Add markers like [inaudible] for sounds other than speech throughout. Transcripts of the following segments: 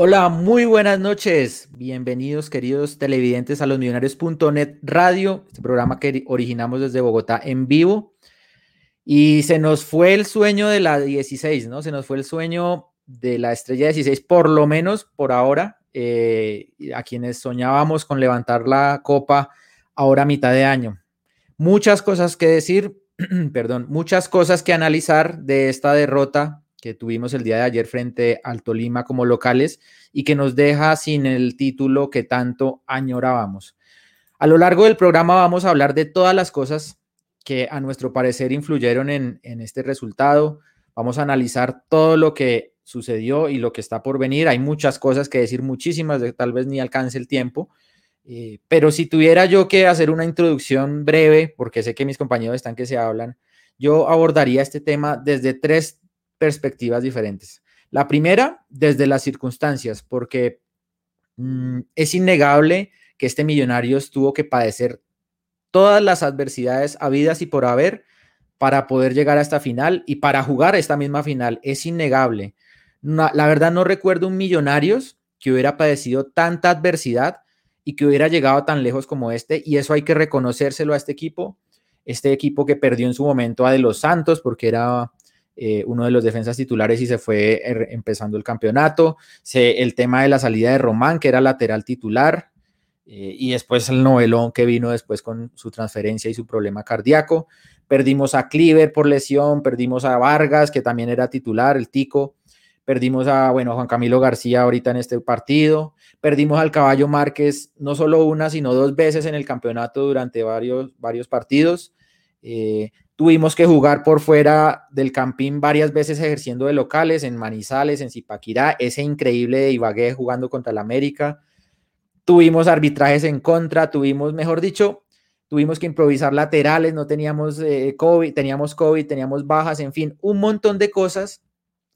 Hola, muy buenas noches. Bienvenidos, queridos televidentes, a los millonarios.net radio, este programa que originamos desde Bogotá en vivo. Y se nos fue el sueño de la 16, ¿no? Se nos fue el sueño de la estrella 16, por lo menos por ahora, eh, a quienes soñábamos con levantar la copa ahora a mitad de año. Muchas cosas que decir, [clears throat] perdón, muchas cosas que analizar de esta derrota que tuvimos el día de ayer frente al Tolima como locales y que nos deja sin el título que tanto añorábamos. A lo largo del programa vamos a hablar de todas las cosas que a nuestro parecer influyeron en, este resultado. Vamos a analizar todo lo que sucedió y lo que está por venir. Hay muchas cosas que decir, muchísimas, de, tal vez ni alcance el tiempo. Eh, pero si tuviera yo que hacer una introducción breve, porque sé que mis compañeros están que se hablan, yo abordaría este tema desde tres perspectivas diferentes. La primera, desde las circunstancias, porque mm, es innegable que este millonario tuvo que padecer todas las adversidades habidas y por haber para poder llegar a esta final y para jugar esta misma final. Es innegable. la verdad no recuerdo un Millonarios que hubiera padecido tanta adversidad y que hubiera llegado tan lejos como este, y eso hay que reconocérselo a este equipo, este equipo que perdió en su momento a De Los Santos porque era eh, uno de los defensas titulares y se fue er, empezando el campeonato. el tema de la salida de Román, que era lateral titular, eh, y después el novelón que vino después con su transferencia y su problema cardíaco. Perdimos a Cliver por lesión, perdimos a Vargas, que también era titular, el Tico. Perdimos a, bueno, Juan Camilo García ahorita en este partido. Perdimos al Caballo Márquez no solo una, sino dos veces en el campeonato durante varios, varios partidos. Eh, Tuvimos que jugar por fuera del campín varias veces ejerciendo de locales, en Manizales, en Zipaquirá, ese increíble de Ibagué jugando contra el América. Tuvimos arbitrajes en contra, tuvimos, mejor dicho, tuvimos que improvisar laterales, no teníamos eh, COVID, teníamos COVID, teníamos bajas, en fin, un montón de cosas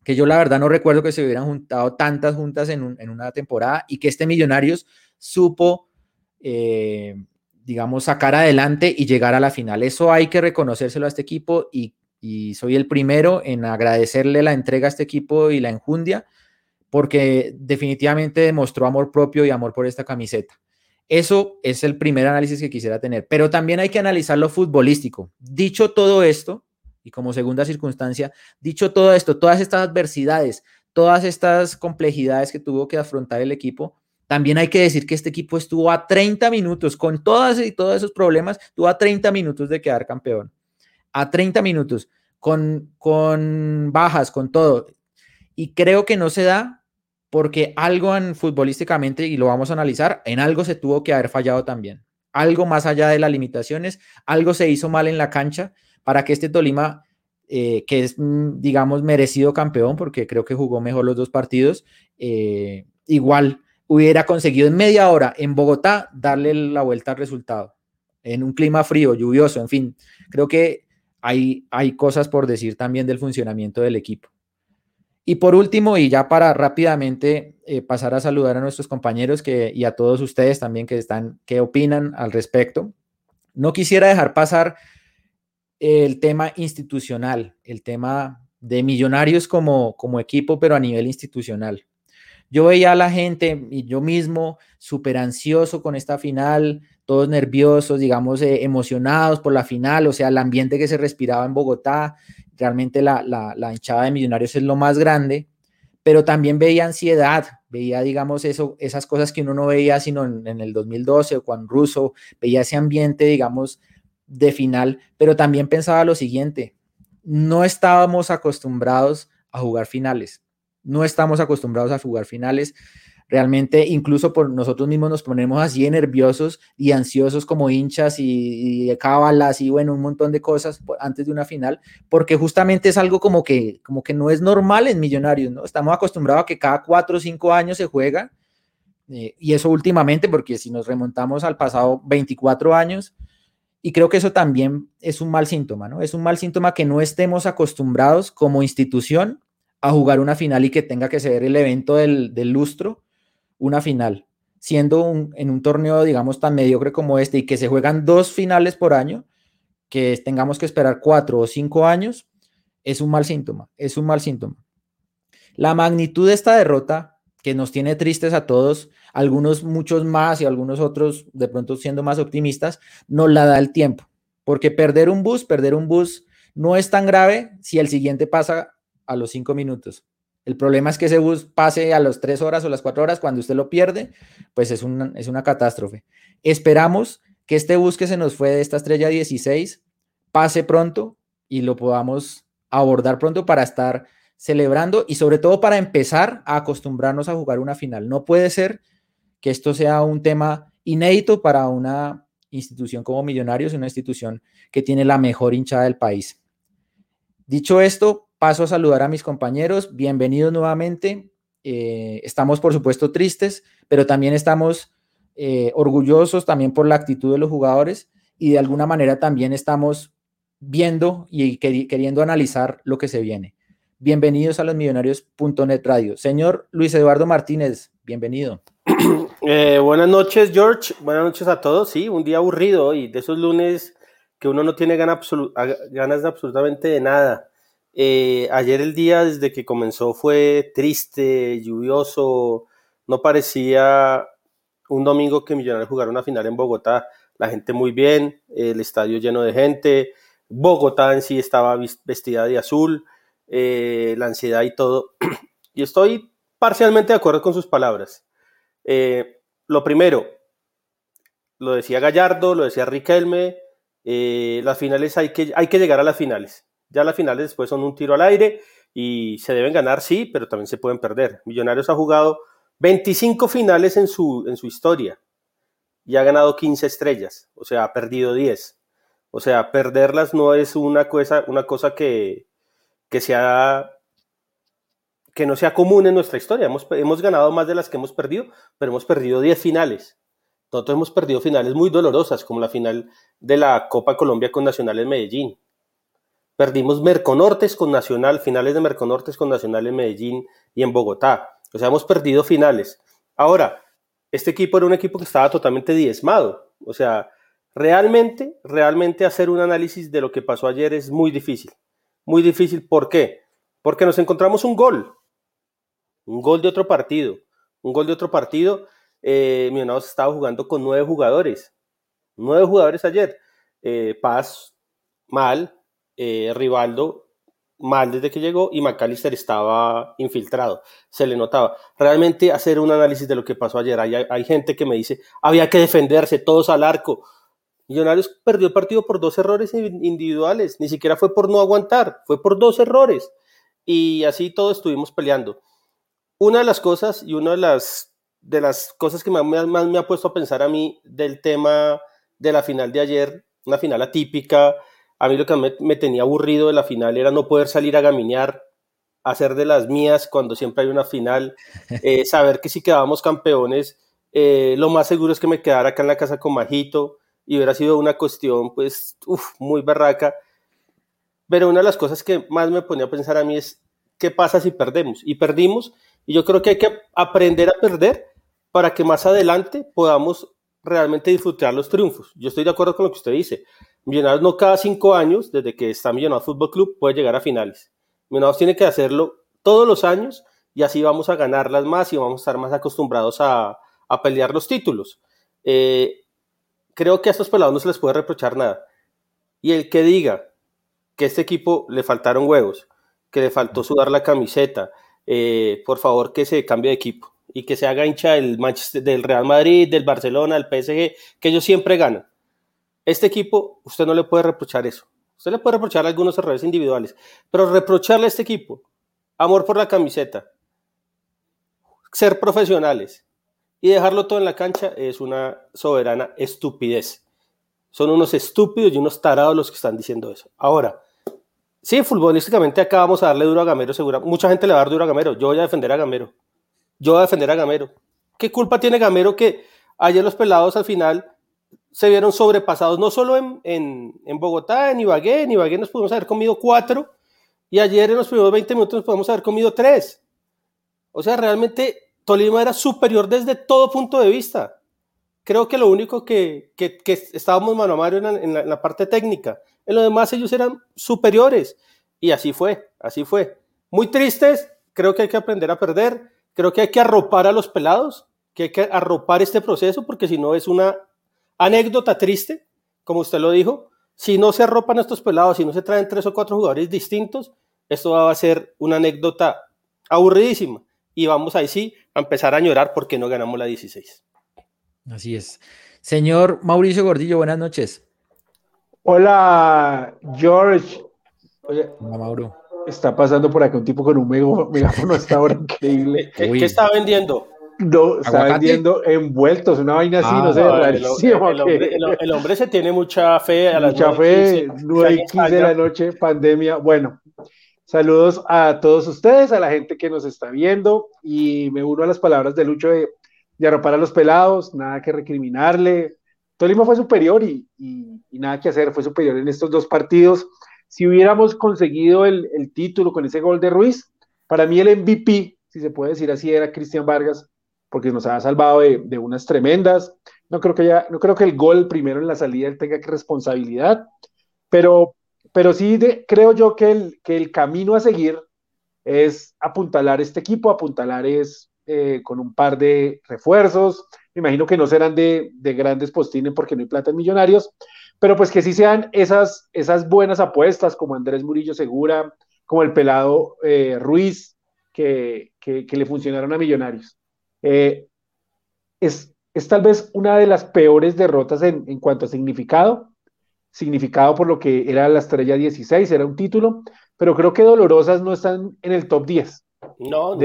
que yo la verdad no recuerdo que se hubieran juntado tantas juntas en, una temporada y que este Millonarios supo eh, digamos, sacar adelante y llegar a la final. Eso hay que reconocérselo a este equipo y, soy el primero en agradecerle la entrega a este equipo y la enjundia, porque definitivamente demostró amor propio y amor por esta camiseta. Eso es el primer análisis que quisiera tener, pero también hay que analizar lo futbolístico. Dicho todo esto, y como segunda circunstancia, dicho todo esto, todas estas adversidades, todas estas complejidades que tuvo que afrontar el equipo, también hay que decir que este equipo estuvo a 30 minutos, con todas y todos esos problemas, estuvo a 30 minutos de quedar campeón. A 30 minutos, con, con bajas, con todo. Y creo que no se da porque algo en, futbolísticamente, y lo vamos a analizar, en algo se tuvo que haber fallado también. Algo más allá de las limitaciones, algo se hizo mal en la cancha para que este Tolima, eh, que es, mm, digamos, merecido campeón, porque creo que jugó mejor los dos partidos, eh, igual hubiera conseguido en media hora en Bogotá darle la vuelta al resultado. en un clima frío, lluvioso, en fin. Creo que hay, hay cosas por decir también del funcionamiento del equipo. Y por último, y ya para rápidamente eh, pasar a saludar a nuestros compañeros que, y a todos ustedes también que están, que opinan al respecto, no quisiera dejar pasar el tema institucional, el tema de millonarios como, como equipo, pero a nivel institucional. Yo veía a la gente y yo mismo súper ansioso con esta final, todos nerviosos, digamos, eh, emocionados por la final, o sea, el ambiente que se respiraba en Bogotá, realmente la, la, hinchada de Millonarios es lo más grande, pero también veía ansiedad, veía, digamos, eso, esas cosas que uno no veía sino en, el 2012 o cuando Russo, veía ese ambiente, digamos, de final, pero también pensaba lo siguiente, no estábamos acostumbrados a jugar finales, no estamos acostumbrados a jugar finales, realmente incluso por nosotros mismos nos ponemos así nerviosos y ansiosos como hinchas y, y cábalas y bueno, un montón de cosas antes de una final, porque justamente es algo como que, como que no es normal en Millonarios, ¿no? Estamos acostumbrados a que cada cuatro o cinco años se juega, eh, y eso últimamente, porque si nos remontamos al pasado 24 años, y creo que eso también es un mal síntoma, ¿no? Es un mal síntoma que no estemos acostumbrados como institución a jugar una final y que tenga que ser el evento del, del lustro una final, siendo en un torneo, digamos, tan mediocre como este y que se juegan dos finales por año, que tengamos que esperar cuatro o cinco años, es un mal síntoma, es un mal síntoma. La magnitud de esta derrota, que nos tiene tristes a todos, algunos muchos más y algunos otros de pronto siendo más optimistas, nos la da el tiempo, porque perder un bus, perder un bus no es tan grave si el siguiente pasa a los cinco minutos. El problema es que ese bus pase a las tres horas o las cuatro horas, cuando usted lo pierde, pues es una, es una catástrofe. Esperamos que este bus que se nos fue de esta estrella 16 pase pronto y lo podamos abordar pronto para estar celebrando y sobre todo para empezar a acostumbrarnos a jugar una final. No puede ser que esto sea un tema inédito para una institución como Millonarios, una institución que tiene la mejor hinchada del país. Dicho esto, Paso a saludar a mis compañeros. Bienvenidos nuevamente. Eh, estamos, por supuesto, tristes, pero también estamos eh, orgullosos también por la actitud de los jugadores y de alguna manera también estamos viendo y queriendo analizar lo que se viene. Bienvenidos a los millonarios.net radio. Señor Luis Eduardo Martínez, bienvenido. [clears throat] Eh, buenas noches, George. Buenas noches a todos. Sí, un día aburrido y de esos lunes que uno no tiene ganas de absolutamente de nada. Eh, ayer el día desde que comenzó fue triste, lluvioso, no parecía un domingo que Millonarios jugara una final en Bogotá. La gente muy bien, el estadio lleno de gente, Bogotá en sí estaba vestida de azul, eh, la ansiedad y todo. [clears throat] Y estoy parcialmente de acuerdo con sus palabras. Eh, lo primero, lo decía Gallardo, lo decía Riquelme, las finales hay que, hay que llegar a las finales. Ya las finales después son un tiro al aire y se deben ganar, sí, pero también se pueden perder. Millonarios ha jugado 25 finales en su, en su historia y ha ganado 15 estrellas, o sea, ha perdido 10. O sea, perderlas no es una cosa, una cosa que, que, sea, que no sea común en nuestra historia. Hemos, hemos ganado más de las que hemos perdido, pero hemos perdido 10 finales. Nosotros hemos perdido finales muy dolorosas, como la final de la Copa Colombia con Nacional en Medellín. Perdimos Merconortes con Nacional, finales de Merconortes con Nacional en Medellín y en Bogotá. O sea, hemos perdido finales. Ahora, este equipo era un equipo que estaba totalmente diezmado. O sea, realmente, realmente hacer un análisis de lo que pasó ayer es muy difícil. Muy difícil, ¿por qué? Porque nos encontramos un gol. Un gol de otro partido. Un gol de otro partido. Eh, Millonarios estaba jugando con nueve jugadores. Nueve jugadores ayer. Eh, Paz, mal. Eh, Rivaldo mal desde que llegó y McAllister estaba infiltrado, se le notaba. Realmente hacer un análisis de lo que pasó ayer, hay, gente que me dice, había que defenderse, todos al arco. Millonarios perdió el partido por dos errores individuales, ni siquiera fue por no aguantar, fue por dos errores. Y así todos estuvimos peleando. Una de las cosas y una de las, de las cosas que más me ha puesto a pensar a mí del tema de la final de ayer, una final atípica, a mí lo que me, tenía aburrido de la final era no poder salir a gaminear, hacer de las mías cuando siempre hay una final, [laughs] eh, saber que si quedábamos campeones, eh, lo más seguro es que me quedara acá en la casa con Majito, y hubiera sido una cuestión, pues, uf, muy barraca. Pero una de las cosas que más me ponía a pensar a mí es, ¿qué pasa si perdemos? Y perdimos, y yo creo que hay que aprender a perder para que más adelante podamos realmente disfrutar los triunfos. Yo estoy de acuerdo con lo que usted dice. Millonarios no cada cinco años, desde que está Millonarios Fútbol Club, puede llegar a finales. Millonarios tiene que hacerlo todos los años y así vamos a ganarlas más y vamos a estar más acostumbrados a, a pelear los títulos. Eh, creo que a estos pelados no se les puede reprochar nada. Y el que diga que a este equipo le faltaron huevos, que le faltó sudar la camiseta, eh, por favor que se cambie de equipo y que se haga hincha del, Manchester, del Real Madrid, del Barcelona, del PSG, que ellos siempre ganan. Este equipo, usted no le puede reprochar eso. Usted le puede reprochar algunos errores individuales, pero reprocharle a este equipo amor por la camiseta, ser profesionales y dejarlo todo en la cancha es una soberana estupidez. Son unos estúpidos y unos tarados los que están diciendo eso. Ahora, sí, futbolísticamente acá vamos a darle duro a Gamero, segura. Mucha gente le va a dar duro a Gamero. Yo voy a defender a Gamero. Yo voy a defender a Gamero. ¿Qué culpa tiene Gamero que ayer los pelados al final se vieron sobrepasados, no solo en, en, Bogotá, en Ibagué, en Ibagué nos pudimos haber comido cuatro, y ayer en los primeros 20 minutos nos podemos haber comido tres. O sea, realmente Tolima era superior desde todo punto de vista. Creo que lo único que, que, estábamos mano a mano en, en la parte técnica. En lo demás ellos eran superiores. Y así fue, así fue. Muy tristes, creo que hay que aprender a perder, creo que hay que arropar a los pelados, que hay que arropar este proceso, porque si no es una Anécdota triste, como usted lo dijo, si no se arropan estos pelados, si no se traen tres o cuatro jugadores distintos, esto va a ser una anécdota aburridísima. Y vamos ahí sí a empezar a llorar porque no ganamos la 16. Así es. Señor Mauricio Gordillo, buenas noches. Hola, George. Oye, Hola, Mauro. Está pasando por acá un tipo con un megáfono hasta ahora [laughs] increíble. ¿Qué, ¿Qué, está vendiendo? No, está vendiendo envueltos, una vaina así, no ah, sé, El, hombre se tiene mucha fe a las Mucha fe, 9 y 15 de la noche, pandemia. Bueno, saludos a todos ustedes, a la gente que nos está viendo y me uno a las palabras de Lucho de, de arropar a los pelados, nada que recriminarle. Tolima fue superior y, nada que hacer, fue superior en estos dos partidos. Si hubiéramos conseguido el, el título con ese gol de Ruiz, para mí el MVP, si se puede decir así, era Cristian Vargas porque nos ha salvado de, unas tremendas. No creo, que el gol primero en la salida tenga que responsabilidad, pero, sí creo yo que el, camino a seguir es apuntalar este equipo, apuntalar es eh, con un par de refuerzos, me imagino que no serán de, grandes postines porque no hay plata en millonarios, pero pues que sí sean esas, buenas apuestas como Andrés Murillo Segura, como el pelado eh, Ruiz, que, le funcionaron a millonarios. Eh, es, es, tal vez una de las peores derrotas en, en, cuanto a significado, significado por lo que era la estrella 16, era un título, pero creo que dolorosas no están en el top 10. No,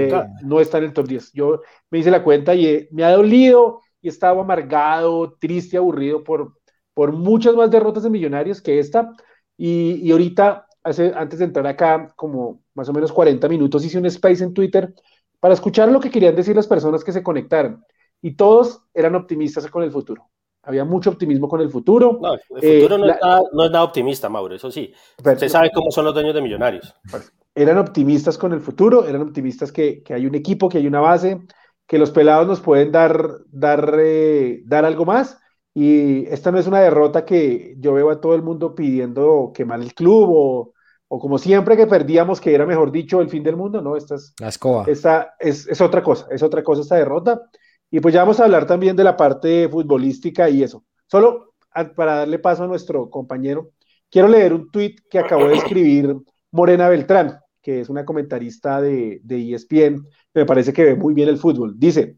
no están en el top 10. Yo me hice la cuenta y me ha dolido y estaba amargado, triste, aburrido por, por muchas más derrotas de Millonarios que esta. Y, y ahorita, hace, antes de entrar acá, como más o menos 40 minutos, hice un space en Twitter para escuchar lo que querían decir las personas que se conectaron. Y todos eran optimistas con el futuro. Había mucho optimismo con el futuro. No, el futuro eh, no, es nada, optimista, Mauro, eso sí. Usted sabe cómo son los dueños de millonarios. Pues, eran optimistas con el futuro, eran optimistas que, que, hay un equipo, que hay una base, que los pelados nos pueden dar, dar, eh, dar algo más. Y esta no es una derrota que yo veo a todo el mundo pidiendo quemar el club o, o como siempre que perdíamos, que era mejor dicho el fin del mundo, ¿no? Esta es, La escoba. Esta es, es, otra cosa, es otra cosa esta derrota. Y pues ya vamos a hablar también de la parte futbolística y eso. Solo para darle paso a nuestro compañero, quiero leer un tuit que acabó de escribir Morena Beltrán, que es una comentarista de, de ESPN, me parece que ve muy bien el fútbol. Dice,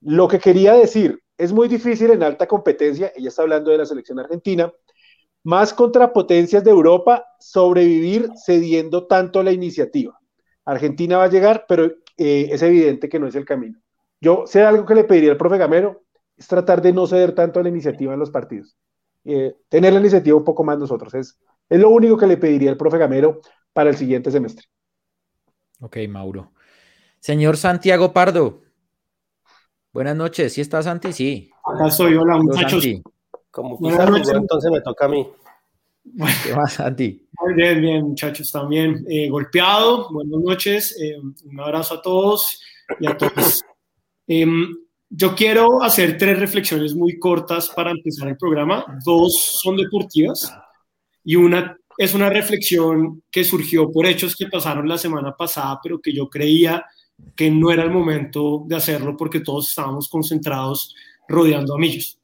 lo que quería decir, es muy difícil en alta competencia, ella está hablando de la selección argentina, más contrapotencias de Europa sobrevivir cediendo tanto la iniciativa. Argentina va a llegar, pero eh, es evidente que no es el camino. Yo sé algo que le pediría al profe Gamero, es tratar de no ceder tanto la iniciativa en los partidos. Eh, tener la iniciativa un poco más nosotros. Es, es lo único que le pediría al profe Gamero para el siguiente semestre. Ok, Mauro. Señor Santiago Pardo. Buenas noches. ¿Sí está Santi? Sí. Acá soy. Hola, muchachos. Como Pizarro, entonces me toca a mí. ¿Qué más, Santi? Muy bien, bien, muchachos, también eh, golpeado. Buenas noches, eh, un abrazo a todos y a todos. [coughs] Em, yo quiero hacer tres reflexiones muy cortas para empezar el programa. Dos son deportivas y una es una reflexión que surgió por hechos que pasaron la semana pasada, pero que yo creía que no era el momento de hacerlo porque todos estábamos concentrados rodeando a Millos.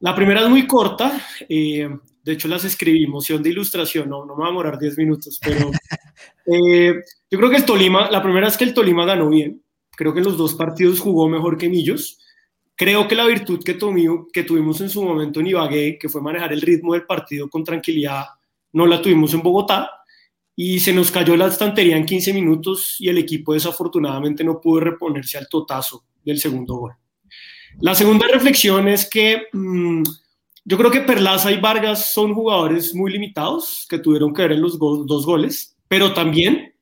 La primera es muy corta, eh, de hecho las escribí, moción de ilustración, no, no me va a demorar 10 minutos, pero [laughs] eh, yo creo que el Tolima, la primera es que el Tolima ganó bien, creo que en los dos partidos jugó mejor que Millos, creo que la virtud que, que tuvimos en su momento en Ibagué, que fue manejar el ritmo del partido con tranquilidad, no la tuvimos en Bogotá, y se nos cayó la estantería en 15 minutos y el equipo desafortunadamente no pudo reponerse al totazo del segundo gol. La segunda reflexión es que mm, yo creo que Perlaza y Vargas son jugadores muy limitados que tuvieron que ver en los dos goles, pero también,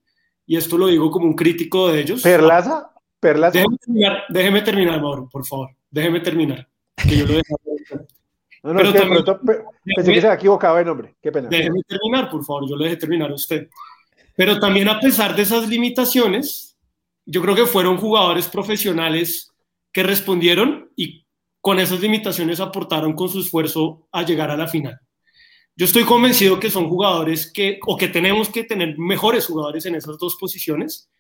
y esto lo digo como un crítico de ellos. ¿Perlaza? ¿Perlaza? Déjeme terminar, déjeme terminar Mauro, por favor. Déjeme terminar. Que yo lo no, no, pero es que también, pronto, pensé que se había equivocado de nombre. Qué pena. Déjeme terminar, por favor. Yo lo dejé terminar a usted. Pero también a pesar de esas limitaciones, yo creo que fueron jugadores profesionales que respondieron y con esas limitaciones aportaron con su esfuerzo a llegar a la final. Yo estoy convencido que son jugadores que, o que tenemos que tener mejores jugadores en esas dos posiciones,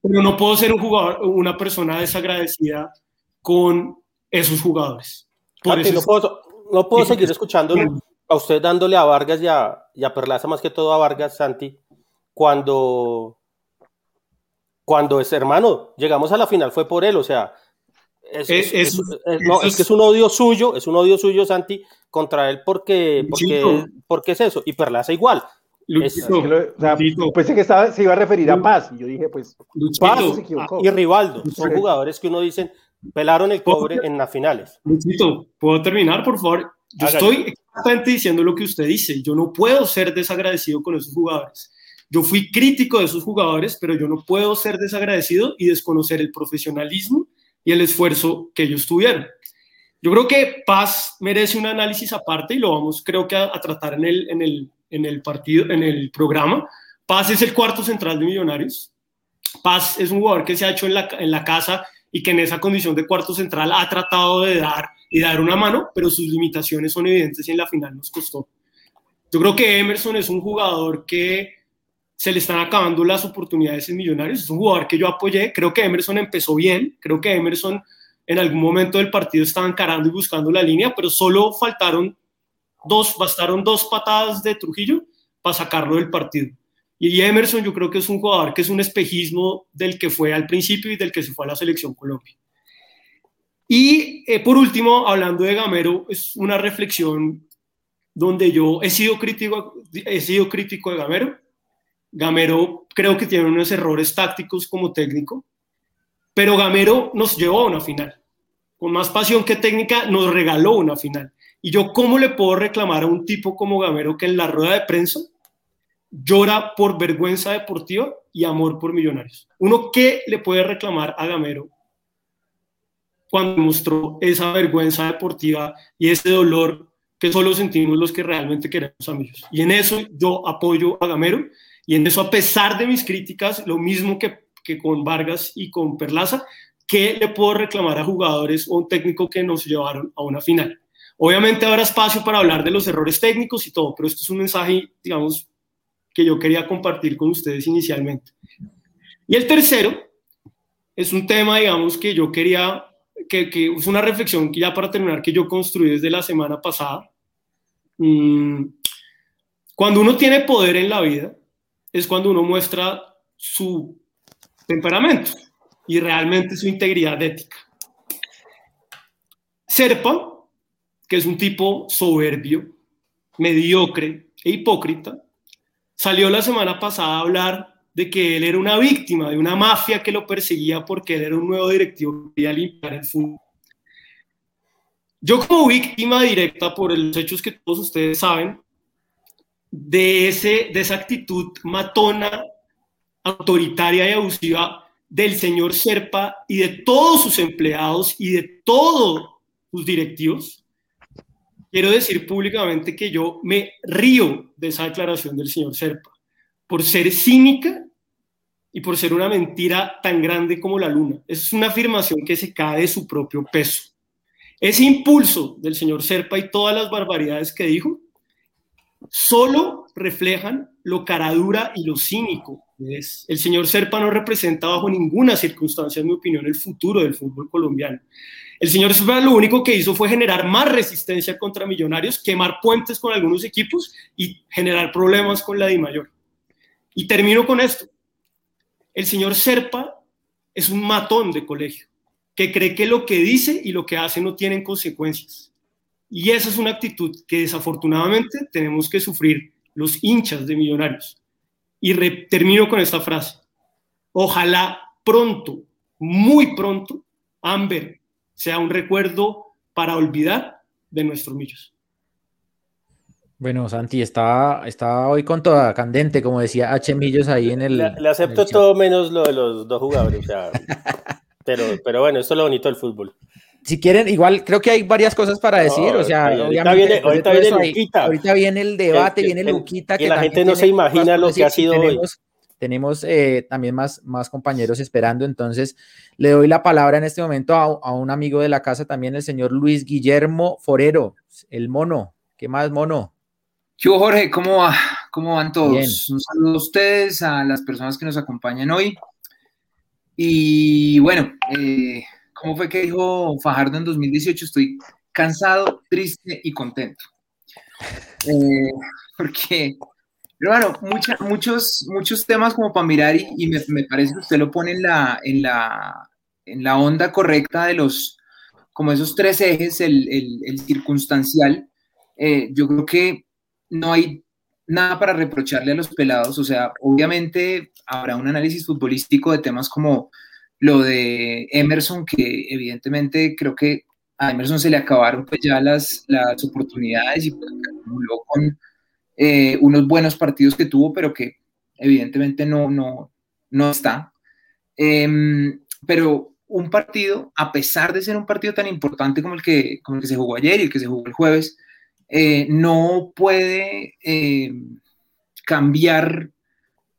pero no puedo ser un jugador, una persona desagradecida con esos jugadores. Por eso no, puedo, no puedo seguir escuchando a usted dándole a Vargas y a, y a Perlaza, más que todo a Vargas, Santi, cuando, cuando es hermano, llegamos a la final, fue por él, o sea, es, es, es, no, es, que es un odio suyo, es un odio suyo, Santi, contra él porque, porque, porque es eso, y Perlaza igual. Luchito, o sea, pensé que estaba, se iba a referir a Paz, y yo dije, pues, Paz se equivocó. Y Rivaldo, son jugadores que uno dice, pelaron el cobre en las finales. Luchito, ¿puedo terminar, por favor? Yo estoy exactamente diciendo lo que usted dice, yo no puedo ser desagradecido con esos jugadores. Yo fui crítico de esos jugadores, pero yo no puedo ser desagradecido y desconocer el profesionalismo y el esfuerzo que ellos tuvieron. Yo creo que Paz merece un análisis aparte y lo vamos, creo que, a, tratar en el, en, el, en el partido, en el programa. Paz es el cuarto central de Millonarios. Paz es un jugador que se ha hecho en la, en la casa y que en esa condición de cuarto central ha tratado de dar y dar una mano, pero sus limitaciones son evidentes y en la final nos costó. Yo creo que Emerson es un jugador que se le están acabando las oportunidades en Millonarios. Es un jugador que yo apoyé. Creo que Emerson empezó bien. Creo que Emerson en algún momento del partido estaba encarando y buscando la línea, pero solo faltaron dos, bastaron dos patadas de Trujillo para sacarlo del partido. Y Emerson yo creo que es un jugador que es un espejismo del que fue al principio y del que se fue a la selección Colombia. Y eh, por último, hablando de Gamero, es una reflexión donde yo he sido crítico, he sido crítico de Gamero Gamero creo que tiene unos errores tácticos como técnico, pero Gamero nos llevó a una final. Con más pasión que técnica, nos regaló una final. Y yo, ¿cómo le puedo reclamar a un tipo como Gamero que en la rueda de prensa llora por vergüenza deportiva y amor por millonarios? ¿Uno qué le puede reclamar a Gamero cuando mostró esa vergüenza deportiva y ese dolor que solo sentimos los que realmente queremos amigos? Y en eso yo apoyo a Gamero y en eso, a pesar de mis críticas, lo mismo que, que con Vargas y con Perlaza, ¿qué le puedo reclamar a jugadores o un técnico que nos llevaron a una final? Obviamente habrá espacio para hablar de los errores técnicos y todo, pero esto es un mensaje, digamos, que yo quería compartir con ustedes inicialmente. Y el tercero es un tema, digamos, que yo quería, que, que es una reflexión que ya para terminar, que yo construí desde la semana pasada. Mm, cuando uno tiene poder en la vida, es cuando uno muestra su temperamento y realmente su integridad ética. Serpa, que es un tipo soberbio, mediocre e hipócrita, salió la semana pasada a hablar de que él era una víctima de una mafia que lo perseguía porque él era un nuevo directivo que quería limpiar el fútbol. Yo como víctima directa por los hechos que todos ustedes saben, de, ese, de esa actitud matona, autoritaria y abusiva del señor Serpa y de todos sus empleados y de todos sus directivos, quiero decir públicamente que yo me río de esa declaración del señor Serpa, por ser cínica y por ser una mentira tan grande como la luna. Es una afirmación que se cae de su propio peso. Ese impulso del señor Serpa y todas las barbaridades que dijo solo reflejan lo caradura y lo cínico es. El señor Serpa no representa bajo ninguna circunstancia, en mi opinión, el futuro del fútbol colombiano. El señor Serpa lo único que hizo fue generar más resistencia contra Millonarios, quemar puentes con algunos equipos y generar problemas con la Di Mayor. Y termino con esto. El señor Serpa es un matón de colegio que cree que lo que dice y lo que hace no tienen consecuencias. Y esa es una actitud que desafortunadamente tenemos que sufrir los hinchas de millonarios. Y termino con esta frase. Ojalá pronto, muy pronto, Amber sea un recuerdo para olvidar de nuestros millos. Bueno, Santi, está, está hoy con toda candente, como decía H. Millos ahí en el. Le, acepto todo menos lo de los dos jugadores. O sea, [laughs] Pero, pero bueno, eso es lo bonito del fútbol. Si quieren, igual creo que hay varias cosas para decir, o sea, ahorita viene, ahorita viene Luquita. ahorita viene el debate, viene Luquita. Que la gente no se imagina lo que ha sido tenemos, hoy. Tenemos eh, también más, más compañeros esperando, entonces le doy la palabra en este momento a, a, un amigo de la casa también, el señor Luis Guillermo Forero, el mono. ¿Qué más, mono? Yo, Jorge, ¿cómo va? ¿Cómo van todos? Bien. Un saludo a ustedes, a las personas que nos acompañan hoy. Y bueno, eh, ¿cómo fue que dijo Fajardo en 2018? Estoy cansado, triste y contento. Eh, porque, pero bueno, mucha, muchos, muchos temas como para mirar y, me, parece que usted lo pone en la, en la, en la onda correcta de los, como esos tres ejes, el, el, el circunstancial. Eh, yo creo que no hay nada para reprocharle a los pelados, o sea, obviamente habrá un análisis futbolístico de temas como lo de Emerson, que evidentemente creo que a Emerson se le acabaron pues ya las, las oportunidades y pues, acumuló con eh, unos buenos partidos que tuvo, pero que evidentemente no, no, no está. Eh, pero un partido, a pesar de ser un partido tan importante como el que, como que se jugó ayer y el que se jugó el jueves, eh, no puede eh, cambiar,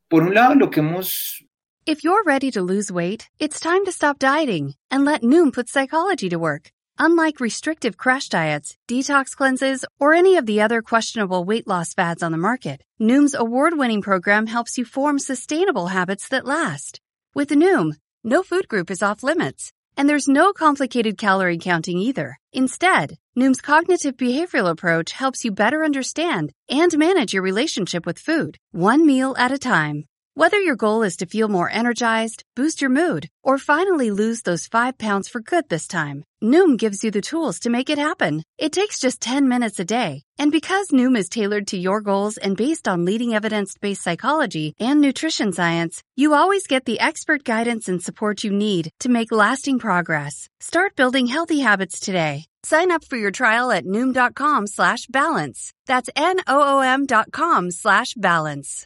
por un lado, lo que hemos... If you're ready to lose weight, it's time to stop dieting and let Noom put psychology to work. Unlike restrictive crash diets, detox cleanses, or any of the other questionable weight loss fads on the market, Noom's award-winning program helps you form sustainable habits that last. With Noom, no food group is off limits, and there's no complicated calorie counting either. Instead, Noom's cognitive behavioral approach helps you better understand and manage your relationship with food, one meal at a time. Whether your goal is to feel more energized, boost your mood, or finally lose those five pounds for good this time, Noom gives you the tools to make it happen. It takes just 10 minutes a day. And because Noom is tailored to your goals and based on leading evidence based psychology and nutrition science, you always get the expert guidance and support you need to make lasting progress. Start building healthy habits today. Sign up for your trial at Noom.com slash balance. That's N-O-O-M dot com slash balance.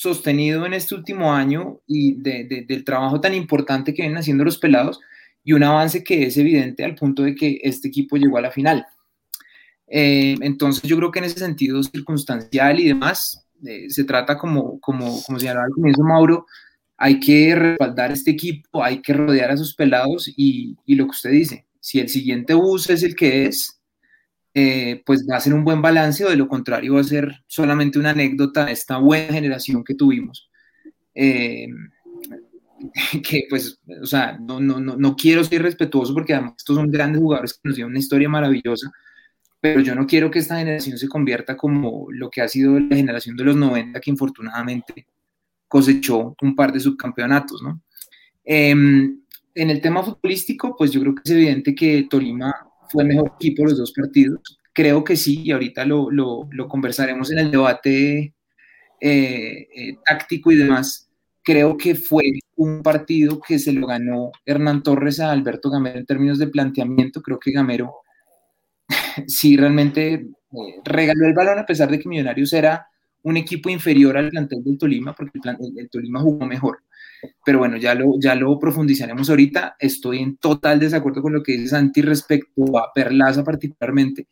sostenido en este último año y de, de, del trabajo tan importante que vienen haciendo los pelados y un avance que es evidente al punto de que este equipo llegó a la final. Eh, entonces yo creo que en ese sentido circunstancial y demás, eh, se trata como, como, como señalaba al comienzo Mauro, hay que respaldar este equipo, hay que rodear a sus pelados y, y lo que usted dice, si el siguiente bus es el que es, eh, pues va a ser un buen balance o de lo contrario va a ser solamente una anécdota de esta buena generación que tuvimos. Eh, [laughs] que pues, o sea, no, no, no, quiero ser respetuoso porque además estos son grandes jugadores que nos dieron una historia maravillosa, pero yo no quiero que esta generación se convierta como lo que ha sido la generación de los 90 que infortunadamente cosechó un par de subcampeonatos, ¿no? Em, en el tema futbolístico, pues yo creo que es evidente que Tolima fue el mejor equipo los dos partidos. Creo que sí, y ahorita lo, lo, conversaremos en el debate eh, eh, táctico y demás. Creo que fue un partido que se lo ganó Hernán Torres a Alberto Gamero en términos de planteamiento. Creo que Gamero [laughs] sí realmente eh, regaló el balón a pesar de que Millonarios era un equipo inferior al plantel del Tolima, porque el, Tolima jugó mejor. Pero bueno, ya lo, ya lo profundizaremos ahorita. Estoy en total desacuerdo con lo que dice Santi respecto a Perlaza particularmente.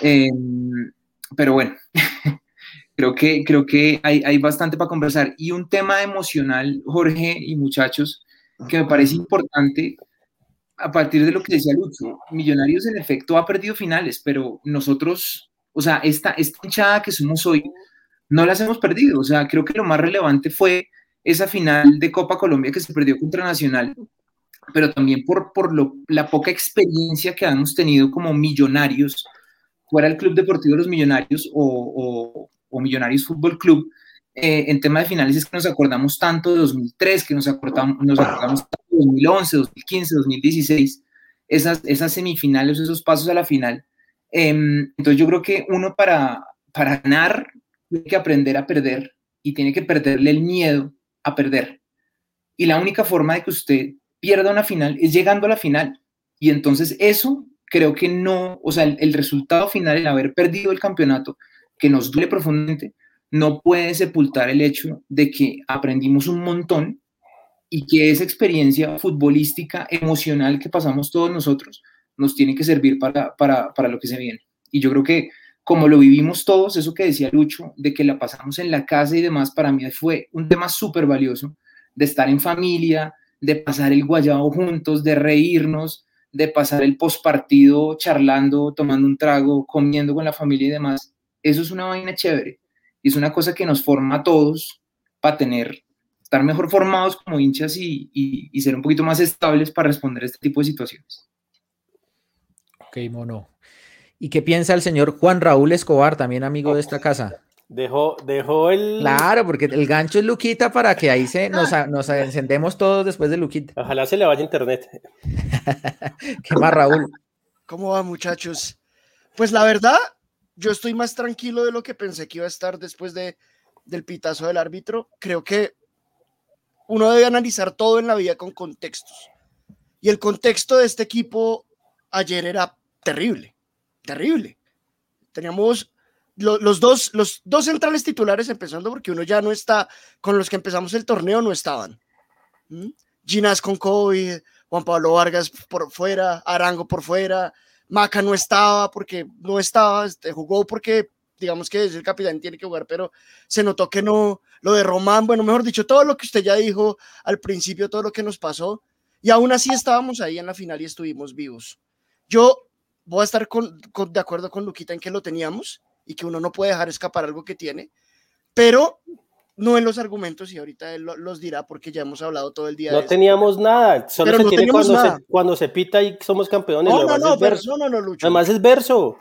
Em, pero bueno, [laughs] creo que, creo que hay, hay bastante para conversar. Y un tema emocional, Jorge y muchachos, que me parece importante a partir de lo que decía Lucho, Millonarios en efecto ha perdido finales, pero nosotros, o sea, esta, esta hinchada que somos hoy, no las hemos perdido. O sea, creo que lo más relevante fue esa final de Copa Colombia que se perdió contra Nacional, pero también por, por lo, la poca experiencia que hemos tenido como millonarios, fuera el Club Deportivo de los Millonarios o, o, Millonarios Fútbol Club, eh, en tema de finales es que nos acordamos tanto de 2003, que nos acordamos, nos acordamos tanto de 2011, 2015, 2016, esas, esas semifinales, esos pasos a la final. Em, entonces yo creo que uno para, para ganar tiene que aprender a perder y tiene que perderle el miedo a perder. Y la única forma de que usted pierda una final es llegando a la final. Y entonces eso creo que no, o sea, el, resultado final, el haber perdido el campeonato, que nos duele profundamente, no puede sepultar el hecho de que aprendimos un montón y que esa experiencia futbolística, emocional que pasamos todos nosotros, nos tiene que servir para, para, para lo que se viene. Y yo creo que como lo vivimos todos, eso que decía Lucho, de que la pasamos en la casa y demás, para mí fue un tema súper valioso, de estar en familia, de pasar el guayabo juntos, de reírnos, de pasar el postpartido charlando, tomando un trago, comiendo con la familia y demás. Eso es una vaina chévere y es una cosa que nos forma a todos para tener, estar mejor formados como hinchas y, y ser un poquito más estables para responder a este tipo de situaciones. Ok, mono. ¿Y qué piensa el señor Juan Raúl Escobar, también amigo de esta casa? Dejó, dejó el. Claro, porque el gancho es Luquita para que ahí se nos, nos encendemos todos después de Luquita. Ojalá se le vaya internet. [laughs] ¿Qué más, Raúl? ¿Cómo va, muchachos? Pues la verdad, yo estoy más tranquilo de lo que pensé que iba a estar después de, del pitazo del árbitro. Creo que uno debe analizar todo en la vida con contextos. Y el contexto de este equipo ayer era terrible terrible. Teníamos los, dos, los dos centrales titulares empezando porque uno ya no está, con los que empezamos el torneo no estaban. ¿Mm? Ginás con COVID, Juan Pablo Vargas por fuera, Arango por fuera, Maca no estaba porque no estaba, este, jugó porque digamos que es el capitán, tiene que jugar, pero se notó que no, lo de Román, bueno, mejor dicho, todo lo que usted ya dijo al principio, todo lo que nos pasó, y aún así estábamos ahí en la final y estuvimos vivos. Yo voy a estar con, de acuerdo con Luquita en que lo teníamos y que uno no puede dejar escapar algo que tiene, pero no en los argumentos y ahorita él los dirá porque ya hemos hablado todo el día. No teníamos nada, solo se tiene cuando, Se, cuando se pita y somos campeones. No, no, no, verso. no, no, Lucho. Además es verso.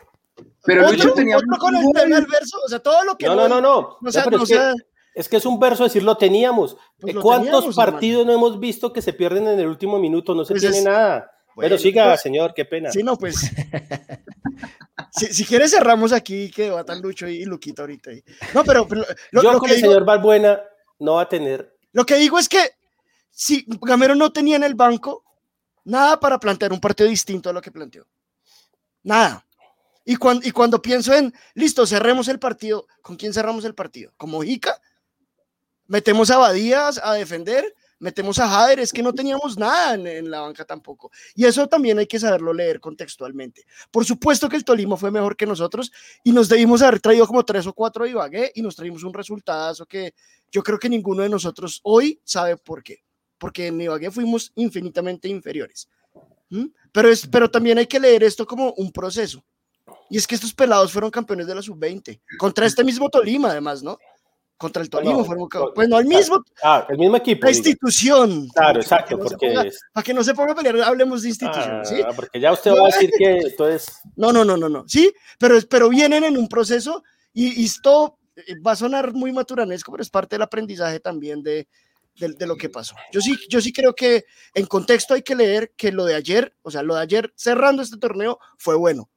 Pero Lucho tenía otro con el verso, o sea, todo lo que... No, no, no, no. no, sea, no es, que, es, que, es un verso decir lo teníamos. Pues ¿Cuántos partidos no hemos visto que se pierden en el último minuto? No se pues tiene nada. Bueno, siga, pues, señor, qué pena. Sí, no, pues. [laughs] si, si quieres, cerramos aquí que va tan Lucho y Luquito ahorita. No, pero. lo, Yo con el señor Balbuena no va a tener. Lo que digo es que si Gamero no tenía en el banco nada para plantear un partido distinto a lo que planteó. Nada. Y cuando, y cuando pienso en, listo, cerremos el partido, ¿con quién cerramos el partido? ¿Como Jica? ¿Metemos a Badías a defender? Metemos a Jader, es que no teníamos nada en, la banca tampoco. Y eso también hay que saberlo leer contextualmente. Por supuesto que el Tolima fue mejor que nosotros y nos debimos haber traído como tres o cuatro de Ibagué y nos traímos un resultado que yo creo que ninguno de nosotros hoy sabe por qué. Porque en Ibagué fuimos infinitamente inferiores. ¿Mm? Pero, es, pero también hay que leer esto como un proceso. Y es que estos pelados fueron campeones de la sub-20, contra este mismo Tolima, además, ¿no? Contra el Tolima fueron Pues no, el mismo. Ah, el mismo equipo. La institución. Claro, exacto, porque. Para que no se ponga a pelear, hablemos de institución, ¿sí? Ah, porque ya usted va a decir que entonces. No, no, no, no, no. Sí, pero, pero vienen en un proceso y, y esto eh, va a sonar muy maturanesco, pero es parte del aprendizaje también de, de, lo que pasó. Yo sí, yo sí creo que en contexto hay que leer que lo de ayer, o sea, lo de ayer cerrando este torneo fue bueno.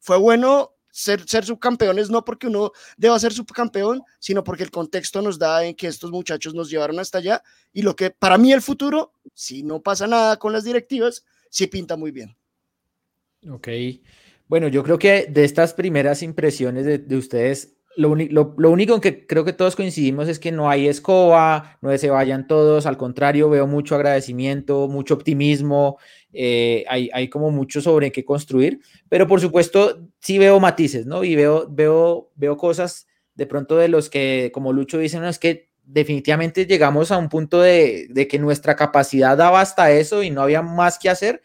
Fue bueno ser, ser subcampeones, no porque uno deba ser subcampeón, sino porque el contexto nos da en que estos muchachos nos llevaron hasta allá. Y lo que para mí el futuro, si no pasa nada con las directivas, sí pinta muy bien. Ok. Bueno, yo creo que de estas primeras impresiones de, de ustedes, lo, único en que creo que todos coincidimos es que no hay escoba, no se vayan todos, al contrario, veo mucho agradecimiento, mucho optimismo, eh, hay, hay, como mucho sobre qué construir, pero por supuesto sí veo matices, ¿no? Y veo, veo, veo cosas de pronto de los que, como Lucho dice, no es que definitivamente llegamos a un punto de, de que nuestra capacidad daba hasta eso y no había más que hacer,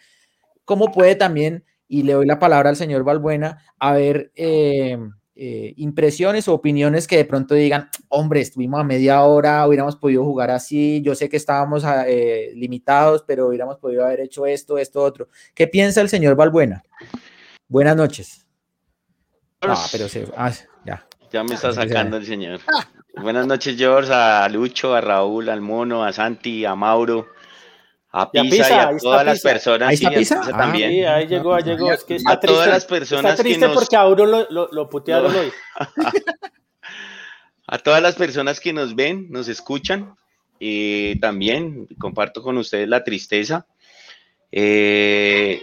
¿cómo puede también, y le doy la palabra al señor Balbuena, haber... Eh, eh, impresiones o opiniones que de pronto digan, hombre, estuvimos a media hora, hubiéramos podido jugar así, yo sé que estábamos ah, eh, limitados, pero hubiéramos podido haber hecho esto, esto, otro. ¿Qué piensa el señor Balbuena? Buenas noches. Ah, pero se, ah, ya. Ya me está sacando el señor. Buenas noches, George, a Lucho, a Raúl, al Mono, a Santi, a Mauro, a Pisa y, a todas las personas. ¿Ahí está Pisa? Ah, también. Sí, ahí llegó, ahí llegó. Es que a todas las personas está triste porque a uno lo, lo, lo putearon hoy. [laughs] a todas las personas que nos ven, nos escuchan, eh, también comparto con ustedes la tristeza. Eh,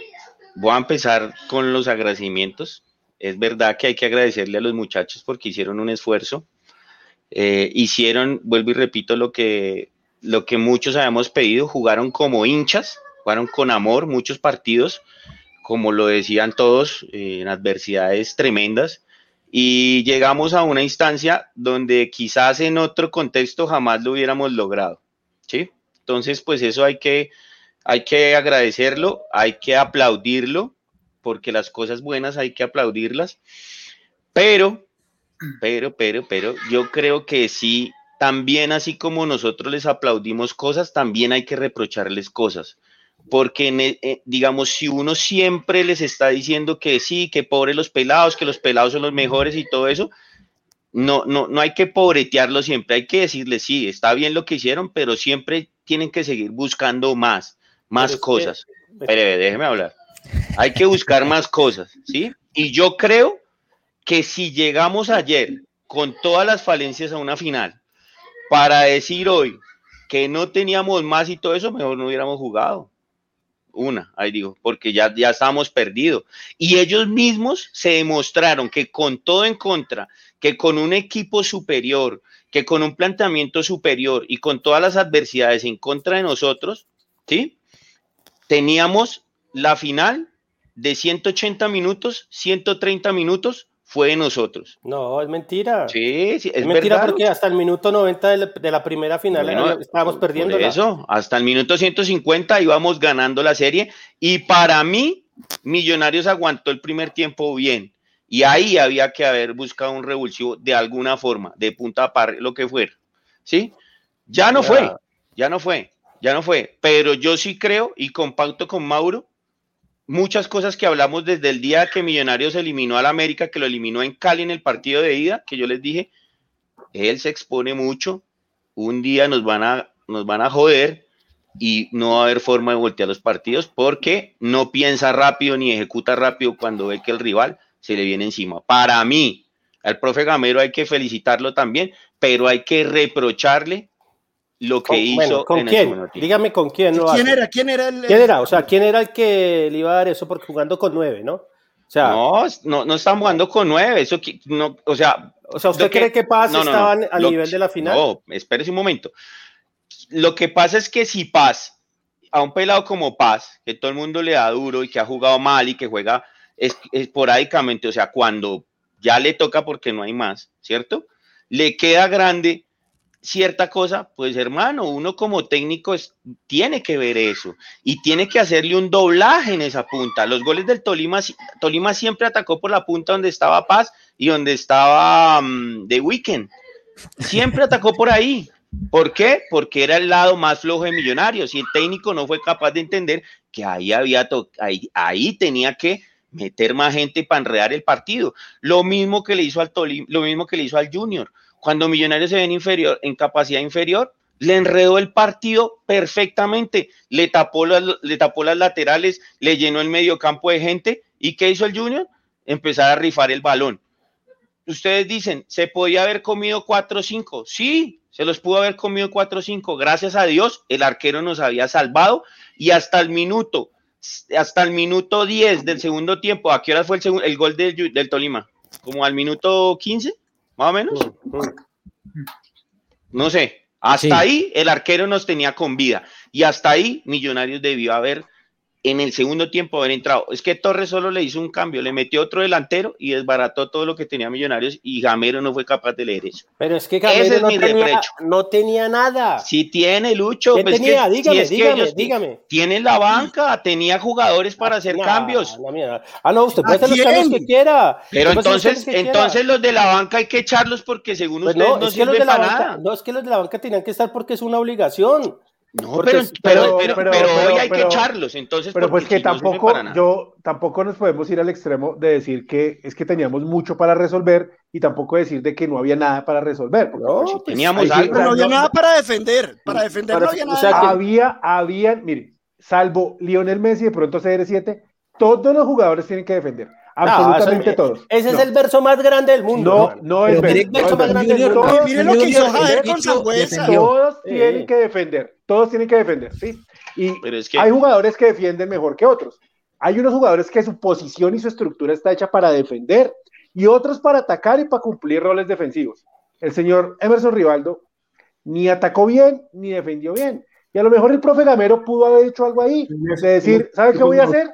voy a empezar con los agradecimientos. Es verdad que hay que agradecerle a los muchachos porque hicieron un esfuerzo. Eh, hicieron, vuelvo y repito, lo que lo que muchos habíamos pedido, jugaron como hinchas, jugaron con amor muchos partidos, como lo decían todos, eh, en adversidades tremendas, y llegamos a una instancia donde quizás en otro contexto jamás lo hubiéramos logrado, ¿sí? Entonces, pues eso hay que, hay que agradecerlo, hay que aplaudirlo, porque las cosas buenas hay que aplaudirlas, pero, pero, pero, pero, yo creo que sí también así como nosotros les aplaudimos cosas, también hay que reprocharles cosas. Porque, e, eh, digamos, si uno siempre les está diciendo que sí, que pobre los pelados, que los pelados son los mejores y todo eso, no, no, no hay que pobretearlo siempre, hay que decirles, sí, está bien lo que hicieron, pero siempre tienen que seguir buscando más, más cosas. Pero déjeme hablar. Hay que buscar más cosas, ¿sí? Y yo creo que si llegamos ayer con todas las falencias a una final, para decir hoy que no teníamos más y todo eso, mejor no hubiéramos jugado. Una, ahí digo, porque ya, ya estábamos perdidos. Y ellos mismos se demostraron que con todo en contra, que con un equipo superior, que con un planteamiento superior y con todas las adversidades en contra de nosotros, ¿sí? Teníamos la final de 180 minutos, 130 minutos fue de nosotros. No, es mentira. Sí, sí es, mentira porque hasta el minuto 90 de la, primera final estábamos perdiendo. eso, hasta el minuto 150 íbamos ganando la serie y para mí Millonarios aguantó el primer tiempo bien y ahí había que haber buscado un revulsivo de alguna forma, de punta a par, lo que fuera. ¿Sí? Ya no fue, ya no fue, ya no fue, pero yo sí creo y compacto con Mauro muchas cosas que hablamos desde el día que Millonarios eliminó al América, que lo eliminó en Cali en el partido de ida, que yo les dije, él se expone mucho, un día nos van a, nos van a joder y no va a haber forma de voltear los partidos porque no piensa rápido ni ejecuta rápido cuando ve que el rival se le viene encima. Para mí, al profe Gamero hay que felicitarlo también, pero hay que reprocharle lo que hizo ¿con quién? Dígame con quién ¿Quién era? ¿Quién era el, ¿Quién era? O sea, ¿quién era el que le iba a dar eso porque jugando con nueve, no? O sea, no, no, no están jugando con nueve, eso no, o sea, o sea, ¿usted cree que, Paz estaban al nivel de la final? No, espérese un momento. Lo que pasa es que si Paz, a un pelado como Paz, que todo el mundo le da duro y que ha jugado mal y que juega esporádicamente, o sea, cuando ya le toca porque no hay más, ¿cierto? Le queda grande cierta cosa, pues hermano, uno como técnico es, tiene que ver eso y tiene que hacerle un doblaje en esa punta. Los goles del Tolima, Tolima siempre atacó por la punta donde estaba Paz y donde estaba The Weekend. Siempre atacó por ahí. ¿Por qué? Porque era el lado más flojo de Millonarios y el técnico no fue capaz de entender que ahí había ahí, ahí tenía que meter más gente para enredar el partido. Lo mismo que le hizo al Tolima, lo mismo que le hizo al Junior. Cuando Millonarios se ven inferior, en capacidad inferior, le enredó el partido perfectamente, le tapó, las, le tapó las laterales, le llenó el medio campo de gente. ¿Y qué hizo el Junior? Empezar a rifar el balón. Ustedes dicen, ¿se podía haber comido 4-5? Sí, se los pudo haber comido 4-5. Gracias a Dios, el arquero nos había salvado y hasta el minuto, hasta el minuto 10 del segundo tiempo, ¿a qué hora fue el, el gol del, Tolima? ¿Como al minuto 15? Más o menos. No sé, hasta ahí el arquero nos tenía con vida. Y hasta ahí Millonarios debió haber en el segundo tiempo haber entrado. Es que Torres solo le hizo un cambio, le metió otro delantero y desbarató todo lo que tenía Millonarios y Gamero no fue capaz de leer eso. Pero es que Gamero no, tenía, no, tenía, nada. Si tiene, Lucho. ¿Qué pues tenía? dígame, dígame, dígame. Tienen la banca, tenía jugadores para hacer cambios. ah, no, usted puede hacer los cambios que quiera. Pero entonces, entonces los de la banca hay que echarlos porque según pues ustedes no, es que los de la banca, No, es que los de la banca tenían que estar porque es una obligación. No, pero, pero, pero, hoy hay que echarlos, entonces. Pero pues que tampoco, yo, tampoco nos podemos ir al extremo de decir que es que teníamos mucho para resolver y tampoco decir de que no había nada para resolver. No, pues, teníamos algo. no había nada para defender, para defender no había nada. había, había, mire, salvo Lionel Messi de pronto CR7, todos los jugadores tienen que defender. Absolutamente todos. Ese es el verso más grande del mundo. No, no es el verso más grande del mundo. Miren lo que hizo Javier con Sangüesa. Todos tienen que defender. Todos tienen que defender, ¿sí? Y hay jugadores que defienden mejor que otros. Hay unos jugadores que su posición y su estructura está hecha para defender y otros para atacar y para cumplir roles defensivos. El señor Emerson Rivaldo ni atacó bien ni defendió bien. Y a lo mejor el profe Gamero pudo haber hecho algo ahí, de decir, ¿sabe qué voy a hacer?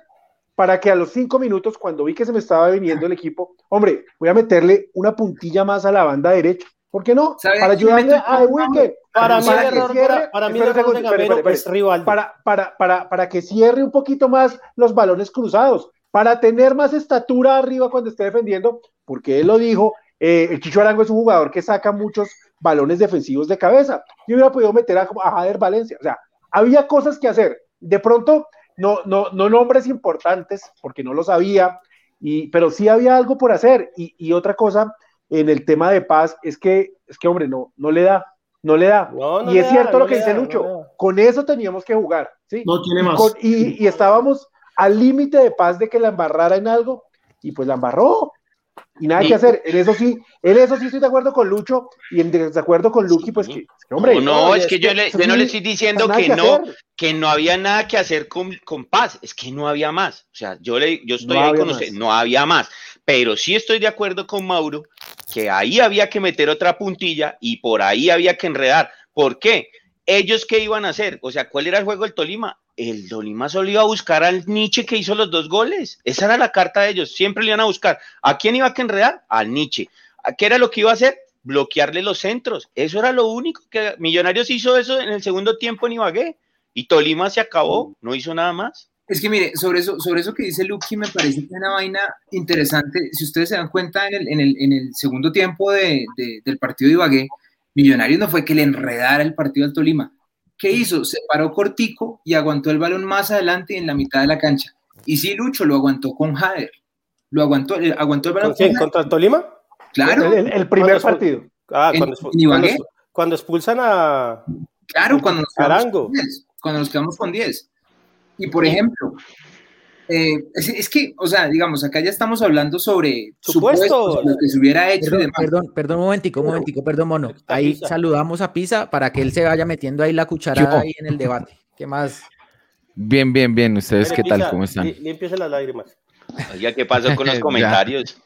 para que a los cinco minutos, cuando vi que se me estaba viniendo el equipo, hombre, voy a meterle una puntilla más a la banda derecha. ¿Por qué no? Para ayudarle a Wicked. Para, mí, el error, cierre, para, mí, el error de es rival. Para, para, para, para que cierre un poquito más los balones cruzados, para tener más estatura arriba cuando esté defendiendo, porque él lo dijo, eh, el Chicho Arango es un jugador que saca muchos balones defensivos de cabeza. Yo hubiera podido meter a, a Jader Valencia. O sea, había cosas que hacer. De pronto, no, no, no nombres importantes, porque no lo sabía, y, pero sí había algo por hacer. Y, otra cosa en el tema de paz es que, es que hombre, no, no le da, no le da. y es cierto lo que dice Lucho, con eso teníamos que jugar, ¿sí? No tiene más. y, y, estábamos al límite de paz de que la embarrara en algo, y pues la embarró. Y nada que hacer. En eso sí, en eso sí estoy de acuerdo con Lucho y en desacuerdo con Lucky, pues que, hombre. No, es que yo, le, yo no le estoy diciendo que, no, que no había nada que hacer con, con, paz, es que no había más. O sea, yo le, yo estoy ahí con usted, no había más. Pero sí estoy de acuerdo con Mauro que ahí había que meter otra puntilla y por ahí había que enredar. ¿Por qué? ¿Ellos qué iban a hacer? O sea, ¿cuál era el juego del Tolima? el Tolima solo iba a buscar al Nietzsche que hizo los dos goles. Esa era la carta de ellos. Siempre le iban a buscar. ¿A quién iba a que enredar? Al Nietzsche. ¿Qué era lo que iba a hacer? Bloquearle los centros. Eso era lo único que Millonarios hizo eso en el segundo tiempo en Ibagué. Y Tolima se acabó, no hizo nada más. Es que mire, sobre eso, sobre eso que dice Lucky me parece que es una vaina interesante. Si ustedes se dan cuenta en el, en el, en el segundo tiempo de, del partido de Ibagué, Millonarios no fue que le enredara el partido al Tolima ¿Qué hizo? Se paró cortico y aguantó el balón más adelante y en la mitad de la cancha. Y sí, Lucho lo aguantó con Jader. Lo aguantó, eh, aguantó el balón. ¿Con quién? ¿Contra el Tolima? Claro. El, primer partido. Ah, cuando, cuando, expulsan a. Claro, cuando nos, quedamos con 10, cuando nos quedamos con 10. Y por ejemplo, eh, es, que, o sea, digamos, acá ya estamos hablando sobre supuestos, lo que se hubiera hecho. Perdón, perdón, perdón, un momentico, un momentico, perdón, mono. Ahí saludamos a Pisa para que él se vaya metiendo ahí la cucharada ahí en el debate. ¿Qué más? Bien, bien, bien. ¿Ustedes qué tal? ¿Cómo están? Límpiese las lágrimas. Oiga, ¿qué pasó con los [laughs] comentarios?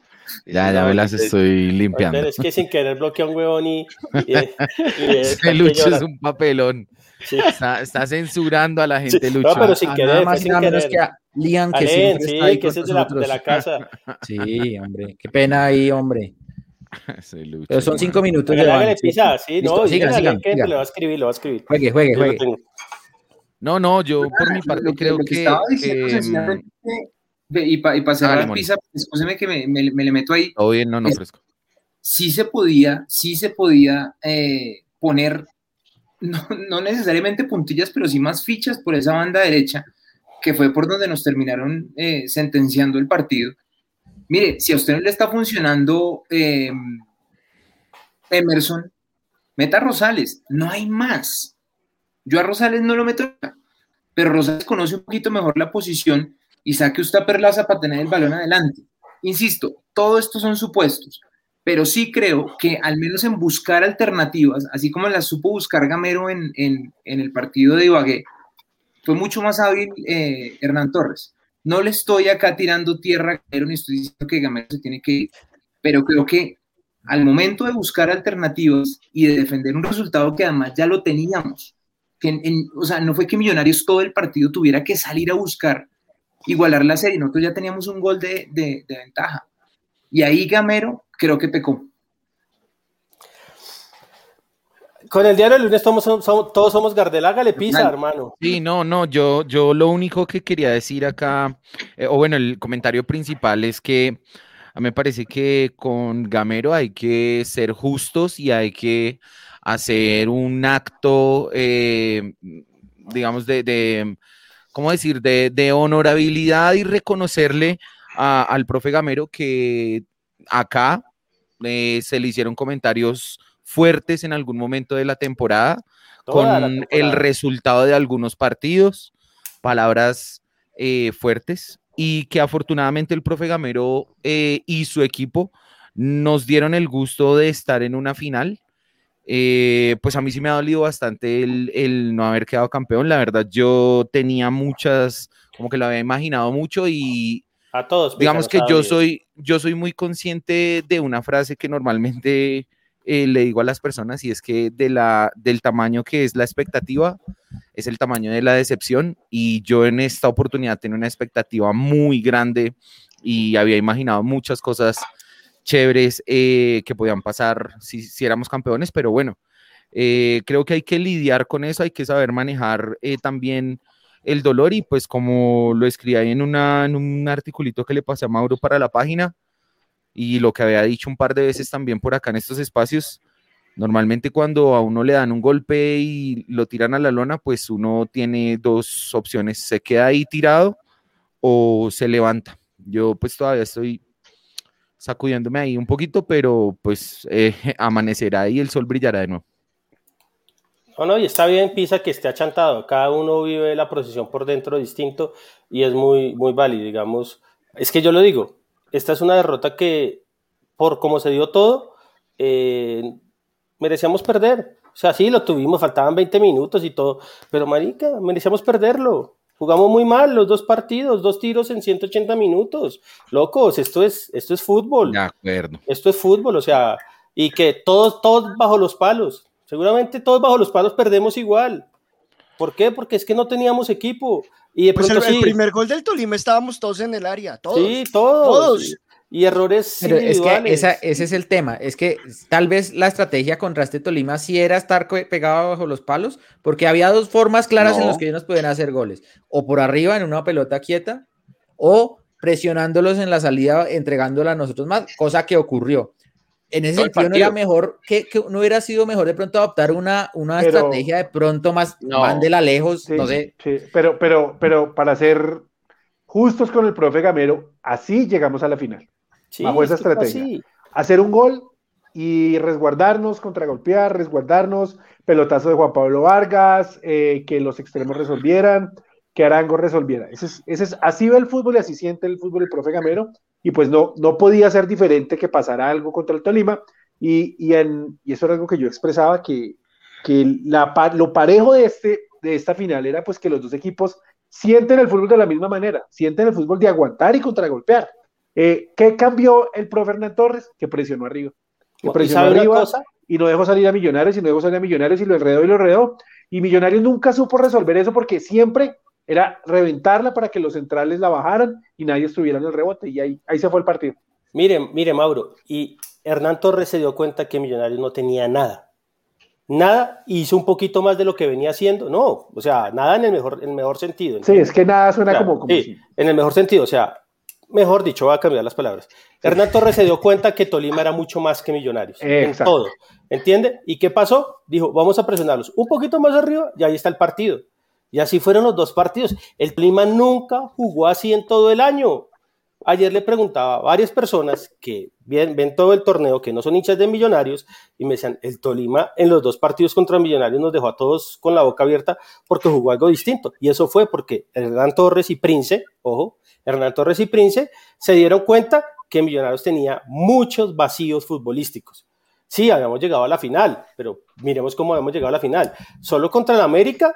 Ya, ya me las estoy [laughs] limpiando. Es que sin querer bloquea un huevón y. y, [laughs] Lucho es un papelón. Está, está, censurando a la gente, Lucho. No, pero sin querer. Nada más y nada menos que a Lian, que Alén, sí, que es de la, de la, casa. Sí, hombre. Qué pena ahí, hombre. [laughs] Pero son cinco minutos de hágale. Pisa, sí, Listo, no, sigan, sigan, que sigan. le va a escribir, le va a escribir. Juegue, juegue, lo juegue. No, no, yo por mi parte Lo que- creo lo que que, y para pa cerrar Hágale, Moni. Pisa, escúcheme que me, me- me le meto ahí. todo bien, no, no, Es- fresco. sí se podía, sí se podía eh, poner, no, no necesariamente puntillas, pero sí más fichas por esa banda derecha, que fue por donde nos terminaron eh, sentenciando el partido. Mire, si a usted no le está funcionando eh, Emerson, meta a Rosales, no hay más. Yo a Rosales no lo meto, pero Rosales conoce un poquito mejor la posición y saque usted a Perlaza para tener el balón adelante. Insisto, todo esto son supuestos, pero sí creo que al menos en buscar alternativas, así como las supo buscar Gamero en, en- en el partido de Ibagué, fue mucho más hábil eh, Hernán Torres. No le estoy acá tirando tierra a Gamero ni estoy diciendo que Gamero se tiene que ir, pero creo que al momento de buscar alternativas y de defender un resultado que además ya lo teníamos, que en- en- o sea, no fue que Millonarios todo el partido tuviera que salir a buscar igualar la serie, nosotros ya teníamos un gol de, de- de ventaja. Y ahí Gamero creo que pecó. Con el diario del lunes todos somos, somos- todos somos Gardel, hágale pisa, hermano. Sí, no, no, yo, yo lo único que quería decir acá, eh, o bueno, el comentario principal es que a mí me parece que con Gamero hay que ser justos y hay que hacer un acto, eh, digamos, de, de, ¿cómo decir?, de, de honorabilidad y reconocerle a- al profe Gamero que acá eh, se le hicieron comentarios fuertes en algún momento de la temporada Toda la con el resultado de algunos partidos, palabras eh, fuertes, y que afortunadamente el profe Gamero eh, y su equipo nos dieron el gusto de estar en una final. Eh, pues a mí sí me ha dolido bastante el, el no haber quedado campeón. La verdad, yo tenía muchas, como que lo había imaginado mucho y A todos. Digamos que yo soy, yo soy muy consciente de una frase que normalmente eh, le digo a las personas y es que de la, del tamaño que es la expectativa es el tamaño de la decepción y yo en esta oportunidad tenía una expectativa muy grande y había imaginado muchas cosas chéveres eh, que podían pasar si, si éramos campeones, pero bueno, eh, creo que hay que lidiar con eso, hay que saber manejar eh, también el dolor y pues como lo escribí ahí en, una, en un articulito que le pasé a Mauro para la página y lo que había dicho un par de veces también por acá en estos espacios, normalmente cuando a uno le dan un golpe y lo tiran a la lona, pues uno tiene dos opciones, se queda ahí tirado o se levanta. Yo pues todavía estoy sacudiéndome ahí un poquito, pero pues eh, [laughs] amanecerá y el sol brillará de nuevo. No, no, y está bien, Pisa, que esté achantado. Cada uno vive la procesión por dentro distinto y es muy, muy válido, digamos. Es que yo lo digo, esta es una derrota que, por como se dio todo, eh, merecíamos perder. O sea, sí, lo tuvimos, faltaban 20 minutos y todo, pero marica, merecíamos perderlo. Jugamos muy mal los dos partidos, dos tiros en 180 minutos. Locos, esto es, esto es fútbol. De acuerdo. Esto es fútbol, o sea, y que todos, todos bajo los palos. Seguramente todos bajo los palos perdemos igual. ¿Por qué? Porque es que no teníamos equipo. Y de Pues el, pronto el sí, primer gol del Tolima estábamos todos en el área, todos. sí, todos. todos. Y errores Pero es que individuales. esa- ese es el tema, es que tal vez la estrategia contra este Tolima sí era estar pegado bajo los palos, porque había dos formas claras en las que ellos nos podían hacer goles, o por arriba en una pelota quieta, o presionándolos en la salida, entregándola a nosotros más, cosa que ocurrió. En ese Todo sentido no era mejor, que, que no hubiera sido mejor de pronto adoptar una, una Pero- estrategia de pronto más, No. más de la lejos, Sí, no sé, sí, pero, pero, pero para ser justos con el profe Gamero, así llegamos a la final. Sí, bajo esa es estrategia. así. Hacer un gol y resguardarnos, contragolpear, resguardarnos, pelotazo de Juan Pablo Vargas, eh, que los extremos resolvieran, que Arango resolviera. Ese es, ese es, así ve el fútbol y así siente el fútbol el profe Gamero, y pues no, no podía ser diferente que pasara algo contra el Tolima, y, y, en, y eso era algo que yo expresaba, que, que la, lo parejo de, este, de esta final era pues que los dos equipos sienten el fútbol de la misma manera, sienten el fútbol de aguantar y contragolpear. Eh, ¿Qué cambió el profe Hernán Torres? Que presionó arriba. Que ¿Y presionó una arriba cosa? y no dejó salir a Millonarios y no dejó salir a Millonarios y lo enredó y lo enredó. Y Millonarios nunca supo resolver eso porque siempre era reventarla para que los centrales la bajaran y nadie estuviera en el rebote. Y ahí, ahí se fue el partido. Mire, mire, Mauro, y Hernán Torres se dio cuenta que Millonarios no tenía nada. Nada, hizo un poquito más de lo que venía haciendo. No, o sea, nada en el mejor, en el mejor sentido. Sí, es que nada suena como, como sí, en el mejor sentido, o sea, mejor dicho, voy a cambiar las palabras. Hernán Torres se dio cuenta que Tolima era mucho más que Millonarios, en todo, ¿entiende? ¿Y qué pasó? Dijo, vamos a presionarlos un poquito más arriba y ahí está el partido. Y así fueron los dos partidos. El Tolima nunca jugó así en todo el año. Ayer le preguntaba a varias personas que ven, ven, todo el torneo, que no son hinchas de Millonarios, y me decían, el Tolima en los dos partidos contra Millonarios nos dejó a todos con la boca abierta porque jugó algo distinto. Y eso fue porque Hernán Torres y Prince, ojo, Hernán Torres y Prince se dieron cuenta que Millonarios tenía muchos vacíos futbolísticos. Sí, habíamos llegado a la final, pero miremos cómo habíamos llegado a la final. Solo contra el América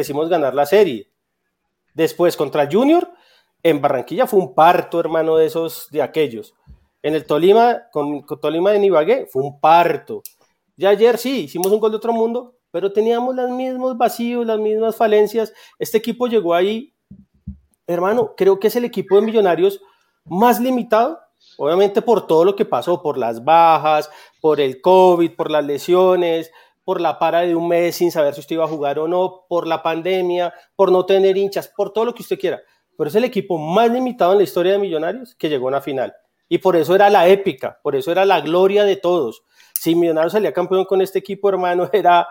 decimos ganar la serie. Después contra Junior, en Barranquilla fue un parto, hermano, de esos, de aquellos. En el Tolima, con, Tolima de Nibagué, fue un parto. Ya ayer sí, hicimos un gol de otro mundo, pero teníamos los mismos vacíos, las mismas falencias. Este equipo llegó ahí, hermano, creo que es el equipo de Millonarios más limitado, obviamente por todo lo que pasó, por las bajas, por el COVID, por las lesiones, por la para de un mes sin saber si usted iba a jugar o no, por la pandemia, por no tener hinchas, por todo lo que usted quiera. Pero es el equipo más limitado en la historia de Millonarios que llegó a una final. Y por eso era la épica, por eso era la gloria de todos. Si Millonarios salía campeón con este equipo, hermano, [laughs] era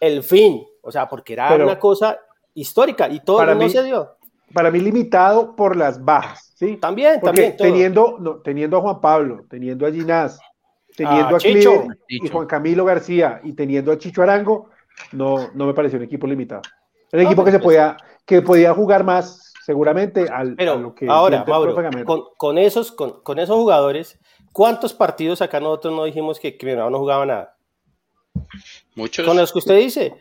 el fin. O sea, porque era una cosa histórica y todo no mí, se dio. Para mí limitado por las bajas, ¿sí? También, Porque también. todo. teniendo, no, teniendo a Juan Pablo, teniendo a Ginás, teniendo Ah, a Chicho. Cliver y Juan Camilo García y teniendo a Chicho Arango, no, no me pareció un equipo limitado. Era un No, equipo que se podía, que podía jugar más, seguramente, al, Pero a lo que ahora, Mauro, con, con esos, con, con esos jugadores, ¿cuántos partidos acá nosotros no dijimos que, que no jugaba nada? Muchos. Con los que usted dice.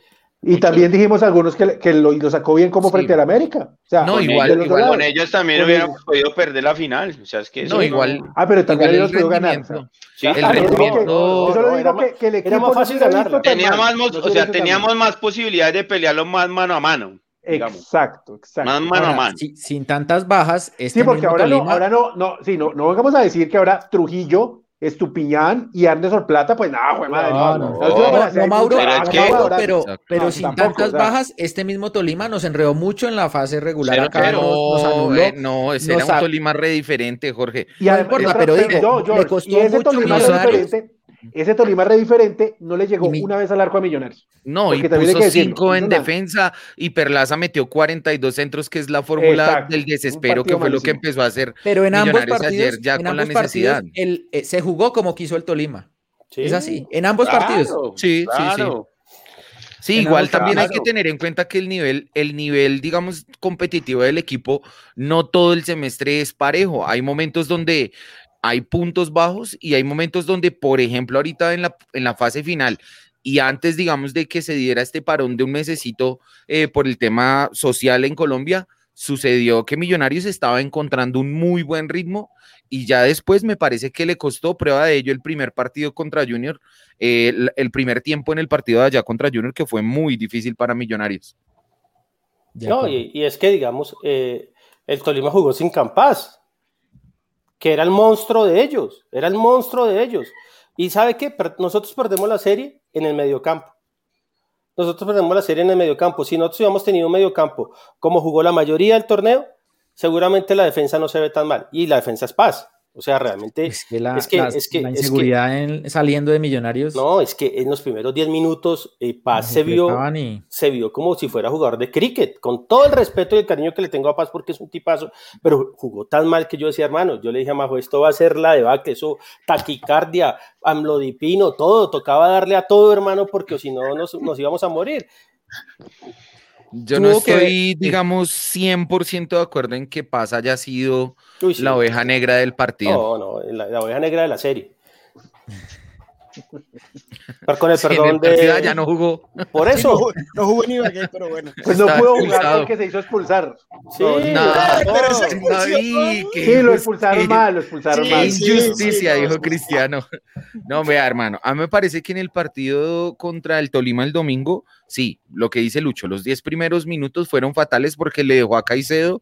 Y también dijimos algunos que, que lo, lo sacó bien como Sí. frente al América. O sea, No, igual- ellos, con ellos también Con hubiéramos ellos. podido perder la final. O sea, es que eso No, igual. Ah, pero también ellos el podido ganar. o sea. rendimiento. Sí, el Ah, no, rendimiento- Yo solo No, digo era que, que el era más fácil tan Teníamos, o sea, teníamos más posibilidades de pelearlo más mano a mano. digamos. Exacto, exacto. Más mano a Ahora, mano. si- sin tantas bajas, este Sí, porque ahora no, ahora no, no, sí, no, no vamos a decir que ahora Trujillo, Estupiñán y Anderson Plata, pues nada, jue madre, No, no, no, no, Mauro, Pero es no, que- Mauro, ahora- pero, Exacto. pero No, sin tampoco, tantas bajas, este mismo Tolima nos enredó mucho en la fase regular acá, eh, no, ese nos era un Tolima re diferente, Jorge. Y No importa, pero digo, no, le George, costó y ese mucho Ese Tolima re diferente no le llegó mi- una vez al arco a Millonarios. No, y puso que cinco en nada. defensa y Perlaza metió 42 centros, que es la fórmula Exacto, del desespero, que fue lo que empezó a hacer Pero en ambos Millonarios partidos, ayer ya en con la partidos, necesidad. el- eh, se jugó como quiso el Tolima. Sí. Es así, en ambos partidos. Claro, Sí, sí, sí. Sí, En igual también hay que tener en cuenta que el nivel, el nivel, digamos, competitivo del equipo, no todo el semestre es parejo. Hay momentos donde hay puntos bajos y hay momentos donde, por ejemplo, ahorita en la, en la fase final y antes, digamos, de que se diera este parón de un mesecito eh, por el tema social en Colombia, sucedió que Millonarios estaba encontrando un muy buen ritmo y ya después me parece que le costó prueba de ello el primer partido contra Junior, eh, el, primer tiempo en el partido de allá contra Junior que fue muy difícil para Millonarios. No, y, y es que, digamos, eh, el Tolima jugó sin Campas, que era el monstruo de ellos, era el monstruo de ellos. Y sabe qué, Per- nosotros perdemos la serie en el mediocampo. Nosotros perdemos la serie en el mediocampo. Si nosotros hubiéramos tenido un mediocampo como jugó la mayoría del torneo, seguramente la defensa no se ve tan mal. Y la defensa es paz. O sea, realmente Es que la, es que- las- es que- la es que- inseguridad en- saliendo de Millonarios. No, es que en los primeros 10 minutos eh, Paz se vio, y- se vio como si fuera jugador de cricket, con todo el respeto y el cariño que le tengo a Paz porque es un tipazo, pero jugó tan mal que yo decía, hermano, yo le dije a Majo, esto va a ser la debacle, eso, taquicardia, amlodipino, todo, tocaba darle a todo, hermano, porque si no nos, nos íbamos a morir. Yo no Tuvo que estoy, digamos, 100% de acuerdo en que Paz haya sido Uy, sí. la oveja negra del partido. No, no, la, la oveja negra de la serie. Pero con el Sí, perdón el de... ya no jugó. Por eso. No, no jugó ni Ibagué, pero bueno. [laughs] Pues no Está pudo jugar porque se hizo expulsar. Sí, No, pero esa no, expulsión, David, qué Sí, lo expulsaron mal, lo expulsaron Sí, Qué mal. injusticia, sí, dijo. Cristiano. No, vea, hermano, a mí me parece que en el partido contra el Tolima el domingo, sí, lo que dice Lucho, los 10 primeros minutos fueron fatales porque le dejó a Caicedo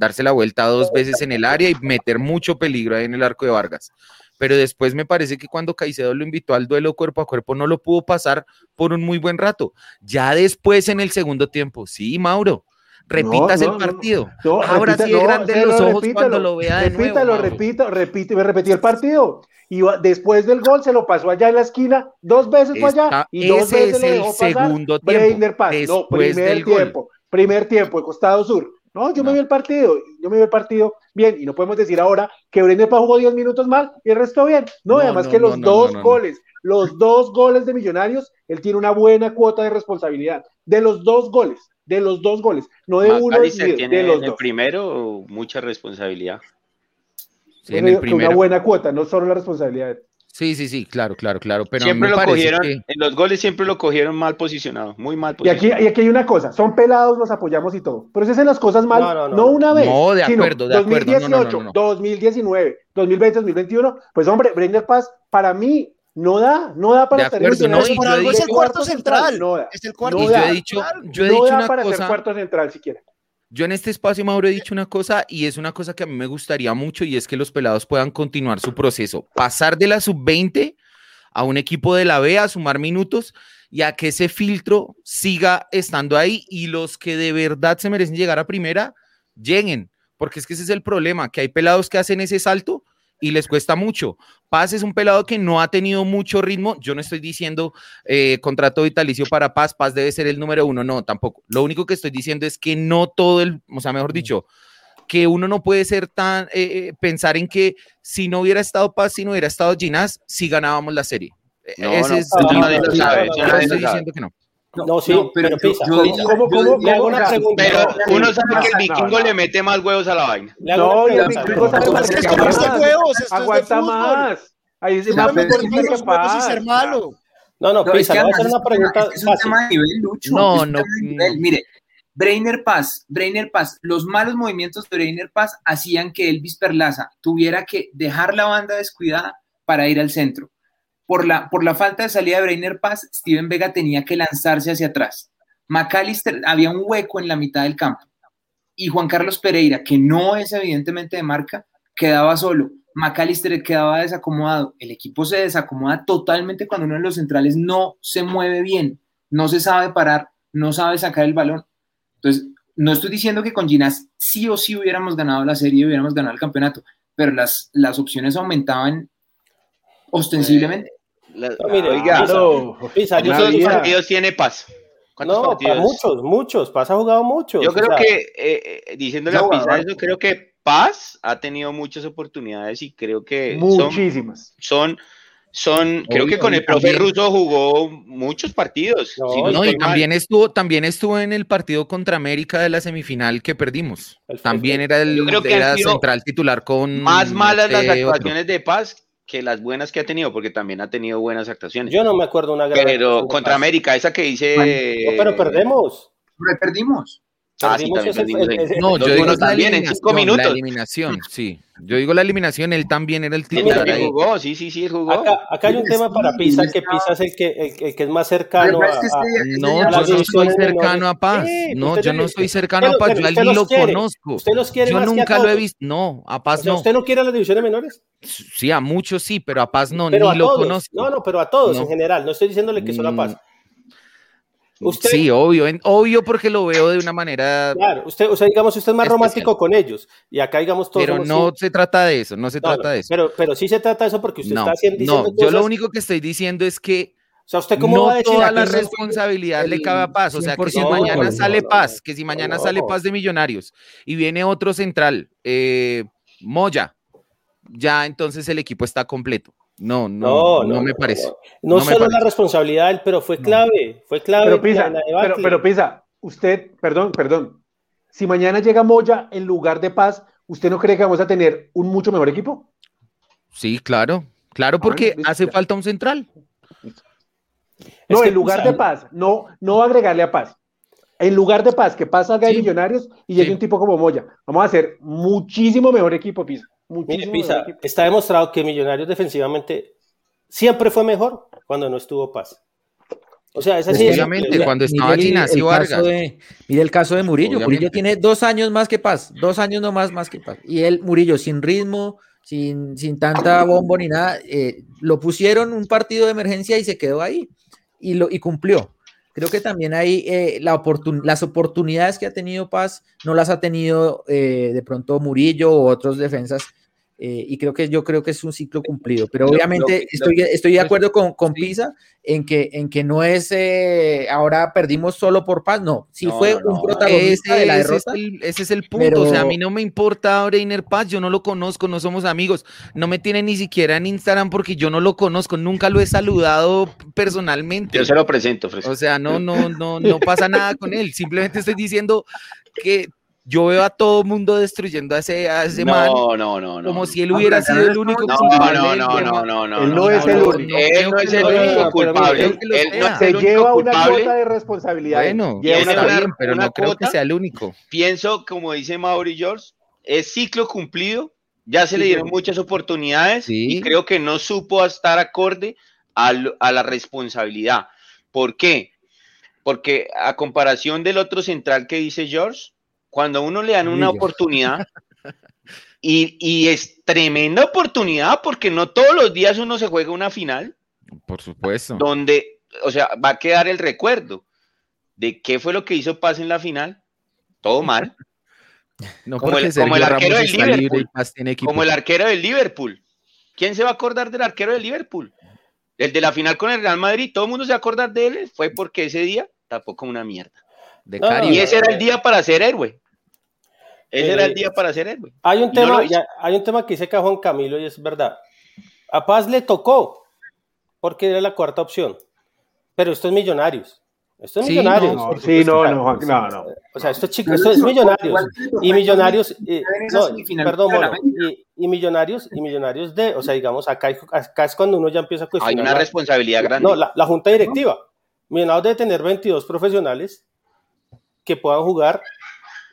darse la vuelta dos veces en el área y meter mucho peligro ahí en el arco de Vargas. Pero después me parece que cuando Caicedo lo invitó al duelo cuerpo a cuerpo no lo pudo pasar por un muy buen rato. Ya después en el segundo tiempo, sí, Mauro, repitas no, el partido. No, Ahora repita- sí no, grande los ojos repítalo, cuando lo vea de nuevo. Repítalo, repito, me repitió el partido. Y después del gol se lo pasó allá en la esquina, dos veces allá y dos ese veces es el pasar. segundo tiempo, después primer del gol. tiempo, primer tiempo, de costado sur. No, yo me vi el partido, yo me vi el partido bien, y no podemos decir ahora que Breiner Paz jugó 10 minutos mal y el resto bien. No, No, además no, que los no, dos no, no, no. goles, los dos goles de Millonarios, él tiene una buena cuota de responsabilidad. De los dos goles, de los dos goles, no de uno McAllister de, tiene de los en el dos. primero mucha responsabilidad. Sí, en el Una buena cuota, no solo la responsabilidad. Sí, sí, sí, claro, claro, claro. Pero siempre me lo cogieron, que- en los goles siempre lo cogieron mal posicionado, muy mal Y aquí, posicionado. y aquí hay una cosa, son pelados, los apoyamos y todo, pero si hacen las cosas mal, No, no, no, no, una vez, No, de sino acuerdo, de acuerdo, no, no, no, 2018, no, no. 2019, 2020, 2021, pues hombre, Breiner Paz, para mí, no da, no da para estar acuerdo, en no, por algo es el cuarto central. no da, Es el cuarto no yo da, he dicho, yo he no dicho da una para ser cosa, cuarto central siquiera. Yo en este espacio, Mauro, he dicho una cosa y es una cosa que a mí me gustaría mucho y es que los pelados puedan continuar su proceso, pasar de la sub-20 a un equipo de la B a sumar minutos y a que ese filtro siga estando ahí y los que de verdad se merecen llegar a primera lleguen, porque es que ese es el problema, que hay pelados que hacen ese salto y les cuesta mucho. Paz es un pelado que no ha tenido mucho ritmo. Yo no estoy diciendo eh, contrato vitalicio para Paz, Paz debe ser el número uno, no, tampoco. Lo único que estoy diciendo es que no todo el, o sea, mejor dicho, que uno no puede ser tan, eh, eh, pensar en que si no hubiera estado Paz, si no hubiera estado Ginás, si ganábamos la serie. Eh, No, Ese no, es eso el- nadie lo sabe, eso yo nadie estoy diciendo que no. No, sí, No, pero pero, yo- Pisa, yo ¿cómo- ¿Cómo, yo- cómo, una pregunta. Pero No, uno no, sabe que el vikingo no. le mete más huevos a la vaina. No, y el vikingo sabe más es que que esto no es de huevos, esto es de aguanta fútbol. más. Ahí es más decir que los juegos y ser malo. No, no, No, es Pisa, que a hacer una pregunta es un tema de nivel, Lucho. No, no. Mire, Brainer Paz, Brainer Paz, los malos movimientos de Brainer Paz hacían que Elvis Perlaza tuviera que dejar la banda descuidada para ir al centro. Por la, por la falta de salida de Brainer Paz, Steven Vega tenía que lanzarse hacia atrás. McAllister, había un hueco en la mitad del campo. Y Juan Carlos Pereira, que no es evidentemente de marca, quedaba solo. McAllister quedaba desacomodado. El equipo se desacomoda totalmente cuando uno de los centrales no se mueve bien, no se sabe parar, no sabe sacar el balón. Entonces, no estoy diciendo que con Ginás sí o sí hubiéramos ganado la serie, hubiéramos ganado el campeonato, pero las, las opciones aumentaban ostensiblemente. La- No, mire, oiga, Claro. Pisa, yo Una ¿cuántos partidos tiene Paz? ¿Cuántos No, partidos? para muchos, muchos. Paz ha jugado muchos. Yo creo sea, que, eh, eh, diciéndole No, a Pisa eso, creo que Paz ha tenido muchas oportunidades y creo que son, Muchísimas. son, son creo Obvio, que con el profe también- Russo jugó muchos partidos. No, si no No, y mal. también estuvo, también estuvo en el partido contra América de la semifinal que perdimos. El- También era el Yo creo que era han sido central titular con más malas las este otro. actuaciones de Paz que las buenas que ha tenido, porque también ha tenido buenas actuaciones. Yo no me acuerdo una gran pero contra. América, esa que dice... No, pero perdemos. Pero perdimos. Ah, sí, también perdimos ahí. No, Los yo digo también en cinco eliminación, minutos. La eliminación, sí. Yo digo la eliminación, él también era el titular él ahí. jugó, sí, sí, sí, jugó. Acá, acá hay un tema para Pisa, que Pisa es el que, el, el que es más cercano a, Pero es que este a- día- No, a yo no estoy divisiones cercano a. Paz. Sí, No, yo no estoy usted cercano a lo- Paz. pero Yo a lo quiere. conozco. Usted los quiere Yo más que a nunca lo he visto. No, a O Paz sea, no. ¿Usted no quiere a las divisiones menores? Sí, a muchos sí, pero a Paz no, pero ni a lo todos. conozco. No, no, pero a todos No. en general. No estoy diciéndole que solo a Paz. Usted, Sí, obvio, en- obvio porque lo veo de una manera, claro, usted, o sea, digamos, usted es más Especial. romántico con ellos. Y acá, digamos, todos pero no se trata de eso, no se No, trata no, de eso. Pero, pero sí se trata de eso porque usted No, está haciendo, diciendo no, yo lo cosas- único que estoy diciendo es que O sea, ¿usted cómo no va a decir toda la responsabilidad le cabe a Paz. O sea, que si 100% mañana sale Paz, que si mañana sale Paz de Millonarios y viene otro central, eh, Moya, ya entonces el equipo está completo. No, no, no, me parece. No, No me solo la parece. responsabilidad de él, pero fue clave. Fue clave. Pero Pisa, pero, Pisa, usted, perdón, perdón. Si mañana llega Moya en lugar de Paz, ¿usted no cree que vamos a tener un mucho mejor equipo? Sí, claro, claro, porque listo, hace falta un central. No, Es que en lugar Pisa- de Paz, no, no agregarle a Paz. En lugar de Paz, que Paz salga de Sí. Millonarios y llegue Sí. un tipo como Moya. Vamos a hacer muchísimo mejor equipo, Pisa. Mire, Muchísimo Pisa, mejor equipo. está demostrado que Millonarios defensivamente siempre fue mejor cuando no estuvo Paz. O sea, es así. Obviamente, cuando estaba Mire Ginasio el caso Vargas. de- mire el caso de Murillo. Murillo tiene dos años más que Paz, dos años nomás más que Paz. Y él, Murillo, sin ritmo, sin, sin tanta bombo ni nada, eh, lo pusieron un partido de emergencia y se quedó ahí. Y, lo, y cumplió. Creo que también hay eh, la oportun- las oportunidades que ha tenido Paz, no las ha tenido eh, de pronto Murillo u otros defensas. Eh, y creo que yo creo que es un ciclo cumplido. Pero obviamente lo estoy, lo- estoy de acuerdo con, con sí. Pisa en que, en que no es eh, ahora perdimos solo por paz, no, sí No, fue no, un protagonista Ese, de la ese es derrota. el, ese es el punto. O sea, a mí no me importa Breiner Paz, yo no lo conozco, no somos amigos. No me tiene ni siquiera en Instagram porque yo no lo conozco, nunca lo he saludado personalmente. Yo se lo presento, Fresco. O sea, no, no, no, no pasa nada con él. Simplemente estoy diciendo que yo veo a todo mundo destruyendo a ese, a ese man No, no, no, como si él No, hubiera sido no el único No, culpable no, no, no, no, no. Él no es el único. Él no es el único culpable. Él no Se el único lleva una cuota de responsabilidad. Bueno, Lleva una- bien, pero una no creo que cuota. sea el único. Pienso, como dice Mauri George, es ciclo cumplido. Ya se le dieron sí. muchas oportunidades Sí. y creo que no supo estar acorde al- a la responsabilidad. ¿Por qué? Porque a comparación del otro central que dice George, cuando a uno le dan una oportunidad [laughs] y, y es tremenda oportunidad porque no todos los días uno se juega una final Por supuesto. donde, o sea, va a quedar el recuerdo de qué fue lo que hizo Paz en la final. Todo [laughs] mal. No como el- como el arquero del Liverpool. Como el arquero del Liverpool. ¿Quién se va a acordar del arquero del Liverpool? El de la final con el Real Madrid, todo el mundo se va a acordar de él, fue porque ese día tapó como una mierda. De No, no. Y ese era el día para ser héroe. Ese era el Eh, día para ser héroe. Hay un no tema, hizo. ya- hay un tema que dice Juan Camilo y es verdad. A Paz le tocó porque era la cuarta opción. Pero esto es Millonarios. Esto es Sí, Millonarios. No, sí, no, no, Juan, no, no. O sea, esto es chico, esto es Millonarios. Y Millonarios, eh, no, perdón, bueno, y, y Millonarios, y Millonarios de, o sea, digamos, acá, hay- acá es cuando uno ya empieza a Hay cuestionar. una la- responsabilidad grande. No, la, la junta directiva. Millonarios debe tener 22 profesionales que puedan jugar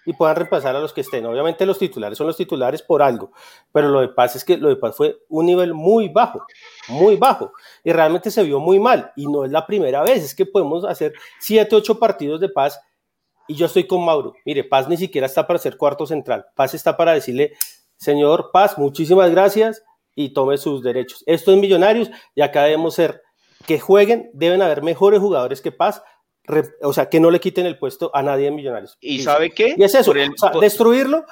y puedan reemplazar a los que estén. Obviamente los titulares son los titulares por algo, pero lo de Paz es que lo de Paz fue un nivel muy bajo, muy bajo, y realmente se vio muy mal, y no es la primera vez, es que podemos hacer 7, 8 partidos de Paz, y yo estoy con Mauro. Mire, Paz ni siquiera está para ser cuarto central, Paz está para decirle, señor Paz, muchísimas gracias, y tome sus derechos. Esto es Millonarios, y acá debemos ser que jueguen, deben haber mejores jugadores que Paz, o sea, que no le quiten el puesto a nadie en Millonarios. ¿Y sabe qué? Y es eso, el- o sea, destruirlo,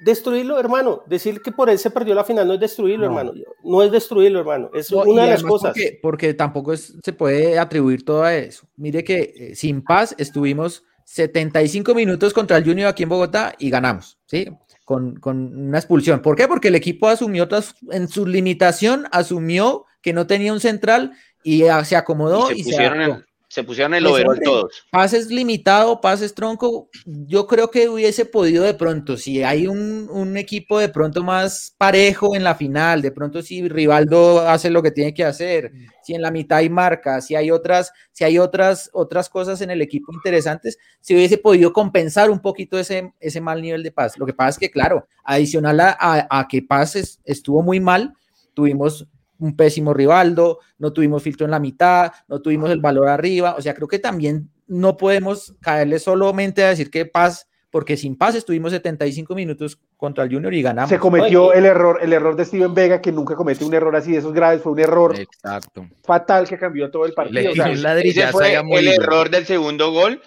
destruirlo, hermano. Decir que por él se perdió la final no es destruirlo, No. hermano. No es destruirlo, hermano. Es No, una de las cosas. Porque, porque tampoco es- se puede atribuir todo a eso. Mire que eh, sin paz estuvimos 75 minutos contra el Junior aquí en Bogotá y ganamos, ¿sí? Con, con una expulsión. ¿Por qué? Porque el equipo asumió otras, en su limitación, asumió que no tenía un central y ah, se acomodó Y se pusieron en- Se pusieron el Pues, overall todos. Pases limitado, pases tronco. Yo creo que hubiese podido de pronto, si hay un, un equipo de pronto más parejo en la final, de pronto si Rivaldo hace lo que tiene que hacer, si en la mitad hay marca, si hay otras, si hay otras, otras cosas en el equipo interesantes, si hubiese podido compensar un poquito ese, ese mal nivel de paz. Lo que pasa es que, claro, adicional a, a, a que pases estuvo muy mal, tuvimos un pésimo Rivaldo, no tuvimos filtro en la mitad, no tuvimos el valor arriba, o sea, creo que también no podemos caerle solamente a decir que Paz, porque sin Paz estuvimos 75 minutos contra el Junior y ganamos. Se cometió el error, el error de Steven Vega, que nunca comete un error así de esos graves, fue un error Exacto. fatal que cambió todo el partido. o sea, Ese fue el error del segundo gol.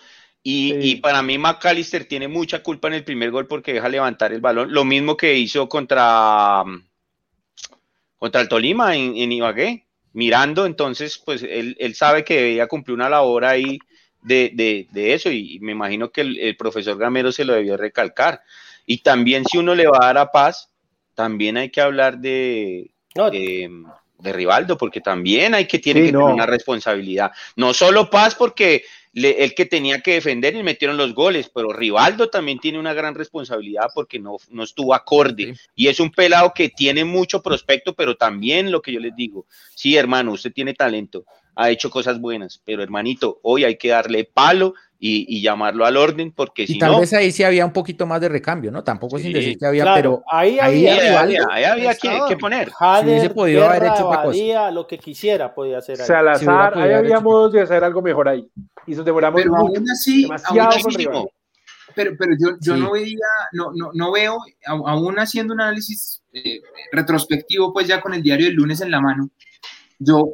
Y, y para mí McAllister tiene mucha culpa en el primer gol porque deja levantar el balón. Lo mismo que hizo contra, contra el Tolima en, en Ibagué, mirando. Entonces, pues él, él sabe que debía cumplir una labor ahí de, de, de eso. Y, me imagino que el, el profesor Gamero se lo debió recalcar. Y también si uno le va a dar a paz, también hay que hablar de, de, de Rivaldo, porque también hay que tiene Sí, que no. tener una responsabilidad. No solo paz porque le- el que tenía que defender y metieron los goles, pero Rivaldo también tiene una gran responsabilidad porque no, no estuvo acorde. Y es un pelado que tiene mucho prospecto, pero también lo que yo les digo, sí, hermano, usted tiene talento, ha hecho cosas buenas, pero hermanito, hoy hay que darle palo y, y llamarlo al orden, porque Y si tal no... vez ahí sí había un poquito más de recambio, ¿no? Tampoco sin decir que había, claro, pero ahí Ahí había- ahí había que, poner. Jader, hubiese podido haber hecho otra cosa. Lo que quisiera podía hacer ahí. Si Salazar, podido ahí había modos de hacer algo mejor ahí. Y nos demoramos Pero mucho, aún así, demasiado aún pero, pero yo, yo Sí. no veía, no, no, no veo, aún haciendo un análisis eh, retrospectivo, pues ya con el diario del lunes en la mano, yo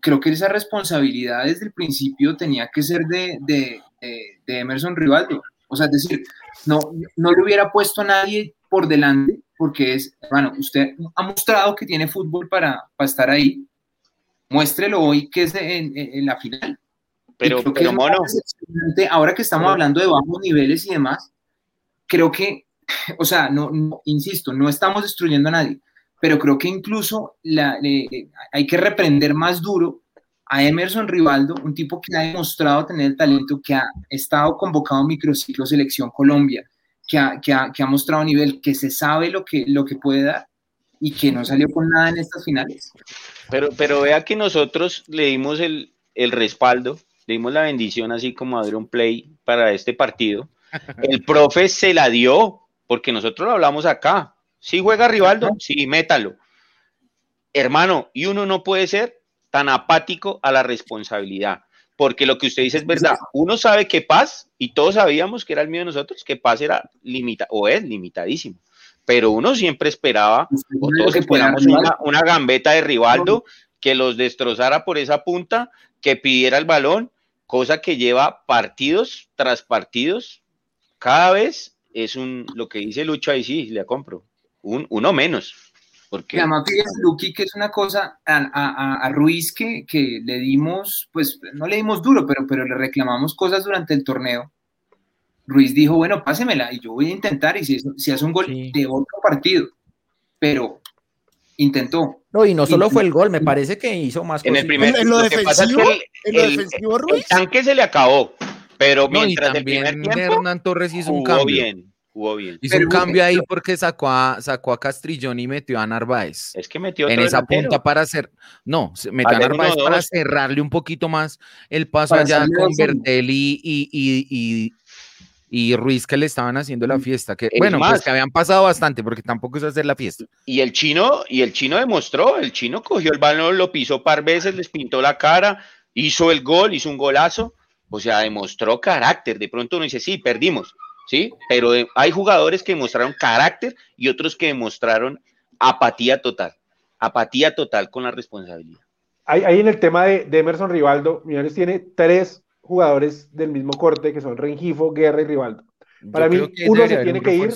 creo que esa responsabilidad desde el principio tenía que ser de, de, de- de Emerson Rivaldo. O sea, es decir, no, no le hubiera puesto a nadie por delante, porque es, bueno, usted ha mostrado que tiene fútbol para, para estar ahí, muéstrelo hoy que es en, en- en la final. Pero, pero mono, ahora que estamos hablando de bajos niveles y demás, creo que, o sea, no, no- insisto, no estamos destruyendo a nadie, pero creo que incluso la- le- hay que reprender más duro a Emerson Rivaldo, un tipo que ha demostrado tener el talento, que ha estado convocado en microciclo Selección Colombia, que ha, que ha, que ha mostrado nivel, que se sabe lo que, lo que puede dar y que no salió con nada en estas finales. Pero, pero vea que nosotros le dimos el, el respaldo, le dimos la bendición así como a un Play para este partido. [laughs] El profe se la dio, porque nosotros lo hablamos acá. Si juega Rivaldo, sí, métalo. Hermano, y uno no puede ser tan apático a la responsabilidad, porque lo que usted dice es verdad. Uno sabe que Paz, y todos sabíamos que era el mío de nosotros, que Paz era limitado, o es limitadísimo. Pero uno siempre esperaba, o todos esperamos una gambeta de Rivaldo que los destrozara por esa punta, que pidiera el balón, cosa que lleva partidos tras partidos. Cada vez es un, lo que dice Lucho ahí sí, le compro, un, uno menos. Porque además, fíjese, Luqui, que es una cosa a, a- a- a Ruiz que, que le dimos, pues no le dimos duro, pero, pero le reclamamos cosas durante el torneo. Ruiz dijo, bueno, pásemela y yo voy a intentar y si, si hace un gol de otro partido, pero intentó. No, y no solo fue el gol, me parece que hizo más en el cositas. primer ¿En lo lo que pasa es que defensivo? el- ¿En lo el- defensivo, el Ruiz? tanque se le acabó, pero No, y mientras el también primer tiempo Hernán Torres hizo un cambio. bien, jugó bien. Hizo Pero- un cambio ahí porque sacó a, sacó a Castrillón y metió a Narváez. Es que metió en esa delantero. punta para hacer, no, se- metió a uno, Narváez para cerrarle un poquito más el paso Para allá con. Bertel y, y, y, y- Ruiz que le estaban haciendo la fiesta. Que, Es bueno, pues que habían pasado bastante porque tampoco es hacer la fiesta. Y el chino, y el chino demostró, el chino cogió el balón, lo pisó par veces, les pintó la cara, hizo el gol, hizo un golazo, o sea, demostró carácter. De pronto uno dice, sí, perdimos, sí, pero hay jugadores que demostraron carácter y otros que demostraron apatía total, apatía total con la responsabilidad. Ahí, ahí en el tema de, de Emerson Rivaldo, Millonarios tiene tres jugadores del mismo corte que son Rengifo, Guerra y Rivaldo. Para Yo mí, uno se tiene un que ir,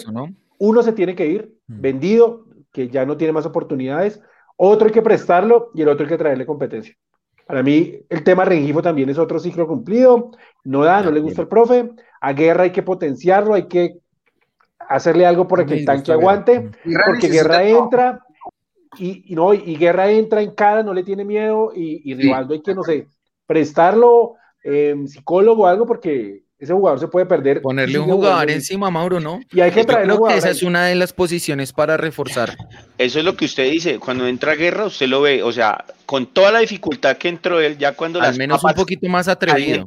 uno se tiene que ir vendido, que ya no tiene más oportunidades, otro hay que prestarlo y el otro hay que traerle competencia. Para mí, el tema Rengifo también es otro ciclo cumplido, no da, no le gusta el profe, a Guerra hay que potenciarlo, hay que hacerle algo para que el tanque aguante, porque Guerra entra y, y no, y Guerra entra en cara, no le tiene miedo y, y Rivaldo hay que, no sé, prestarlo, em, psicólogo o algo, porque ese jugador se puede perder. Ponerle un jugador encima, Mauro, ¿no? Y hay que traer creo que esa es una de las posiciones para reforzar. Eso es lo que usted dice, cuando entra Guerra usted lo ve, o sea, con toda la dificultad que entró él, ya cuando Al menos un poquito más atrevido.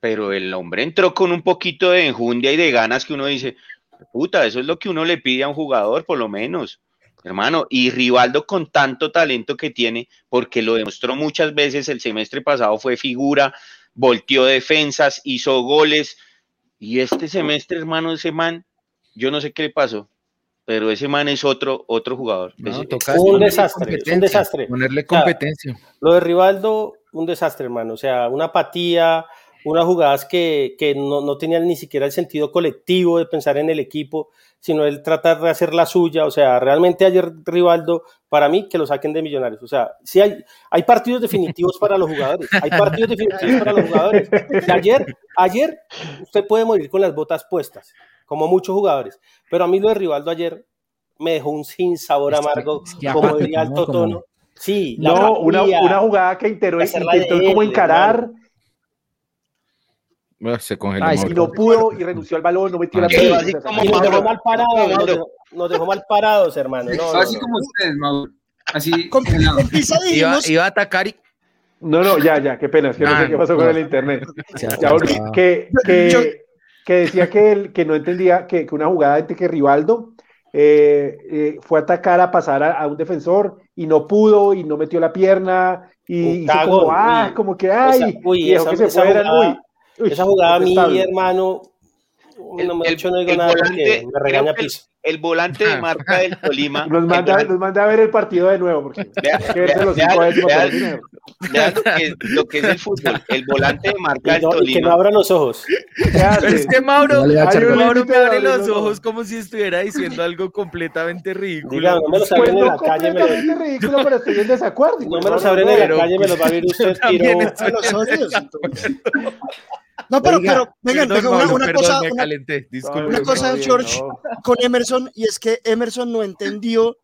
pero el hombre entró con un poquito de enjundia y de ganas que uno dice, puta, eso es lo que uno le pide a un jugador, por lo menos. Hermano, y Rivaldo con tanto talento que tiene, porque lo demostró muchas veces, el semestre pasado fue figura, volteó defensas, hizo goles, y este semestre, hermano, ese man, yo no sé qué le pasó, pero ese man es otro, otro jugador. un desastre, un desastre. Ponerle competencia. lo de Rivaldo, un desastre, hermano. O sea, una apatía, unas jugadas que, que no, no, tenían ni siquiera el sentido colectivo de pensar en el equipo, sino el tratar de hacer la suya. O sea, realmente ayer Rivaldo, para mí, que lo saquen de Millonarios. O sea, sí hay, hay partidos definitivos para los jugadores. Hay partidos definitivos para los jugadores. ayer, ayer usted puede morir con las botas puestas, como muchos jugadores. Pero a mí lo de Rivaldo ayer me dejó un sin sabor amargo, como diría alto tono. Sí, no, una, una, jugada que intentó, intentó como encarar. Se congeló. Ay, y no pudo y renunció al balón, no metió la pelota. Así como nos dejó mal parados, nos dejó, nos dejó mal parados, hermano. No, así no, como ustedes, Mauro. Así. Con, con [laughs] iba, iba, a atacar y. No, no, ya, ya, qué pena, es que no, sé qué pasó con el internet. Ya, que, que, que, decía que, él, que no entendía que, que una jugada entre que Rivaldo eh, eh, fue a atacar, a pasar a, a, un defensor y no pudo y no metió la pierna y hizo como, ah, como que, ay, uy, y esa, que se fueran, jugada, uy. Uy, esa jugada a mí, hermano, el, no me, el, hecho, no digo el nada volante, me regaña piso. El, volante de marca del Tolima. Nos manda, volante, nos manda a ver el partido de nuevo, porque [laughs] vea, que los lo, que, lo que es el fútbol. El volante de marca del no, y que Tolima. no abran los ojos. [laughs] Es que Mauro, Mauro me abre los ojos como si estuviera diciendo algo completamente ridículo. Diga, no me los Pues abren en no la calle, me los, completamente ridículo, pero estoy en desacuerdo. no me los abren en la calle, me los va a abrir usted tiro. a los. No, pero, Oiga, pero, vengan, Perdón, vengan, una, Mauro, una perdón, cosa, me una, calenté, disculpe. una cosa, George, no. con Emerson, y es que Emerson no entendió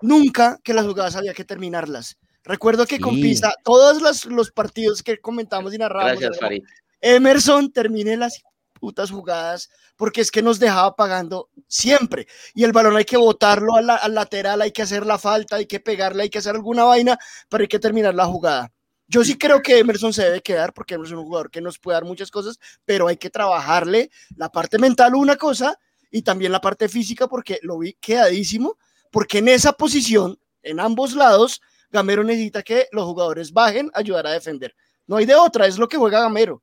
nunca que las jugadas había que terminarlas. Recuerdo que con Sí. Pisa, todos los, los partidos que comentamos y narramos, Gracias, Farid. Emerson termine las putas jugadas porque es que nos dejaba pagando siempre. Y el balón hay que botarlo al, al lateral, hay que hacer la falta, hay que pegarle, hay que hacer alguna vaina, pero hay que terminar la jugada. Yo sí creo que Emerson se debe quedar porque Emerson es un jugador que nos puede dar muchas cosas, pero hay que trabajarle la parte mental una cosa y también la parte física porque lo vi quedadísimo, porque en esa posición, en ambos lados, Gamero necesita que los jugadores bajen, ayudar a defender. No hay de otra, es lo que juega Gamero.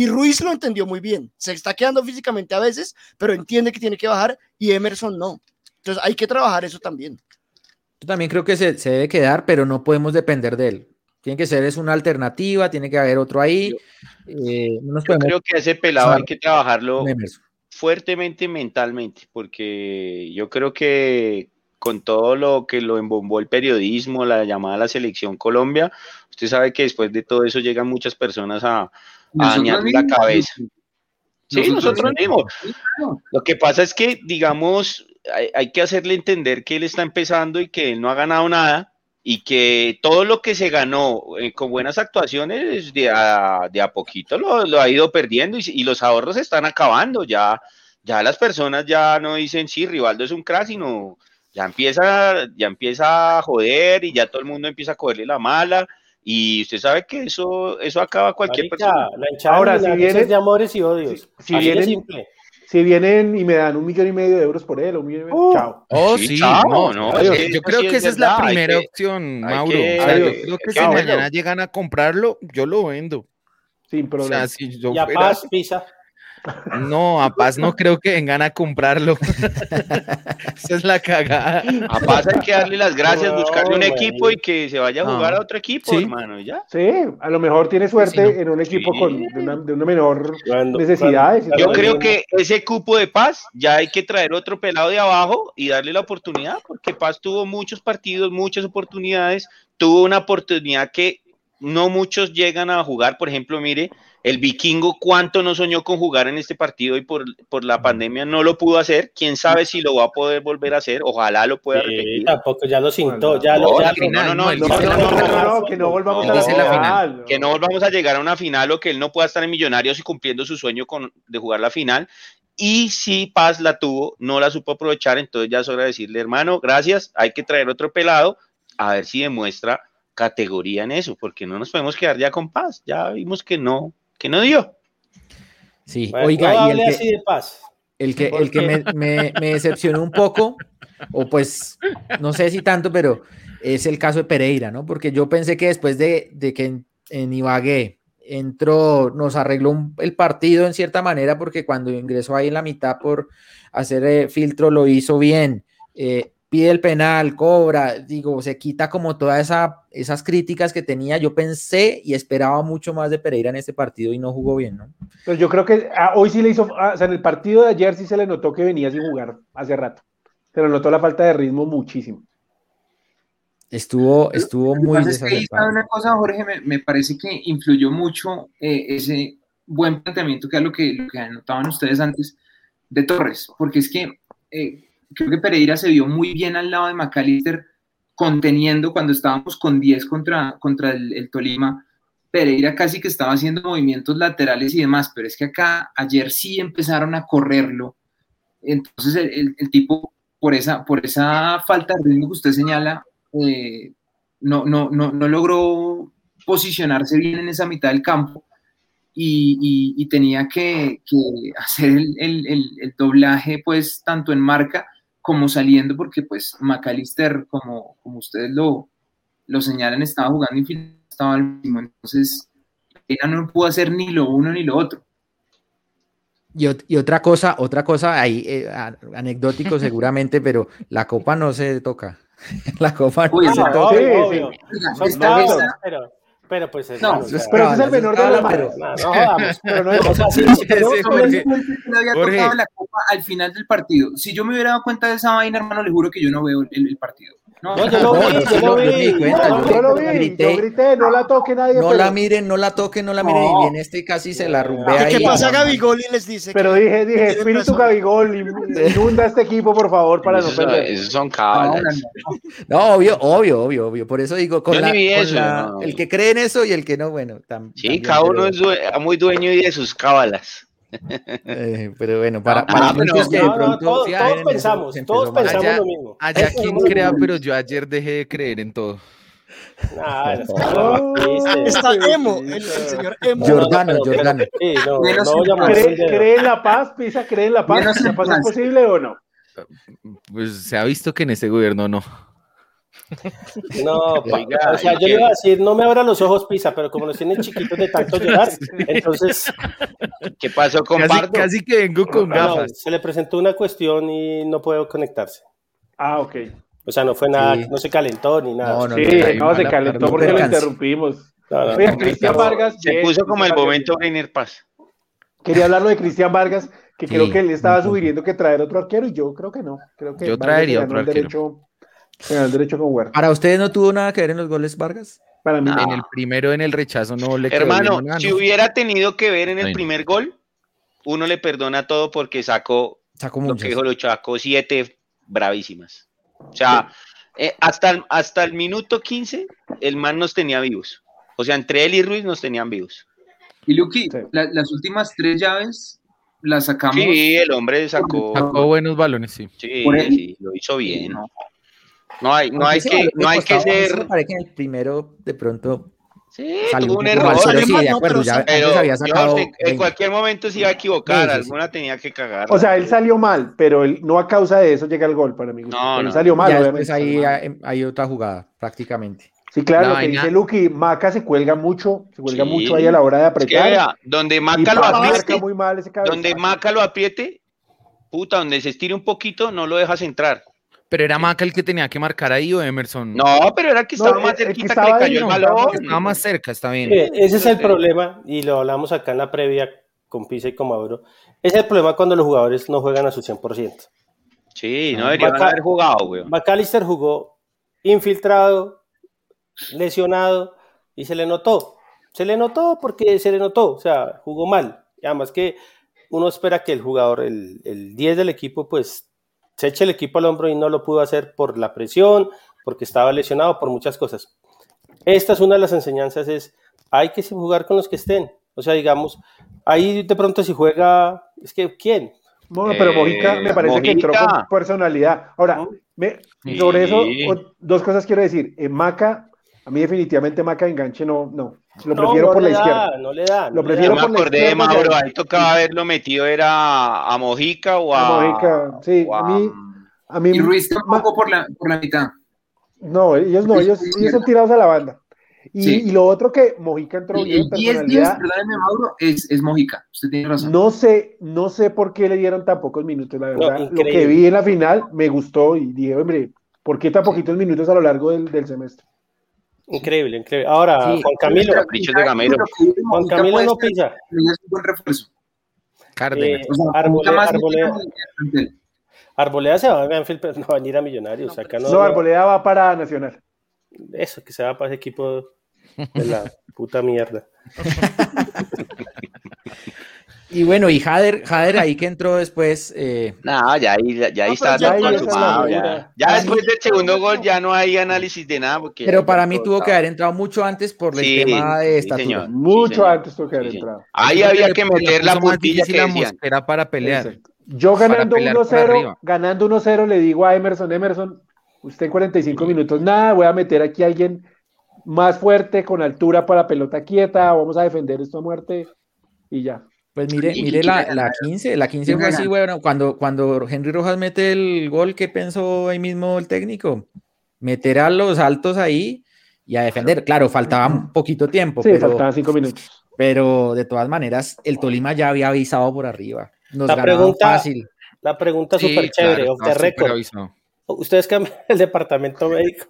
Y Ruiz lo entendió muy bien. Se está quedando físicamente a veces, pero entiende que tiene que bajar y Emerson no. Entonces hay que trabajar eso también. Yo también creo que se, se debe quedar, pero no podemos depender de él. Tiene que ser es una alternativa, tiene que haber otro ahí. Eh, no nos Yo podemos creo que ese pelado hay que trabajarlo fuertemente mentalmente, porque yo creo que con todo lo que lo embombó el periodismo, la llamada a la selección Colombia, usted sabe que después de todo eso llegan muchas personas a, a dañar la cabeza. Sí, nosotros, mismos. Lo que pasa es que, digamos, hay, hay, que hacerle entender que él está empezando y que él no ha ganado nada y que todo lo que se ganó eh, con buenas actuaciones de a, de a poquito lo, lo, ha ido perdiendo y, y, los ahorros están acabando. Ya, ya las personas ya no dicen, sí, Rivaldo es un crack, sino ya empieza, ya empieza a joder y ya todo el mundo empieza a cogerle la mala. Y usted sabe que eso, eso acaba cualquier Marica, persona. La Ahora, si vienen de amores y odios. Si, si vienen, si vienen y me dan un millón y medio de euros por él, un millón y medio, uh, chao. Oh, sí, chao. no, no. Adiós. Yo creo que esa es la primera que, opción, Mauro. Que, o sea, yo creo que si mañana llegan a comprarlo, yo lo vendo. Sin problema. O sea, si yo y a fuera... Paz, pizza. No, a Paz no creo que vengan a comprarlo. [laughs] Esa es la cagada. A Paz hay que darle las gracias, no, buscarle un equipo y que se vaya a jugar no. a otro equipo, ¿Sí? hermano. ¿ya? Sí, a lo mejor tiene suerte sí, no. en un equipo sí. con de una, de una menor cuando, necesidad. Cuando, yo creo que ese cupo de Paz ya hay que traer otro pelado de abajo y darle la oportunidad, porque Paz tuvo muchos partidos, muchas oportunidades, tuvo una oportunidad que no muchos llegan a jugar, por ejemplo, mire, el vikingo cuánto no soñó con jugar en este partido y por, por la pandemia no lo pudo hacer. Quién sabe si lo va a poder volver a hacer. Ojalá lo pueda sí, repetir. Tampoco ya lo sintó. Ya lo, no, ya final, no, no, no, no, que no volvamos a la final. Que no volvamos a llegar a una final o que él no pueda estar en Millonarios y cumpliendo su sueño con, de jugar la final. Y si Paz la tuvo, no la supo aprovechar, entonces ya es hora de decirle, hermano, gracias, hay que traer otro pelado a ver si demuestra categoría en eso, porque no nos podemos quedar ya con Paz. Ya vimos que no, que no dio. Sí, Bueno, oiga, no y el así que, de paz. el que, el que me, me- me decepcionó un poco, o pues no sé si tanto, pero es el caso de Pereira, ¿no? Porque yo pensé que después de, de que en, en Ibagué entró, nos arregló un- el partido en cierta manera, porque cuando ingresó ahí en la mitad por hacer eh, filtro lo hizo bien. eh, pide el penal, cobra, digo, se quita como todas esa, esas críticas que tenía. Yo pensé y esperaba mucho más de Pereira en este partido y no jugó bien, ¿no? Pues yo creo que ah, hoy sí le hizo, ah, o sea, en el partido de ayer sí se le notó que venía sin jugar hace rato. Se le notó la falta de ritmo muchísimo. Estuvo, estuvo muy es que una cosa, Jorge, me, me parece que influyó mucho eh, ese buen planteamiento que es lo que, lo que anotaban ustedes antes de Torres, porque es que eh, creo que Pereira se vio muy bien al lado de McAllister conteniendo cuando estábamos con 10 contra, contra el, el Tolima. Pereira casi que estaba haciendo movimientos laterales y demás, pero es que acá ayer sí empezaron a correrlo. Entonces el, tipo, por esa, por esa falta de ritmo que usted señala, eh, no, no, no, no logró posicionarse bien en esa mitad del campo y, tenía que, hacer el doblaje pues tanto en marca como saliendo porque pues McAllister como, como ustedes lo, lo señalan estaba jugando infinito, estaba al último, entonces ella no pudo hacer ni lo uno ni lo otro. Y, ot- y otra cosa, otra cosa ahí, eh, anecdótico [laughs] seguramente, pero la copa no se toca. [laughs] La copa no Uy, se no, toca. obvio, sí, obvio. Esta pero, pues es No, malo, o eso es sea, Pero ese es el menor de los cabra, males. no, no jodamos. Pero no es, O sea, [laughs] sí, sí, no, Jorge. le había Jorge. tocado la copa al final del partido. Si yo me hubiera dado cuenta de esa vaina, hermano, le juro que yo no veo el, el partido. No, No, yo lo No, vi, yo lo vi. yo lo vi, grité. yo grité, no la toque nadie. No pero, la miren, no la toquen, no la miren. Y viene este y casi se la rumbea ¿Qué, ahí. qué pasa, No, Gabigol? Y les dice pero que- dije, dije, espíritu. Gabigol, inunda este equipo, por favor, para no Esos son, perder. esos son no, cábalas. No, obvio, obvio, obvio, obvio. Por eso digo, con Yo la, ni vi con eso, la- no. el que cree en eso y el que no, bueno. tam- Sí, también, cada uno pero- es due- muy dueño de sus cábalas. Eh, pero bueno, para, para no, muchos que de No, no, todos, ah, pensamos, todos pensamos Allá- lo mismo. Allá Eso quien crea, pero yo ayer dejé de creer en todo. Nah, no, triste. Está emo, el, el señor emo. No, no, no, Jordano, Jordano. sí, no, no ¿Cree, en la paz, Pisa? ¿Cree en la paz? ¿La paz es posible o no? Pues se ha visto que en este gobierno no. No, [laughs] pa- Oiga, o sea, ¿y yo le iba a decir, no me abra los ojos, Pisa, pero como los tienen chiquitos de tanto [laughs] llorar, entonces ¿Qué pasó con Casi, Pardo? casi que vengo con no, no, gafas. se le presentó una cuestión y no pudo conectarse. Ah, ok. O sea, no fue nada, Sí. no se calentó ni nada. No, no, Sí, no, se calentó porque lo interrumpimos. No, no, Oiga, no, Cristian. Vargas. Se puso como el momento Vargas. Reiner Paz. Quería hablarlo de Cristian Vargas, que Sí, creo que él estaba sugiriendo que traer otro arquero y yo creo que no. Creo que Yo traería otro arquero. derecho el derecho con Huerta. ¿Para ustedes no tuvo nada que ver en los goles Vargas? Para mí, En el primero, en el rechazo, no le quedó Hermano, bien, ¿no? si hubiera tenido que ver en el Bueno. primer gol, uno le perdona todo porque sacó, Sacó lo que dijo Lucho, sacó siete bravísimas. O sea, eh, hasta, el- hasta el minuto 15, el man nos tenía vivos. O sea, entre él y Ruiz nos tenían vivos. Y Luqui, Sí. la- las últimas tres llaves las sacamos. Sí, el hombre sacó. Sacó buenos balones, sí. Sí, sí, lo hizo bien. No hay, no hay que, no hay que ser. parece que en el primero, de pronto Sí, tuvo un error. pero sí, mal, de no, acuerdo, pero ya sa- antes Pero había sacado George, en 20. cualquier momento se iba a equivocar, Sí, sí, sí. alguna tenía que cagar. O sea, él salió mal, pero él, no a causa de eso llega el gol para mí. No, él no. salió mal, ya obviamente. después ahí hay, hay otra jugada, prácticamente. Sí, claro, La lo que dice Lucky, Maca se cuelga mucho, se cuelga Sí. mucho ahí a la hora de Es que apretar. vea, donde Maca lo apriete, marca muy mal ese cabezazo. donde Maca lo apriete, puta, donde se estire un poquito, no lo dejas entrar. Pero era Maca el que tenía que marcar ahí o Emerson. No, pero era el que No, estaba más que cerquita que estaba le ahí, cayó el no, balón. Estaba más cerca, está bien. Ese es el Sí. problema, y lo hablamos acá en la previa con Pisa y con Mauro. Ese es el problema cuando los jugadores no juegan a su 100%. Sí, no deberían Maca- haber jugado, güey. McAllister jugó infiltrado, lesionado, y se le notó. Se le notó porque se le notó, o sea, jugó mal. Y además que uno espera que el jugador, el, el 10 del equipo, pues se eche el equipo al hombro y no lo pudo hacer por la presión, porque estaba lesionado, por muchas cosas. Esta es una de las enseñanzas, es hay que jugar con los que estén. O sea, digamos, ahí de pronto si juega, es que ¿quién? Bueno, pero Eh, Mojica me parece que entró con personalidad. Ahora, me- Sí. sobre eso, dos cosas quiero decir. En Maca, a mí definitivamente Maca enganche no, no. Lo prefiero no por la da, izquierda. No le da. Lo no le prefiero Yo da. me por la acordé de izquierda, Mauro, ahí tocaba haberlo metido, era a Mojica o a. A Mojica, sí, o a mí- A mí, Y Ruiz tampoco por la, por la mitad. no, ellos no, ellos, ellos son tirados a la banda. Y, Sí. y lo otro que Mojica entró bien, el 10 10, personalidad. perdóneme Mauro, es, es Mojica. Usted tiene razón. No sé, no sé por qué le dieron tan pocos minutos, la verdad. lo que vi en la final me gustó y dije, hombre, ¿por qué tan poquitos minutos a lo largo del, del semestre? Increíble, increíble. Ahora, Sí. Juan Camilo, Caprichos de Gamero. Lo que dice Juan Camilo no pisa. es un buen refuerzo. Cárdenas. Eh, O sea, Arboleda- se va a Banfield, pero no va a venir a Millonarios. Acá no, No, Arboleda va para Nacional. Eso, que se va para ese equipo de la puta mierda. [laughs] Y bueno, y Jader, Jader ahí que entró después, eh, No, ya ahí, ya, ya ahí No, está ya todo consumado, ya. después del segundo gol ya no hay análisis de nada. Porque pero para mí tuvo que haber entrado mucho antes por el Sí, tema de sí, estatura. señor. Mucho señor. antes tuvo que haber Sí, entrado. Ahí había que meter la puntilla que la decían. mosquera para pelear. Exacto. Yo ganando pelear para 1-0, arriba. ganando 1-0, le digo a Emerson, Emerson, usted en 45 minutos, nada, voy a meter aquí a alguien más fuerte, con altura para pelota quieta, vamos a defender esto a muerte y ya. Pues mire, mire la, la 15, la 15 fue así, bueno, cuando, cuando Henry Rojas mete el gol, ¿qué pensó ahí mismo el técnico? Meter a los altos ahí y a defender. Claro, faltaba un poquito tiempo, Sí, pero, faltaban 5 minutos. pero de todas maneras, el Tolima ya había avisado por arriba. Nos La pregunta- fácil. La pregunta Sí, súper chévere, claro, record. avisado. ¿Ustedes cambian [laughs] el departamento médico?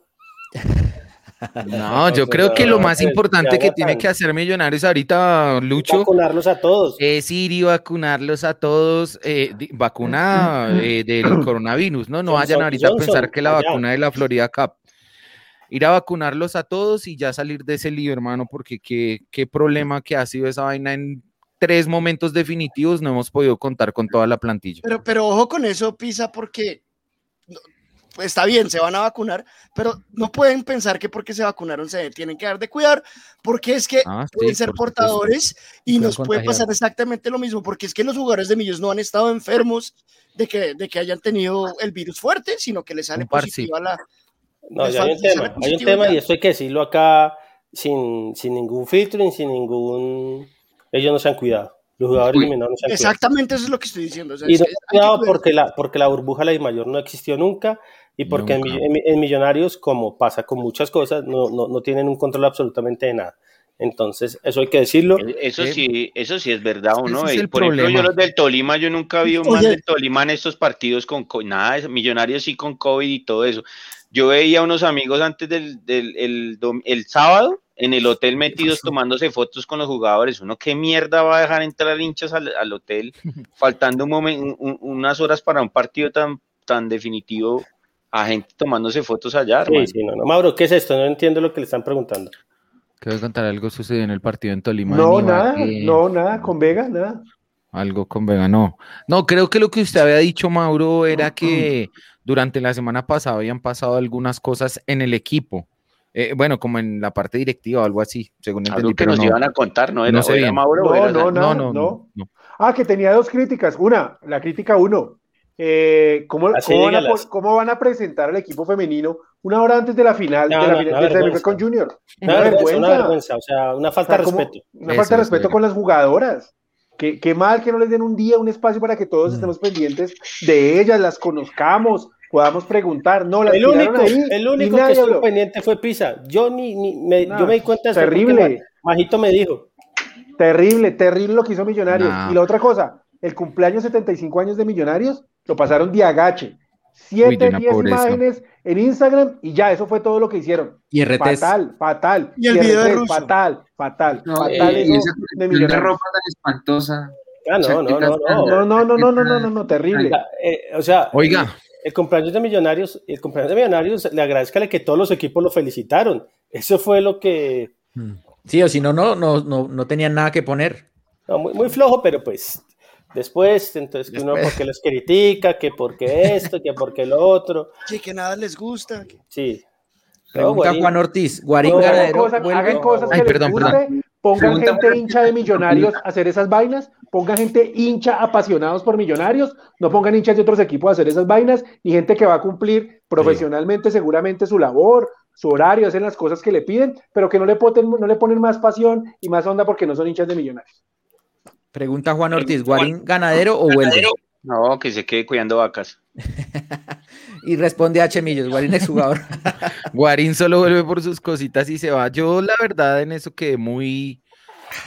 [laughs] No, yo creo que lo más importante que tiene que hacer Millonarios ahorita, Lucho, Vacunarlos a todos. es ir y vacunarlos a todos, eh, vacuna eh, del [clears throat] coronavirus, ¿no? No Johnson vayan ahorita a pensar que la allá. vacuna de la Florida Cup. Ir a vacunarlos a todos y ya salir de ese lío, hermano, porque qué, qué problema que ha sido esa vaina en tres momentos definitivos, no hemos podido contar con toda la plantilla. Pero, pero ojo con eso, Pisa, porque pues está bien, se van a vacunar, pero no pueden pensar que porque se vacunaron se tienen que dar de cuidar, porque es que Ah, sí, pueden ser por supuesto. portadores y nos puede contagiar. pasar exactamente lo mismo, porque es que los jugadores de Millos no han estado enfermos de que, de que hayan tenido el virus fuerte, sino que les sale par, sí. positiva la... No, hay un tema, hay un tema ya. y esto hay que decirlo acá sin, sin ningún filtro y sin ningún... Ellos no se han cuidado. Los jugadores Uy, eliminados no se han cuidado. Exactamente eso es lo que estoy diciendo. o sea, Y es no que cuidado porque la, porque la burbuja de la mayor no existió nunca y porque en, Millonarios, como pasa con muchas cosas, no, no, no tienen un control absolutamente de nada. Entonces, eso hay que decirlo. Eso Eh, sí, eso sí es verdad, ¿o no? es Eh, el Por ejemplo, yo los del Tolima, yo nunca vi un man del Tolima en estos partidos con co- nada, de eso. Millonarios sí con COVID y todo eso. Yo veía unos amigos antes del, del el, sábado en el hotel metidos tomándose fotos con los jugadores. Uno, ¿qué mierda va a dejar entrar hinchas al, al hotel [laughs] faltando un momen- un- unas horas para un partido tan, tan definitivo? A gente tomándose fotos allá, Sí, hermano. sí, no, no. Mauro, ¿qué es esto? No entiendo lo que le están preguntando. Quiero contar algo sucedió en el partido en Tolima. No, nada, Ibagué. no, nada, con Vega, nada. Algo con Vega, no. No, creo que lo que usted había dicho, Mauro, era que [clears throat] durante la semana pasada habían pasado algunas cosas en el equipo. Eh, bueno, como en la parte directiva o algo así, según entendí. Algo que pero nos no, iban a contar, ¿no? Era, no sé era bien. Mauro o No, era no, no, no. no. Ah, que tenía dos críticas. Una, la crítica uno. Eh, ¿cómo, cómo van a, dígalas. po- cómo van a presentar al equipo femenino una hora antes de la final No, de la no, final una de con Junior? Una vergüenza, una vergüenza, o sea, una falta de ¿cómo- respeto. Una Eso falta de es, respeto con las jugadoras. Qué, qué mal que no les den un día, un espacio para que Mm. todos estemos pendientes de ellas, las conozcamos, podamos preguntar. No, las El único, ahí el único que estuvo habló. pendiente fue Pisa. Yo ni, ni me, No, yo me di cuenta después porque terrible. Ma- Majito me dijo. Terrible, terrible lo que hizo Millonarios. No. Y la otra cosa, el cumpleaños 75 años de Millonarios lo pasaron de agache. Siete, Uy, de una diez pobreza. imágenes en Instagram y ya, eso fue todo lo que hicieron. Y RTs. Fatal, fatal. Y el video de Russo. Fatal, fatal, No, fatal eh, eso y esa de colección de Millonarios. ropa tan espantosa. Ah, no, no, no, no. No, no, no, no, no, no, no, no, terrible. Eh, o sea, Oiga. El, el cumpleaños de Millonarios, el cumpleaños de Millonarios, le agradezcale que todos los equipos lo felicitaron. Eso fue lo que. Sí, o si no, no, no, no, no tenían nada que poner. no, muy, muy flojo, pero pues. Después, entonces, que uno Después. porque los critica, que porque esto, que porque lo otro. [laughs] Sí, que nada les gusta. Sí. Pregunta. Juan Ortiz. Guarín No, Hagan ganadero. cosas, vuelve- hagan cosas Ay, que perdón, les guste, pongan Pregunta gente hincha de millonarios a hacer esas vainas, pongan gente hincha apasionados por millonarios, no pongan hinchas de otros equipos a hacer esas vainas, y gente que va a cumplir profesionalmente seguramente su labor, su horario, hacen las cosas que le piden, pero que no le, poten- no le ponen más pasión y más onda porque no son hinchas de millonarios. Pregunta Juan Ortiz. ¿Guarín ganadero o vuelve? No, que se quede cuidando vacas. [laughs] Y responde H. Millos. Guarín es jugador. [laughs] Guarín solo vuelve por sus cositas y se va. Yo, la verdad, en eso quedé muy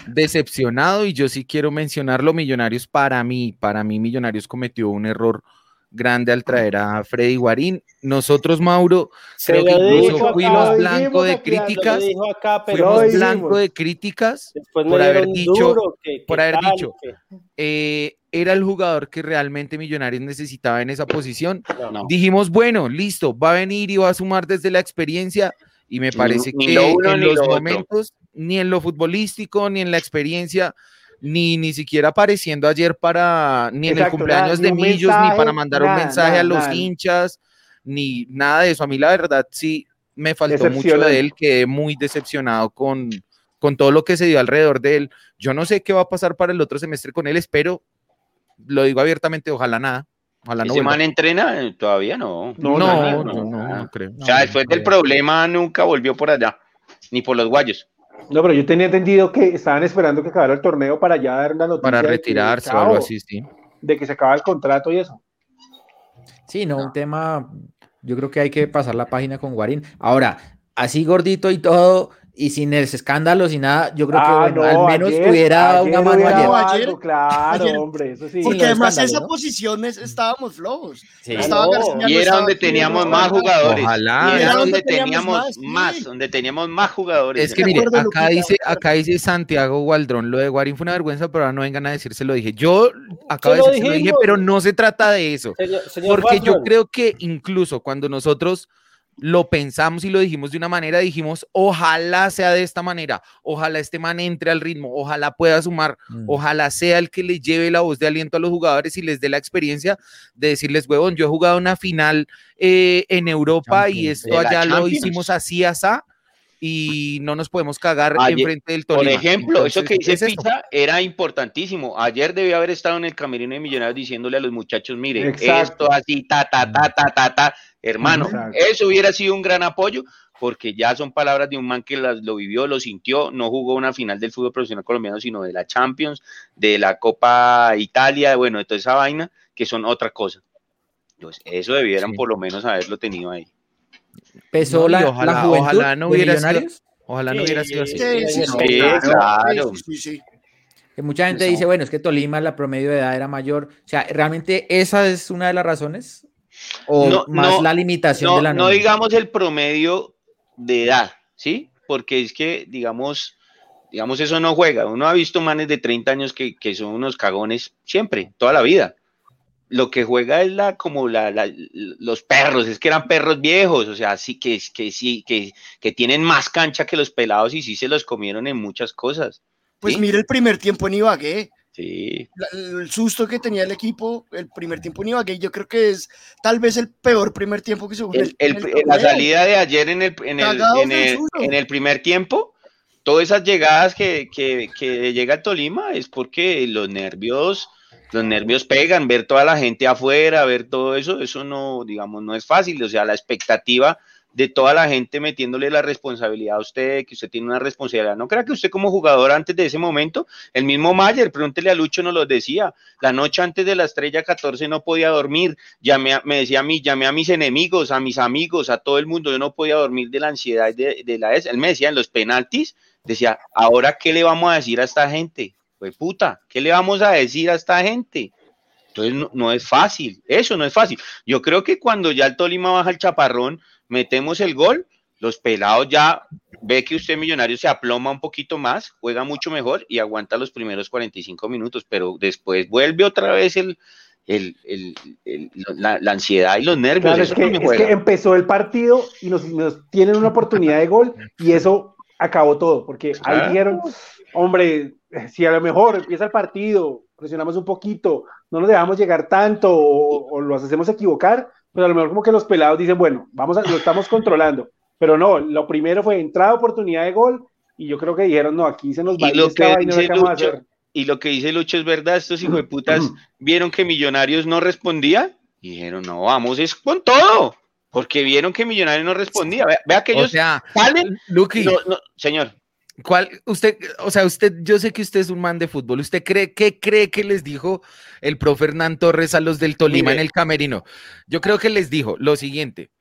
decepcionado y yo sí quiero mencionarlo. Millonarios, para mí, para mí, Millonarios cometió un error grande al traer a Freddy Guarín. Nosotros, Mauro, Se creo que incluso fuimos blanco de críticas. dijo acá, pero Lo Fuimos blanco de críticas por haber dicho- que- que por haber tal, dicho. que- eh, era el jugador que realmente Millonarios necesitaba en esa posición. no. No. Dijimos, bueno, listo, va a venir y va a sumar desde la experiencia y me parece ni que lo uno en los lo momentos, ni en lo futbolístico, ni en la experiencia, ni ni siquiera apareciendo ayer para, ni en el cumpleaños nada, de Millos, ni para mandar un mensaje nada, a los nada. hinchas, ni nada de eso. A mí la verdad sí me faltó mucho de él, quedé muy decepcionado con, con todo lo que se dio alrededor de él. Yo no sé qué va a pasar para el otro semestre con él, espero, lo digo abiertamente, ojalá nada. Ojalá no ¿Ese vuelva. man entrena? Eh, Todavía no. No, No, no, no, no, no. no creo. O sea, después del problema nunca volvió por allá, ni por los guayos. No, pero yo tenía entendido que estaban esperando que acabara el torneo para ya dar una noticia Para de que, retirarse o algo así, sí. de que se acaba el contrato y eso. Sí, no, un tema. Yo creo que hay que pasar la página con Guarín. Ahora, así gordito y todo, y sin el escándalo, sin nada, yo creo que Ah, bueno, no, al menos ayer- tuviera ayer una mano ayer. claro, Ayer. hombre, eso sí. Porque además esa ¿no? posición es- estábamos flojos. Sí. Estaba no. García, no Y era estaba donde teníamos más jugadores. Ojalá. Y era Era donde teníamos más, donde teníamos más jugadores. Es que mire, acá dice, acá dice Santiago Gualdrón, lo de Guarín fue una vergüenza, pero ahora no vengan a decir, se lo dije. Yo acabo de decir, se lo dije, pero no se trata de eso. Señor, señor Porque yo creo que incluso cuando nosotros lo pensamos y lo dijimos de una manera, dijimos, ojalá sea de esta manera, ojalá este man entre al ritmo, ojalá pueda sumar, Mm. ojalá sea el que le lleve la voz de aliento a los jugadores y les dé la experiencia de decirles, huevón, yo he jugado una final eh, en Europa y Champions, esto de la allá lo hicimos así, asá, y no nos podemos cagar Ayer- enfrente del Por Tolima. ejemplo, eso Entonces, que dice es eso. Pizza era importantísimo. Ayer debió haber estado en el camerino de Millonarios diciéndole a los muchachos, mire, Exacto. esto así, ta, ta, ta, ta, ta, ta. Hermano, Exacto. eso hubiera sido un gran apoyo porque ya son palabras de un man que las, lo vivió, lo sintió, no jugó una final del fútbol profesional colombiano, sino de la Champions, de la Copa Italia, bueno, de toda esa vaina, que son otra cosa. Entonces, eso debieran Sí. por lo menos haberlo tenido ahí. Pesó No, la, la ojalá- juventud ojalá no hubiera sido-. Ojalá no hubiera sido así. Sí, sí, sí, Sí, claro. Sí, sí, sí. Que mucha gente dice, bueno, es que Tolima la promedio de edad era mayor. O sea, ¿realmente esa es una de las razones? ¿O No, más no, la limitación no, de la no digamos el promedio de edad, ¿sí? Porque es que, digamos, digamos, eso no juega. Uno ha visto manes de 30 años que, que son unos cagones siempre, toda la vida. lo que juega es la como la, la- los perros, es que eran perros viejos, o sea, sí que, que sí, que, que tienen más cancha que los pelados y sí se los comieron en muchas cosas. Pues ¿sí? mire el primer tiempo en Ibagué. Sí. La- el susto que tenía el equipo, el primer tiempo en Ibagué, yo creo que es tal vez el peor primer tiempo que se jugó. El- el- el la salida de ayer en el, en el, en el- en el primer tiempo, todas esas llegadas que, que, que llega el Tolima es porque los nervios, los nervios pegan, ver toda la gente afuera, ver todo eso, eso no, digamos, no es fácil, o sea, la expectativa de toda la gente metiéndole la responsabilidad a usted, que usted tiene una responsabilidad. No crea que usted como jugador antes de ese momento, el mismo Mayer, pregúntele a Lucho, nos lo decía, la noche antes de la estrella 14 no podía dormir, llamé me decía a mí, llamé a mis enemigos, a mis amigos, a todo el mundo, yo no podía dormir de la ansiedad de, de la es. Él me decía en los penaltis, decía, ahora qué le vamos a decir a esta gente, pues puta, ¿qué le vamos a decir a esta gente? Entonces no, no es fácil, eso no es fácil. Yo creo que cuando ya el Tolima baja el chaparrón, metemos el gol, los pelados ya ve que usted millonario se aploma un poquito más, juega mucho mejor y aguanta los primeros 45 minutos, pero después vuelve otra vez el, el- el- el- la, la ansiedad y los nervios. Claro, es que, es empezó el partido y nos, nos tienen una oportunidad de gol y eso acabó todo, porque ahí Ah. dijeron, hombre, si a lo mejor empieza el partido, presionamos un poquito, no nos dejamos llegar tanto o, o los hacemos equivocar, pero a lo mejor como que los pelados dicen, bueno, vamos a, lo estamos controlando, pero no, lo primero fue entrada, oportunidad de gol y yo creo que dijeron, no, aquí se nos va a Y ir lo que vaina, dice ¿qué vamos a Lucho, hacer? y lo que dice Lucho es verdad, estos hijos de putas [clears throat] vieron que Millonarios no respondía y dijeron, no, vamos es con todo, porque vieron que Millonarios no respondía. Vea, vea que O ellos sea, salen. Luqui, No, no, señor. ¿Cuál, usted, o sea, usted, yo sé que usted es un man de fútbol. ¿Usted cree, qué cree que les dijo el profe Hernán Torres a los del Tolima Mire. en el camerino? Yo creo que les dijo lo siguiente,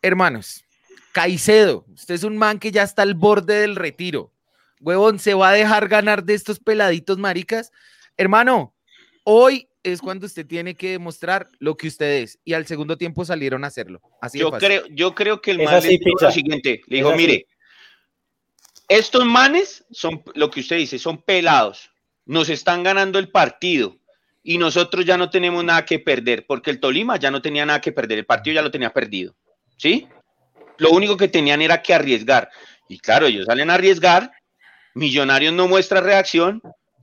hermanos, Caicedo, usted es un man que ya está al borde del retiro. Huevón, ¿se va a dejar ganar de estos peladitos maricas? Hermano, hoy es cuando usted tiene que demostrar lo que usted es. Y al segundo tiempo salieron a hacerlo. Así de Yo creo, yo creo que el man le dijo lo siguiente, le dijo, mire, estos manes son lo que usted dice, son pelados, nos están ganando el partido y nosotros ya no tenemos nada que perder, porque el Tolima ya no tenía nada que perder, el partido ya lo tenía perdido, ¿sí? Lo único que tenían era que arriesgar. Y claro, ellos salen a arriesgar, Millonarios no muestra reacción,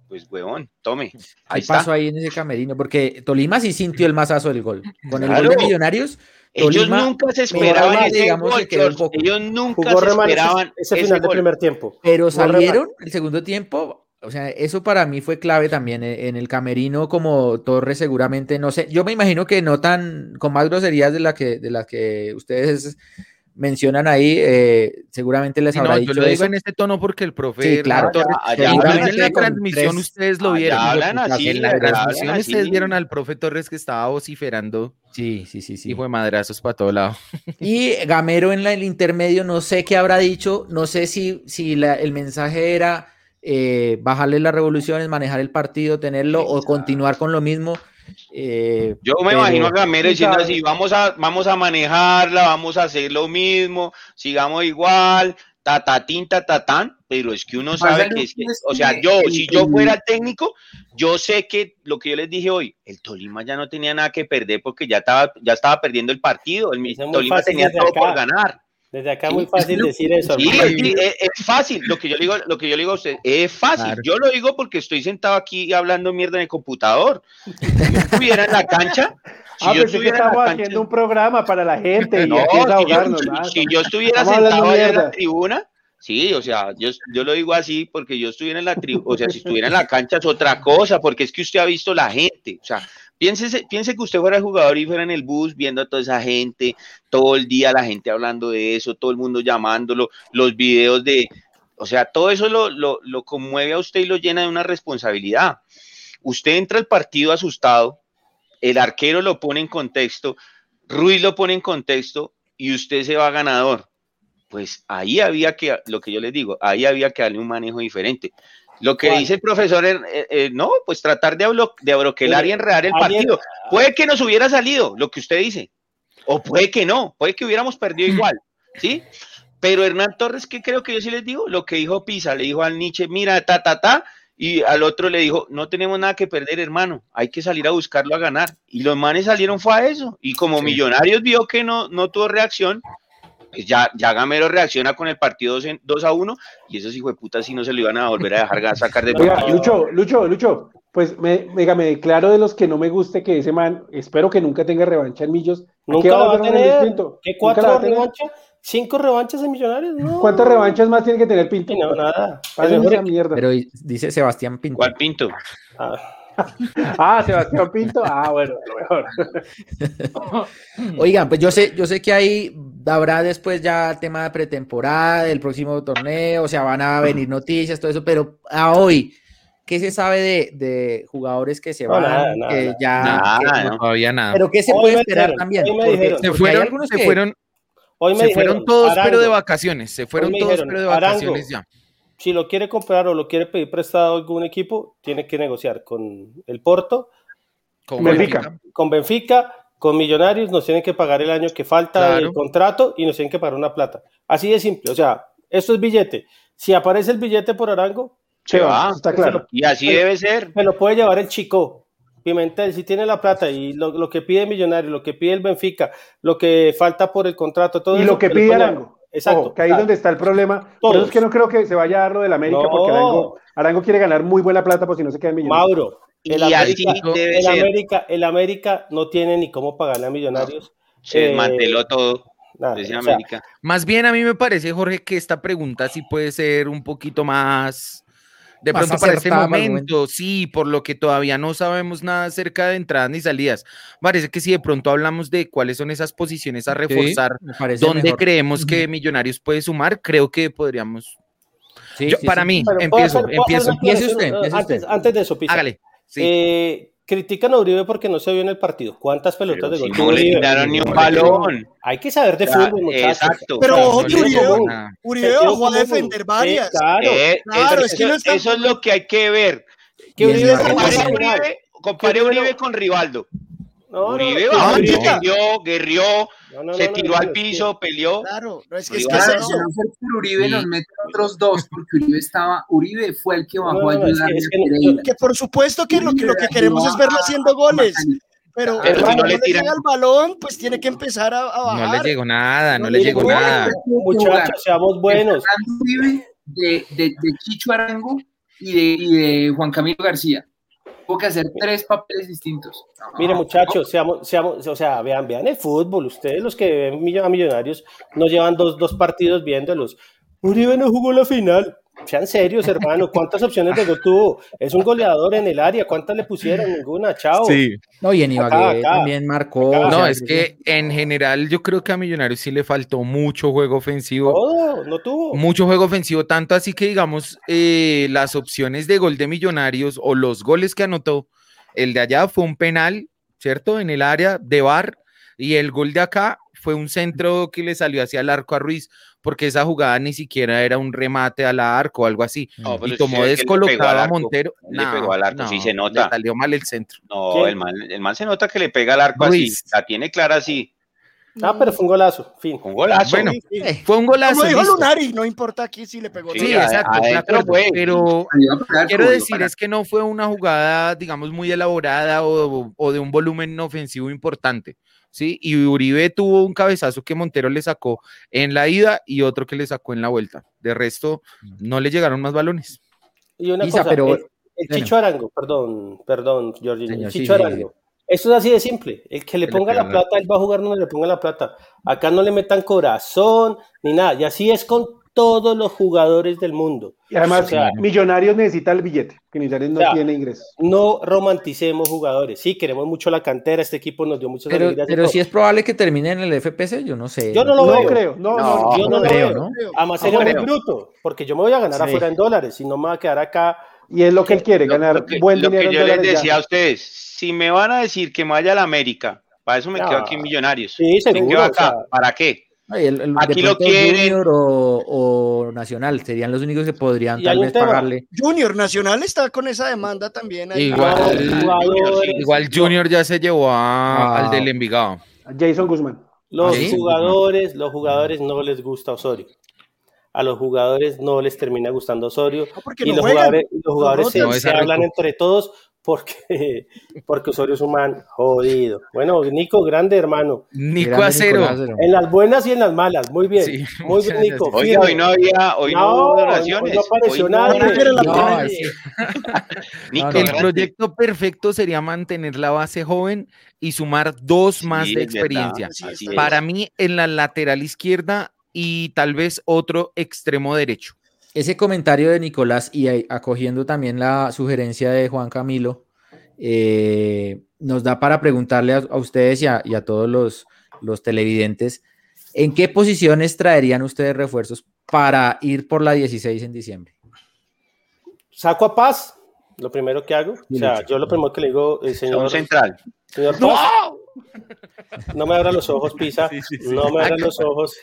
pues huevón, tome. Ahí ¿Qué está. pasó ahí en ese camerino? Porque Tolima sí sintió el mazazo del gol. Con el Claro. gol de Millonarios, Ellos nunca se esperaban ese digamos, gol, se poco. Ellos nunca Jugó se esperaban ese, ese final del primer tiempo. pero Jugó salieron el segundo tiempo. O sea, eso para mí fue clave también eh, en el camerino, como Torres seguramente, no sé, yo me imagino que no tan, con más groserías de, la que, de las que ustedes mencionan ahí, eh, seguramente les Sí, habrá no, dicho yo lo digo eso. en este tono porque el profe Sí, claro, Torres- allá Incluso hablan en la transmisión tres- ustedes lo allá vieron. hablan así, en la allá transmisión ustedes vieron al profe Torres que estaba vociferando, Sí, sí, sí, sí. hijo de madrazos para todo lado. [laughs] Y Gamero en la- el intermedio, no sé qué habrá dicho, no sé si, si la- el mensaje era eh, bajarle las revoluciones, manejar el partido, tenerlo o continuar con lo mismo. eh, Yo me pero- imagino a Gamero diciendo así, vamos a, vamos a manejarla, vamos a hacer lo mismo, sigamos igual, tatatín, tatatán, pero es que uno sabe que es que, o sea, yo, si yo fuera el técnico, yo sé que lo que yo les dije hoy, el Tolima ya no tenía nada que perder porque ya estaba, ya estaba perdiendo el partido, el es Tolima tenía desde todo acá. por ganar. Desde acá muy fácil decir eso. Sí, es, es- es fácil, lo que yo le digo, lo que yo le digo a usted, es fácil. Claro. Yo lo digo porque estoy sentado aquí hablando mierda en el computador. Si yo estuviera en la cancha, si Ah, yo que estuviera estábamos cancha, haciendo un programa para la gente y [laughs] no, aquí si yo, desahogarnos. si- nada, si yo estuviera estamos sentado allá en la tribuna, sí, o sea, yo, yo lo digo así porque yo estuviera en la tribuna, o sea, si estuviera en la cancha es otra cosa, porque es que usted ha visto la gente, o sea, piense, piense que usted fuera el jugador y fuera en el bus viendo a toda esa gente, todo el día la gente hablando de eso, todo el mundo llamándolo, los videos de, o sea, todo eso lo, lo, lo conmueve a usted y lo llena de una responsabilidad. Usted entra al partido asustado, el arquero lo pone en contexto, Ruiz lo pone en contexto y usted se va ganador. Pues ahí había que, lo que yo les digo, ahí había que darle un manejo diferente. Lo que ¿Cuál? dice el profesor, eh, eh, no, pues tratar de, ablo- de abroquelar y enredar el partido. Puede que nos hubiera salido, lo que usted dice, o puede que no, puede que hubiéramos perdido igual, [laughs] ¿sí? Pero Hernán Torres, ¿qué creo que yo sí les digo? Lo que dijo Pisa, le dijo al Nietzsche, mira, ta, ta, ta, y al otro le dijo, no tenemos nada que perder, hermano, hay que salir a buscarlo a ganar. Y los manes salieron fue a eso. Y como Millonarios vio que no, no tuvo reacción, pues ya, ya Gamero reacciona con el partido 2, a 1 y esos hijos de puta si no se lo iban a volver a dejar sacar de Oiga, Lucho, Lucho, Lucho, pues me, me, me declaro de los que no me guste que ese man, espero que nunca tenga revancha en Millos. Nunca va a tener. ¿Qué cuatro revanchas? ¿Cinco revanchas en Millonarios? No. ¿Cuántas revanchas más tiene que tener Pinto? No, nada. esa mierda. Pero dice Sebastián Pinto. ¿Cuál Pinto? Ah. [laughs] ah, Sebastián Pinto. Ah, bueno, lo mejor. [laughs] Oigan, pues yo sé, yo sé que ahí habrá después ya tema de pretemporada, del próximo torneo, o sea, van a venir noticias, todo eso, pero a hoy, ¿qué se sabe de, de jugadores que se van? nada, nada, que ya, Nada, que- no, todavía nada. Pero ¿qué se Hoy puede esperar dijeron, también? Porque- se fueron, algunos se que- fueron, Hoy me se dijeron, fueron todos, pero de vacaciones. Se fueron todos, dijeron, pero de Arango. vacaciones ya. Si lo quiere comprar o lo quiere pedir prestado a algún equipo, tiene que negociar con el Porto, Con Benfica. Benfica. con Benfica, con Millonarios, nos tienen que pagar el año que falta Claro. del contrato y nos tienen que pagar una plata. Así de simple. O sea, esto es billete. Si aparece el billete por Arango, Se va, está claro. Y así debe ser. me lo puede llevar el Chico. Pimentel, si tiene la plata y lo, lo que pide Millonario, lo que pide el Benfica, lo que falta por el contrato, todo Y eso, lo que pide Arango. Exacto. Ojo, que ahí es claro. donde está el problema. Por eso Todos. es que no creo que se vaya a dar lo del América, No. porque Arango, Arango quiere ganar muy buena plata, por si no se queda en Millonarios. Mauro, el Y así América, debe el, ser. América, el América no tiene ni cómo pagarle a Millonarios. Se Eh, desmanteló todo nada, desde o sea, América. Más bien a mí me parece, Jorge, que esta pregunta sí puede ser un poquito más, de pronto para este momento, sí, por lo que todavía no sabemos nada acerca de entradas ni salidas. Parece que si de pronto hablamos de cuáles son esas posiciones a Sí, reforzar, dónde mejor. creemos que Millonarios puede sumar, creo que podríamos. Sí, Yo- sí, para sí. mí, ¿puedo empiezo, hacer- empiezo. usted, antes, usted. antes de eso, Pisa. Hágale. Sí. Eh, critican a Uribe porque no se vio en el partido. ¿Cuántas pelotas Pero de si gol no tuvo le quitaron ni un No balón. Hay que saber de fútbol, muchachos. Exacto. Pero ojo no que Uribe. Uribe bajó a defender Sí, varias. claro. Eh, Claro, eso, es que no está- eso es lo que hay que ver. Que Uribe Compare. Uribe, compare no- con Rivaldo. No, no, Uribe que bajó, Uribe- defendió, guerrió, no, no, se no, tiró no, al no, piso, peleó. Claro, no, es que, es que Claro, es eso. no por Uribe Sí. nos meten otros dos, porque Uribe estaba, Uribe fue el que bajó No, a no, no, es que- ayudar es que no-. Que por supuesto que lo que, lo que queremos es verlo haciendo goles. Pero Pero si no no le le tiran- llega el balón, pues tiene que empezar a, a No bajar. le llegó nada, no No le le llegó nada. Muchachos, seamos buenos. Uribe, de, de, de Chicho Arango y de, y de Juan Camilo García. Tuvo que hacer tres papeles distintos. Mire, muchachos, seamos, seamos, o sea, vean, vean el fútbol. Ustedes, los que ven a Millonarios, nos llevan dos, dos partidos viéndolos. Uribe no jugó la final. Sean serios, hermano. ¿Cuántas opciones de gol tuvo? Es un goleador en el área. ¿Cuántas le pusieron? Ninguna. Chao. No, y en Ibagué Acá, acá. también marcó. Acá. o No, es que en general yo creo que a Millonarios sí le faltó mucho juego ofensivo. Todo, no tuvo. Mucho juego ofensivo, tanto así que digamos eh, las opciones de gol de Millonarios o los goles que anotó, el de allá fue un penal, ¿cierto? En el área de bar y el gol de acá fue un centro que le salió hacia el arco a Ruiz, porque esa jugada ni siquiera era un remate al arco o algo así. No, y al descolocado a. Montero. Le pegó al arco, sí se nota. Le salió mal el centro. No, el mal, el mal se nota que le pega al arco así. Ruiz. La tiene clara así. Ah, pero fue un golazo. Fin. Un golazo. Bueno, Sí, sí. fue un golazo. Como dijo listo. Lunari, no importa aquí si le pegó. Sí, Sí, no. exacto, de adentro fue. pero pegar, quiero como decir es que no fue una jugada, digamos, muy elaborada o, o de un volumen ofensivo importante, ¿sí? Y Uribe tuvo un cabezazo que Montero le sacó en la ida y otro que le sacó en la vuelta. De resto, no le llegaron más balones. Y una Isa, cosa, pero- el, el bueno. Chicho Arango, perdón, perdón, Jorginho, Señor, el sí, Chicho sí, sí. Arango. Esto es así de simple. El que le ponga la plata, él va a jugar donde le ponga la plata. Acá no le metan corazón ni nada. Y así es con todos los jugadores del mundo. Y además, O sea, Millonarios necesita el billete, que Millonarios no O sea, tiene ingresos. no romanticemos jugadores. Sí, queremos mucho la cantera. Este equipo nos dio muchas Pero, pero si es probable que termine en el FPC, yo no sé. Yo no lo No veo. creo, no, no, No, Yo no, lo creo, veo. ¿no? Además sería muy bruto, porque yo me voy a ganar Sí. afuera en dólares y no me va a quedar acá. Y es lo que él quiere, Lo- ganar lo que, buen lo dinero que en yo les ya. decía a ustedes, si me van a decir que me vaya a la América, para eso me quedo aquí en Millonarios. Sí, Me seguro, o sea, ¿para qué? Ay, el- el- de Aquí lo quieren. Junior o, o Nacional serían los únicos que podrían tal vez pagarle. Junior Nacional está con esa demanda también. ahí. Igual, igual Junior ya se llevó a- Ah. al del Envigado. Jason Guzmán. Los ¿Ah, sí? jugadores, los jugadores no les gusta Osorio. a los jugadores no les termina gustando Osorio porque y no los juegan, jugadores, y los no jugadores se hablan entre todos porque, porque Osorio es un man jodido. Bueno, Nico, grande hermano. Nico Grande Acero. Nicolás. En las buenas y en las malas, muy bien. Sí, muy bien, Nico. hoy no había, hoy no, No, hubo no- donaciones. hoy no apareció Hoy no la No. [laughs] Nico, El grande. proyecto perfecto sería mantener la base joven y sumar dos más Sí, de experiencia. Para mí, en la lateral izquierda y tal vez otro extremo derecho. Ese comentario de Nicolás y acogiendo también la sugerencia de Juan Camilo, eh, nos da para preguntarle a, a ustedes y a, y a todos los, los televidentes, ¿en qué posiciones traerían ustedes refuerzos para ir por la 16 en diciembre? Saco a Paz, lo primero que hago. O sea, yo lo primero que le digo, el Un señor, central. señor Paz, no me abra los ojos, Pisa, no me abra los ojos.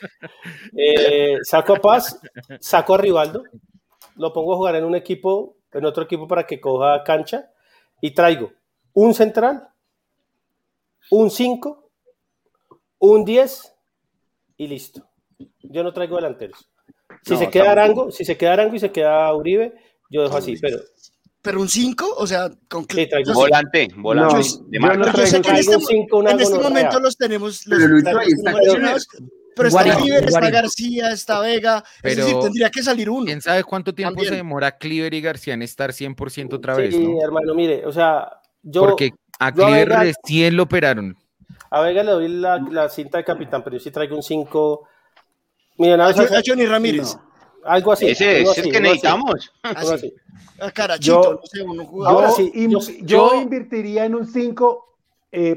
Eh, saco a Paz, saco a Rivaldo, lo pongo a jugar en un equipo, en otro equipo para que coja cancha y traigo un central, un 5, un 10 y listo. Yo no traigo delanteros. Si No, se queda. Arango, si se queda Arango y se queda Uribe, yo dejo así, pero Pero un 5, o sea, con Sí, traigo yo sé- Volante, volante. De yo marca. no yo sé traigo- que en traigo este, cinco, en este momento los tenemos, los Pero está pero está Guarín. García, está Vega, es Pero- decir, tendría que salir uno. ¿Quién sabe cuánto tiempo También. se demora Cliver y García en estar 100% otra vez? sí, ¿no? hermano, mire, o sea, yo Porque a yo a Cliver Vega- recién lo operaron. a Vega le doy la, la cinta de capitán, pero yo sí traigo un 5. Miren, A, a veces- a Johnny Ramírez, algo así. Ese algo es así, el que necesitamos. algo así, así. a Carachito, Yo- no sé, uno jugador. Ahora sí, in- yo- yo, yo- invertiría en un 5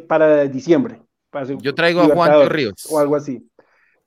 para diciembre. para Yo traigo a Juancho Libertadores, Ríos. O algo así.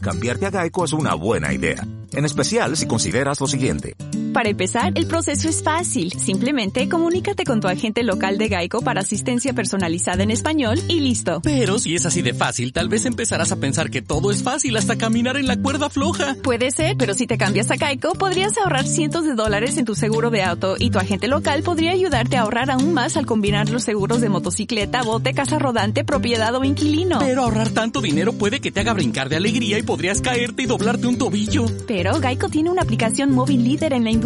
Cambiarte a Geico es una buena idea, en especial si consideras lo siguiente. Para empezar, el proceso es fácil. Simplemente comunícate con tu agente local de Geico para asistencia personalizada en español y listo. Pero si es así de fácil, tal vez empezarás a pensar que todo es fácil hasta caminar en la cuerda floja. Puede ser, pero si te cambias a Geico, podrías ahorrar cientos de dólares en tu seguro de auto y tu agente local podría ayudarte a ahorrar aún más al combinar los seguros de motocicleta, bote, casa rodante, propiedad o inquilino. Pero ahorrar tanto dinero puede que te haga brincar de alegría y podrías caerte y doblarte un tobillo. Pero Geico tiene una aplicación móvil líder en la industria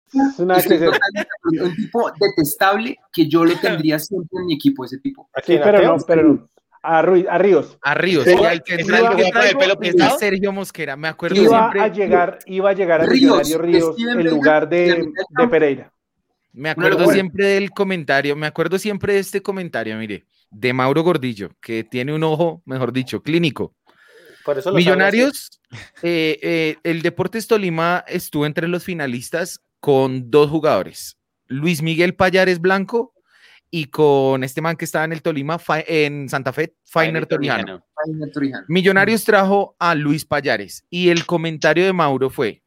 Es una Estoy que se- un tipo detestable que yo lo tendría siempre en mi equipo, ese tipo. Sí, pero no, pero no. A, Ruiz- a Ríos. A Ríos, Sí, al que con el pelo es pintado. a Sergio Mosquera. Me acuerdo Iba siempre, a llegar, iba a llegar a Ríos, Ríos en lugar de, de Pereira. me acuerdo locura. siempre del comentario, me acuerdo siempre de este comentario, mire, de Mauro Gordillo, que tiene un ojo, mejor dicho, clínico. Por eso lo Millonarios, eh, eh, el Deportes Tolima estuvo entre los finalistas con dos jugadores, Luis Miguel Payares Blanco y con este man que estaba en el Tolima, en Santa Fe, Fainer Torijano. Millonarios trajo a Luis Payares y el comentario de Mauro fue,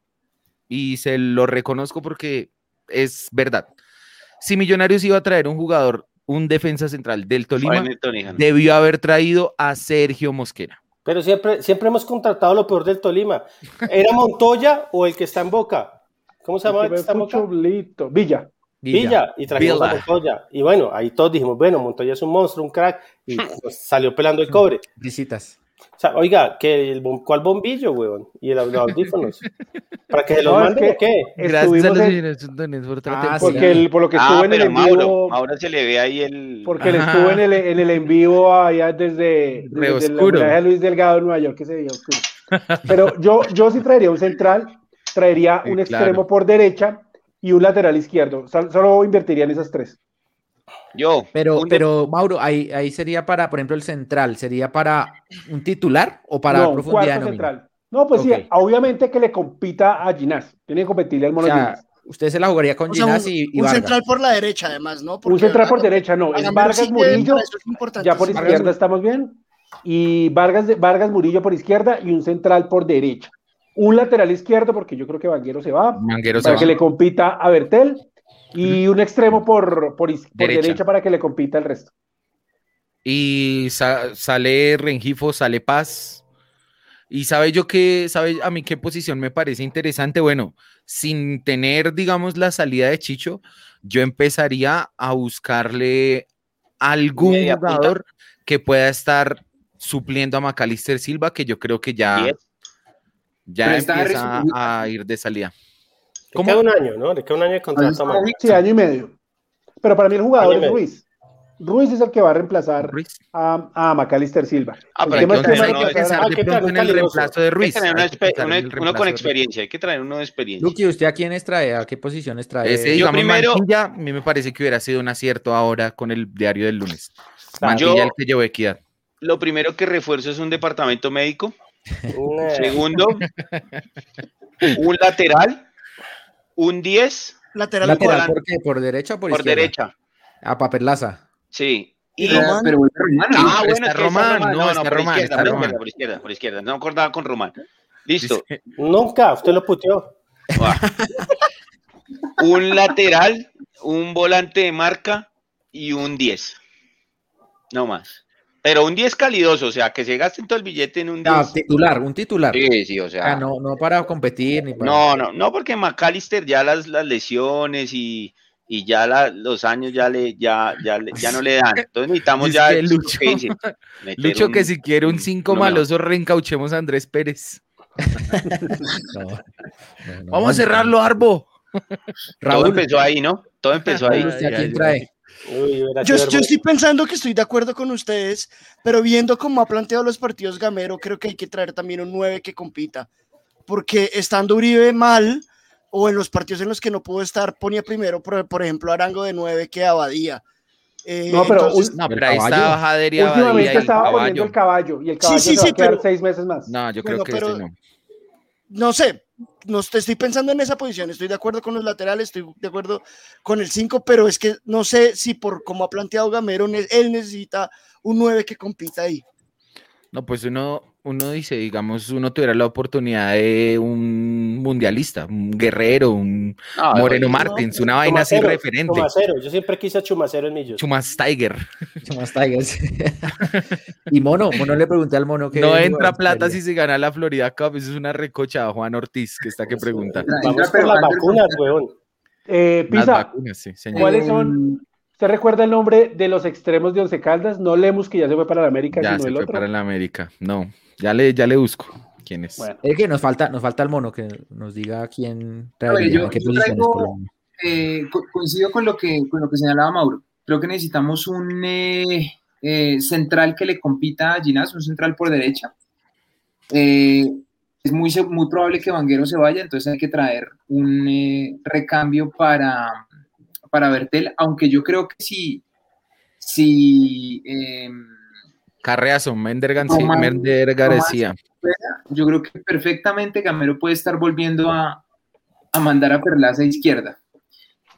y se lo reconozco porque es verdad, si Millonarios iba a traer un jugador, un defensa central del Tolima, debió haber traído a Sergio Mosquera. Pero siempre, siempre hemos contratado lo peor del Tolima. ¿Era Montoya o el que está en Boca? ¿Cómo se llama que en Boca? Chublito. Villa. Villa, y trajimos a Villa. Montoya. Y bueno, ahí todos dijimos, bueno, Montoya es un monstruo, un crack, y nos [laughs] salió pelando el cobre. Visitas. O sea, oiga, ¿qué, el, ¿cuál bombillo, weón? Y el, los audífonos. [laughs] ¿Para que se los No, es manden que o qué? Gracias a los en- por Ah, porque el, por lo que estuvo Ah, en el en Mauro, vivo, ahora se le ve ahí el... porque él estuvo en el, en el en vivo allá desde, Re desde el a Luis Delgado en Nueva York, que se veía oscuro. Pero yo, yo sí traería un central, traería Sí, un claro. extremo por derecha y un lateral izquierdo. Sol- Solo invertiría en esas tres. Yo, Pero, un pero Mauro, ahí, ahí sería para, por ejemplo, el central, ¿sería para un titular o para no, un profundidad nómina? central. No, pues Ok. sí, obviamente que le compita a Ginás. Tiene que competirle al O Mono sea, Ginás. usted se la jugaría con O sea, un, Ginás y, y un Vargas. central por la derecha, además, ¿no? Un Porque central por Vargas- derecha, no. Es Vargas Murillo. es importante, Ya por izquierda estamos bien. Y Vargas, Vargas Murillo por izquierda y un central por derecha. Un lateral izquierdo, porque yo creo que Vanguero se va, Manguero se para va. que le compita a Bertel. Y un extremo por, por, Derecha. para que le compita el resto. Y sa- sale Rengifo, sale Paz. Y sabe yo que, sabe a mí qué posición me parece interesante. Bueno, sin tener, digamos, la salida de Chicho, yo empezaría a buscarle algún Media punta. jugador que pueda estar supliendo a Macalister Silva, que yo creo que ya, Diez. Ya está empieza a ir de salida. Le queda un año, ¿no? Le queda un año de contrato Mauro. Sí, año y medio. Pero para mí el jugador es. Ruiz. Ruiz es el que va a reemplazar Ruiz. a, a Macalister Silva. Ah, pero es que a no, hay que pensar Ah, de pronto Un en el calidoso. reemplazo de Hay que Ruiz. traer una hay que una- el uno con experiencia, hay que traer uno de experiencia. Luqui, ¿usted a quiénes trae? ¿A qué posiciones trae? Ese, Yo digamos, primero- Mantilla, a mí me parece que hubiera sido un acierto ahora con el diario del lunes. Yo- Mantilla, el que llevó equidad. Lo primero que refuerzo es un departamento médico. Segundo, un lateral, un 10 Lateral, ¿Lateral volante. por qué? ¿Por derecha o por, por izquierda? derecha. A Paperlaza. Sí. ¿Y Román? Pero Román, ¿no? ah, bueno, está es que Román, no, está por Román, izquierda, está por Román. izquierda, por izquierda, por izquierda. No acordaba con Román. Listo. Dice- [laughs] Nunca, usted lo puteó. Ah. un lateral, un volante de marca y un 10. No más. Pero un 10 calidoso, o sea, que se gasten todo el billete en un 10. Ah, titular, un titular. Sí, sí, o sea. sea, no, no para competir ni para... No, no, no, porque McAllister ya las, las lesiones y, y ya la- los años ya le ya, ya, le- ya no le dan. Entonces necesitamos [laughs] ya que Lucho- que dice, [laughs] Lucho, un- que si quiere un 5 uno mejor. maloso, reencauchemos a Andrés Pérez. [laughs] No, no, no, Vamos a no. cerrarlo, Arbo. Todo empezó ahí, ¿no? Todo empezó ahí. Raúl, ¿usted a Ay, quién trae? Uy, Yo, yo estoy pensando que estoy de acuerdo con ustedes, pero viendo cómo ha planteado los partidos Gamero, creo que hay que traer también un 9 que compita. Porque estando Uribe mal, o en los partidos en los que no pudo estar, ponía primero, por, por ejemplo, Arango de 9 que Abadía. Eh, No, pero entonces- un- No, pero ahí caballo. está Bajadería, Abadía y Últimamente el estaba poniendo caballo. el caballo y el Sí, caballo sí, se va sí, a quedar pero- seis meses más. No, yo Bueno, creo que pero- este no. no sé, no estoy pensando en esa posición, estoy de acuerdo con los laterales, estoy de acuerdo con el 5, pero es que no sé si por como ha planteado Gamero, él necesita un 9 que compita ahí. No, pues uno, uno dice, digamos, uno tuviera la oportunidad de un mundialista, un guerrero, un No, Moreno no, Martins, una vaina así referente. Chumacero. Yo siempre quise a Chumacero en Millos. Chumas Tiger. [laughs] Chumas Tigers. y Mono, Mono le pregunté al Mono que... No entra plata si se gana la Florida Cup. Eso es una recocha, Juan Ortiz, que está que pregunta. Vamos por las vacunas, weón. Eh, Las Pisa, vacunas, sí, señor. ¿cuáles son? ¿Usted recuerda el nombre de los extremos de Once Caldas? No Lemus, que ya se fue para la América, Ya sino se el fue otro. para la América. No, ya le, ya le busco. ¿Quién es? Bueno. Es que nos falta, nos falta el Mono que nos diga quién traería, yo- yo traigo-. Eh, co- coincido con lo que con lo que señalaba Mauro. Creo que necesitamos un eh, eh, central que le compita a Ginás, un central por derecha. Eh, es muy, muy probable que Vanguero se vaya, entonces hay que traer un eh, recambio para, para Bertel, aunque yo creo que si, si eh, Carreazo, Mender, García- Román- Mender García. yo creo que perfectamente Gamero puede estar volviendo a, a mandar a Perlaza a izquierda.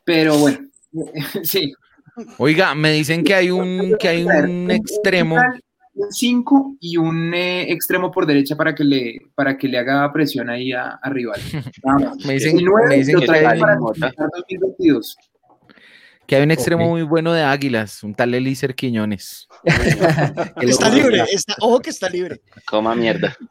Pero bueno, [laughs] sí, Oiga, me dicen que hay un, que hay un extremo. Un 5 y un eh, extremo por derecha para que le, para que le haga presión ahí a, a rival. [laughs] Me dicen- Y nueve me dicen que trae hay- para comenzar 2022. Que hay un extremo muy bueno de Águilas, un tal Elícer Quiñones. [laughs] está libre, está, ojo que está libre. Coma mierda. [laughs]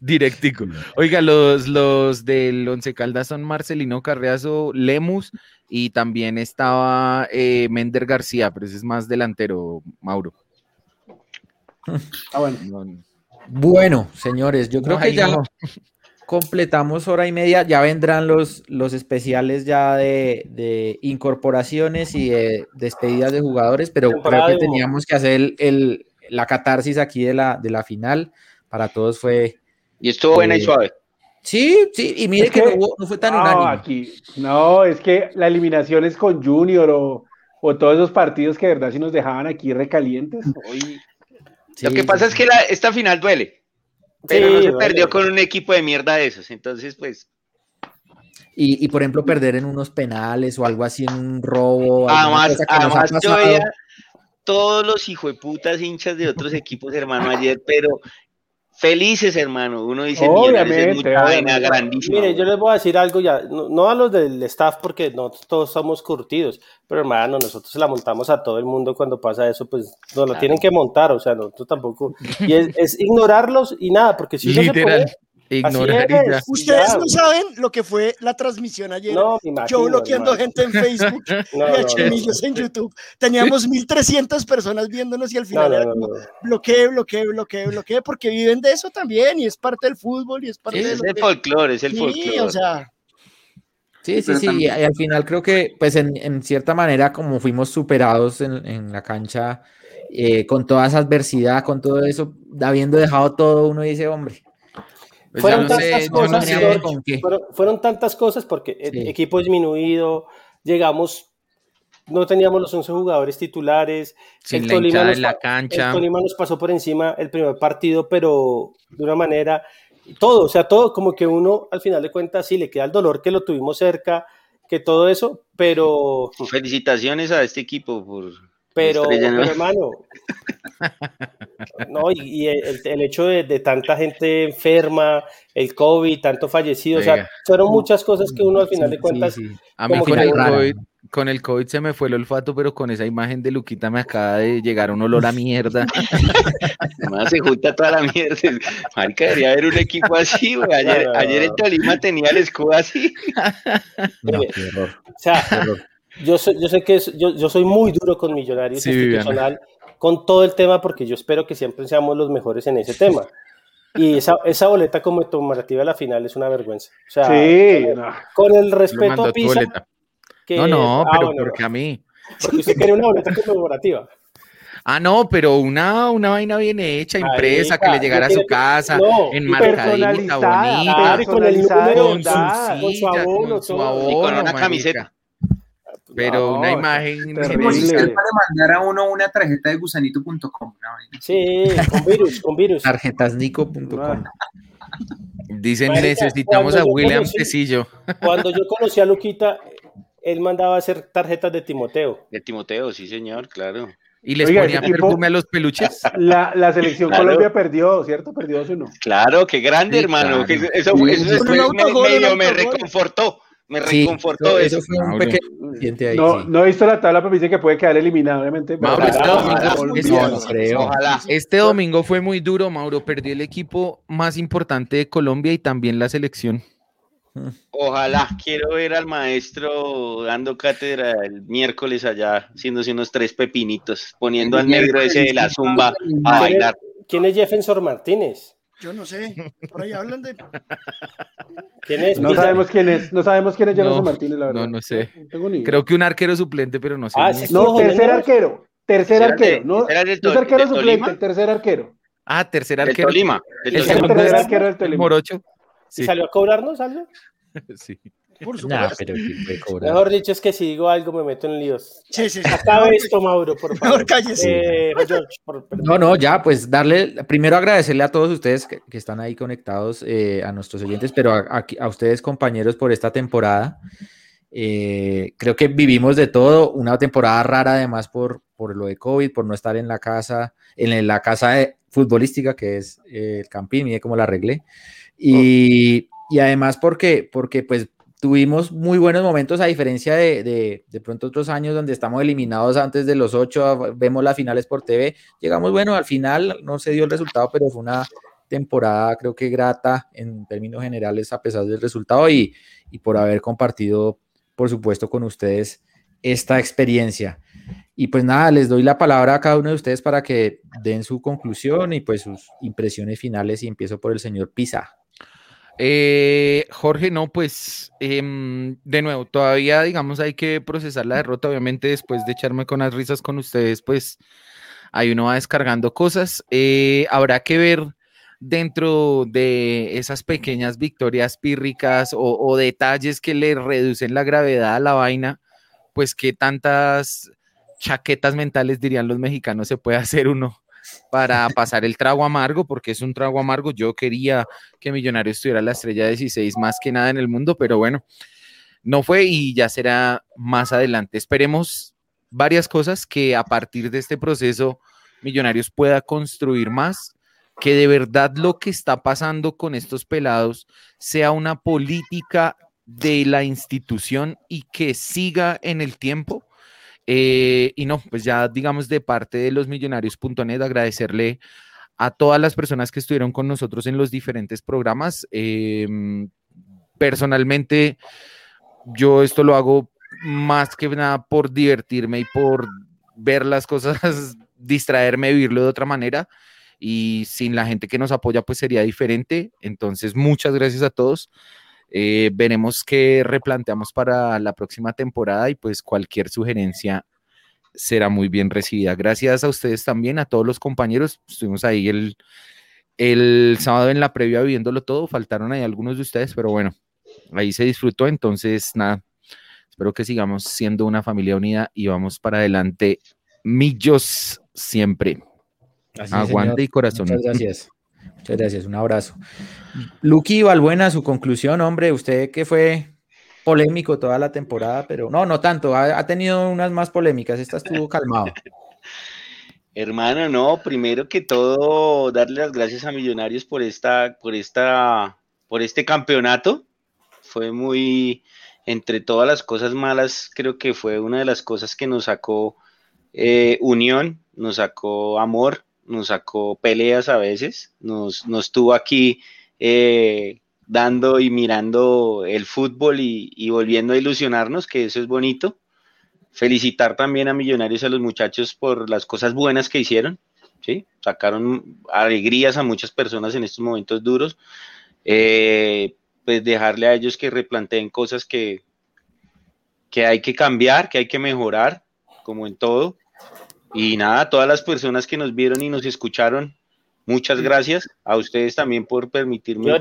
Directico. Oiga, los, los del Once Caldas son Marcelino Carreazo Lemus y también estaba eh, Mender García, pero ese es más delantero, Mauro. Ah, bueno. Bueno, señores, yo creo No, que ya no. Completamos hora y media. Ya vendrán los, los especiales ya de, de incorporaciones y de despedidas de jugadores, pero creo que teníamos que hacer el, el- la catarsis aquí de la, de la final. Para todos fue. Y estuvo buena y eh, suave. Sí, sí, y mire Es que, que- no, hubo- no fue tan no, unánime. aquí, no, es que la eliminación es con Junior o, o todos esos partidos que de verdad sí nos dejaban aquí recalientes. Hoy, Lo que pasa es que la- esta final duele. Pero Sí, no se perdió con un equipo de mierda de esos. Entonces, pues, Y, y, por ejemplo, perder en unos penales o algo así en un robo. además, además yo veía todos los hijueputas hinchas de otros equipos, hermano, ayer, pero felices, hermano. Uno dice, es mucha vaina grandísima. Mire, yo les voy a decir algo ya, no, no a los del staff porque no todos estamos curtidos, pero hermano, nosotros se la montamos a todo el mundo cuando pasa eso, pues nos lo tienen que montar, o sea, nosotros tampoco. Y es, es ignorarlos y nada, porque si uno se Literal, pone- ignorar y así ya. es, Ustedes no saben lo que fue la transmisión ayer. No, me imagino, Yo bloqueando gente en Facebook [laughs] No, y a no. chimillos en YouTube. Teníamos 1300 personas viéndonos y al final No, no, era no, como no. bloqueé, bloqueé, bloqueé, bloqueé, porque viven de eso también y es parte del fútbol y es parte de Es el que- folclore, es el Sí, folclore. o sea, Sí, sí, sí, y al final creo que, pues en, en cierta manera, como fuimos superados en, en la cancha, eh, con toda esa adversidad, con todo eso, habiendo dejado todo, uno dice, hombre, Pues fueron no tantas no cosas, sé. George, con qué. fueron, fueron tantas cosas porque el Sí. equipo disminuido, llegamos, no teníamos los 11 jugadores titulares, Sin el la Tolima, nos, la cancha. el Tolima nos pasó por encima el primer partido, pero de una manera, todo, o sea, todo como que uno al final de cuentas sí le queda el dolor que lo tuvimos cerca, que todo eso, pero, Felicitaciones a este equipo por pero, hermano, no, y, y el, el hecho de, de tanta gente enferma, el COVID, tanto fallecido, o sea, fueron muchas cosas que uno al final de cuentas, A mí con el. COVID, con el COVID se me fue el olfato, pero con esa imagen de Luquita me acaba de llegar un olor a mierda. [laughs] Además, se junta toda la mierda. Marica, debería haber un equipo así, güey. Ayer, No, no, ayer el no. Tolima tenía el escudo así. no, qué horror. o sea, qué horror. Yo, soy, yo sé que es- yo, yo soy muy duro con Millonarios Sí, Viviana. institucional, con todo el tema, porque yo espero que siempre seamos los mejores en ese tema. Y esa, esa boleta conmemorativa a la final es una vergüenza. O sea, sí, no. con el respeto a Pisa, que- No, no, ah, pero bueno, porque a mí. porque usted quiere una boleta conmemorativa. Ah, no, pero una, una vaina bien hecha, impresa, que le llegara a su casa, no, enmarcadita, bonita, con el número, con su ¿verdad? con su silla, abono, con su todo. Y con abono, una marica. camiseta. Pero No, una imagen terrible. como si usted mandara a uno una tarjeta de gusanito.com. vaina. Sí, con virus, con virus. Tarjetasnico.com. Dicen Marica, necesitamos a William Tecillo. Cuando yo conocí a Luquita, él mandaba a hacer tarjetas de Timoteo. De Timoteo, sí, señor, claro. Y les Oiga, ponía tipo- perfume a los peluches. La, la selección Claro. Colombia perdió, ¿cierto? Perdió 2-1. Claro, qué grande, Sí, hermano. claro. eso, Sí, eso después sí. me, medio me reconfortó. Me Sí, reconfortó eso, eso. eso fue un Mauro. pequeño incidente ahí. No, sí. no he visto la tabla, pero me dice que puede quedar eliminado, obviamente. Mauro, este Ojalá, domingo, ojalá. este- No, no creo. Ojalá. este domingo fue muy duro, Mauro. Perdió el equipo más importante de Colombia y también la selección. Ojalá. Quiero ver al maestro dando cátedra el miércoles allá, haciéndose unos tres pepinitos, poniendo al negro ese de la zumba a bailar. ¿Quién es Jefferson Martínez? Yo no sé, por ahí hablan de... ¿Quién es? No sabemos quién es, no sabemos quién es Jonathan No, Martínez, la verdad. no, no sé. No. Creo que un arquero suplente, pero no sé. Ah, sí, No, tercer arquero. Tercer ¿Será de- arquero. No, será del no es Tol- arquero suplente, Tolima? tercer arquero. Ah, tercer arquero. El Tolima. el segundo tercer arquero del el Tolima. Morocho. ¿Y Sí, salió a cobrarnos algo? [laughs] sí. Por Nah, supuesto. pero. [laughs] Mejor dicho, es que si digo algo me meto en líos. Sí, sí, sí. Acabe esto, Mauro, por favor. Mejor cállese. Eh, George, por- [laughs] perdón. No, no, ya, pues darle, primero agradecerle a todos ustedes que, que están ahí conectados, eh, a nuestros oyentes, pero a, a- a ustedes, compañeros, por esta temporada. Eh, creo que vivimos de todo, una temporada rara además por, por lo de COVID, por no estar en la casa, en la casa de- futbolística que es eh, el Campín, mire cómo la arreglé. Y, y además porque, porque pues tuvimos muy buenos momentos a diferencia de, de, pronto otros años donde estamos eliminados antes de los ocho, vemos las finales por TV, llegamos, bueno, al final no se dio el resultado, pero fue una temporada creo que grata en términos generales a pesar del resultado y, y por haber compartido, por supuesto, con ustedes esta experiencia. Y pues nada, les doy la palabra a cada uno de ustedes para que den su conclusión y pues sus impresiones finales y empiezo por el señor Pisa. Eh, Jorge, no, pues em, de nuevo, todavía digamos hay que procesar la derrota, obviamente después de echarme con las risas con ustedes, pues ahí uno va descargando cosas. Eh, habrá que ver dentro de esas pequeñas victorias pírricas o, detalles que le reducen la gravedad a la vaina, pues qué tantas chaquetas mentales dirían los mexicanos se puede hacer uno para pasar el trago amargo, porque es un trago amargo. Yo quería que Millonarios estuviera la estrella 16 más que nada en el mundo, pero bueno, no fue y ya será más adelante. Esperemos varias cosas que a partir de este proceso Millonarios pueda construir más, que de verdad lo que está pasando con estos pelados sea una política de la institución y que siga en el tiempo eh, y no, pues ya digamos de parte de los millonarios.net agradecerle a todas las personas que estuvieron con nosotros en los diferentes programas. Em, personalmente, yo esto lo hago más que nada por divertirme y por ver las cosas, [laughs] distraerme, vivirlo de otra manera. Y sin la gente que nos apoya, pues sería diferente. Entonces, muchas gracias a todos. Eh, veremos qué replanteamos para la próxima temporada y pues cualquier sugerencia será muy bien recibida. Gracias a ustedes también, a todos los compañeros. Estuvimos ahí el, el sábado en la previa viéndolo todo. Faltaron ahí algunos de ustedes, pero bueno, ahí se disfrutó. Entonces, nada, espero que sigamos siendo una familia unida y vamos para adelante. Millos siempre. Aguante y corazón. Muchas gracias. [laughs] Muchas gracias, un abrazo. Lucky Valbuena, su conclusión, hombre, usted que fue polémico toda la temporada, pero no, no tanto, ha, tenido unas más polémicas, esta estuvo calmado. [laughs] Hermano, no, primero que todo, darle las gracias a Millonarios por esta, por esta, por este campeonato. Fue muy, entre todas las cosas malas, creo que fue una de las cosas que nos sacó eh, unión, nos sacó amor, nos sacó peleas a veces, nos, nos tuvo aquí eh, dando y mirando el fútbol y, volviendo a ilusionarnos, que eso es bonito. Felicitar también a Millonarios, a los muchachos por las cosas buenas que hicieron, ¿sí? sacaron alegrías a muchas personas en estos momentos duros. Eh, pues dejarle a ellos que replanteen cosas que, que hay que cambiar, que hay que mejorar, como en todo. Y nada, todas las personas que nos vieron y nos escucharon, muchas gracias. A ustedes también por permitirme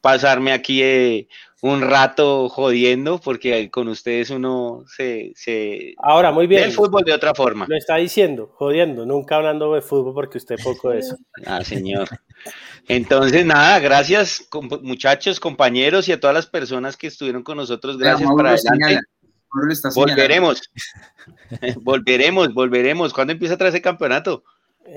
pasarme aquí eh, un rato jodiendo, porque con ustedes uno se, se Ahora, muy bien. el fútbol de otra forma. Lo está diciendo, jodiendo, nunca hablando de fútbol porque usted poco de eso. [laughs] Ah, señor. Entonces, nada, gracias muchachos, compañeros y a todas las personas que estuvieron con nosotros. Gracias para adelante. Volveremos. [laughs] volveremos, volveremos. ¿Cuándo empieza a ese campeonato?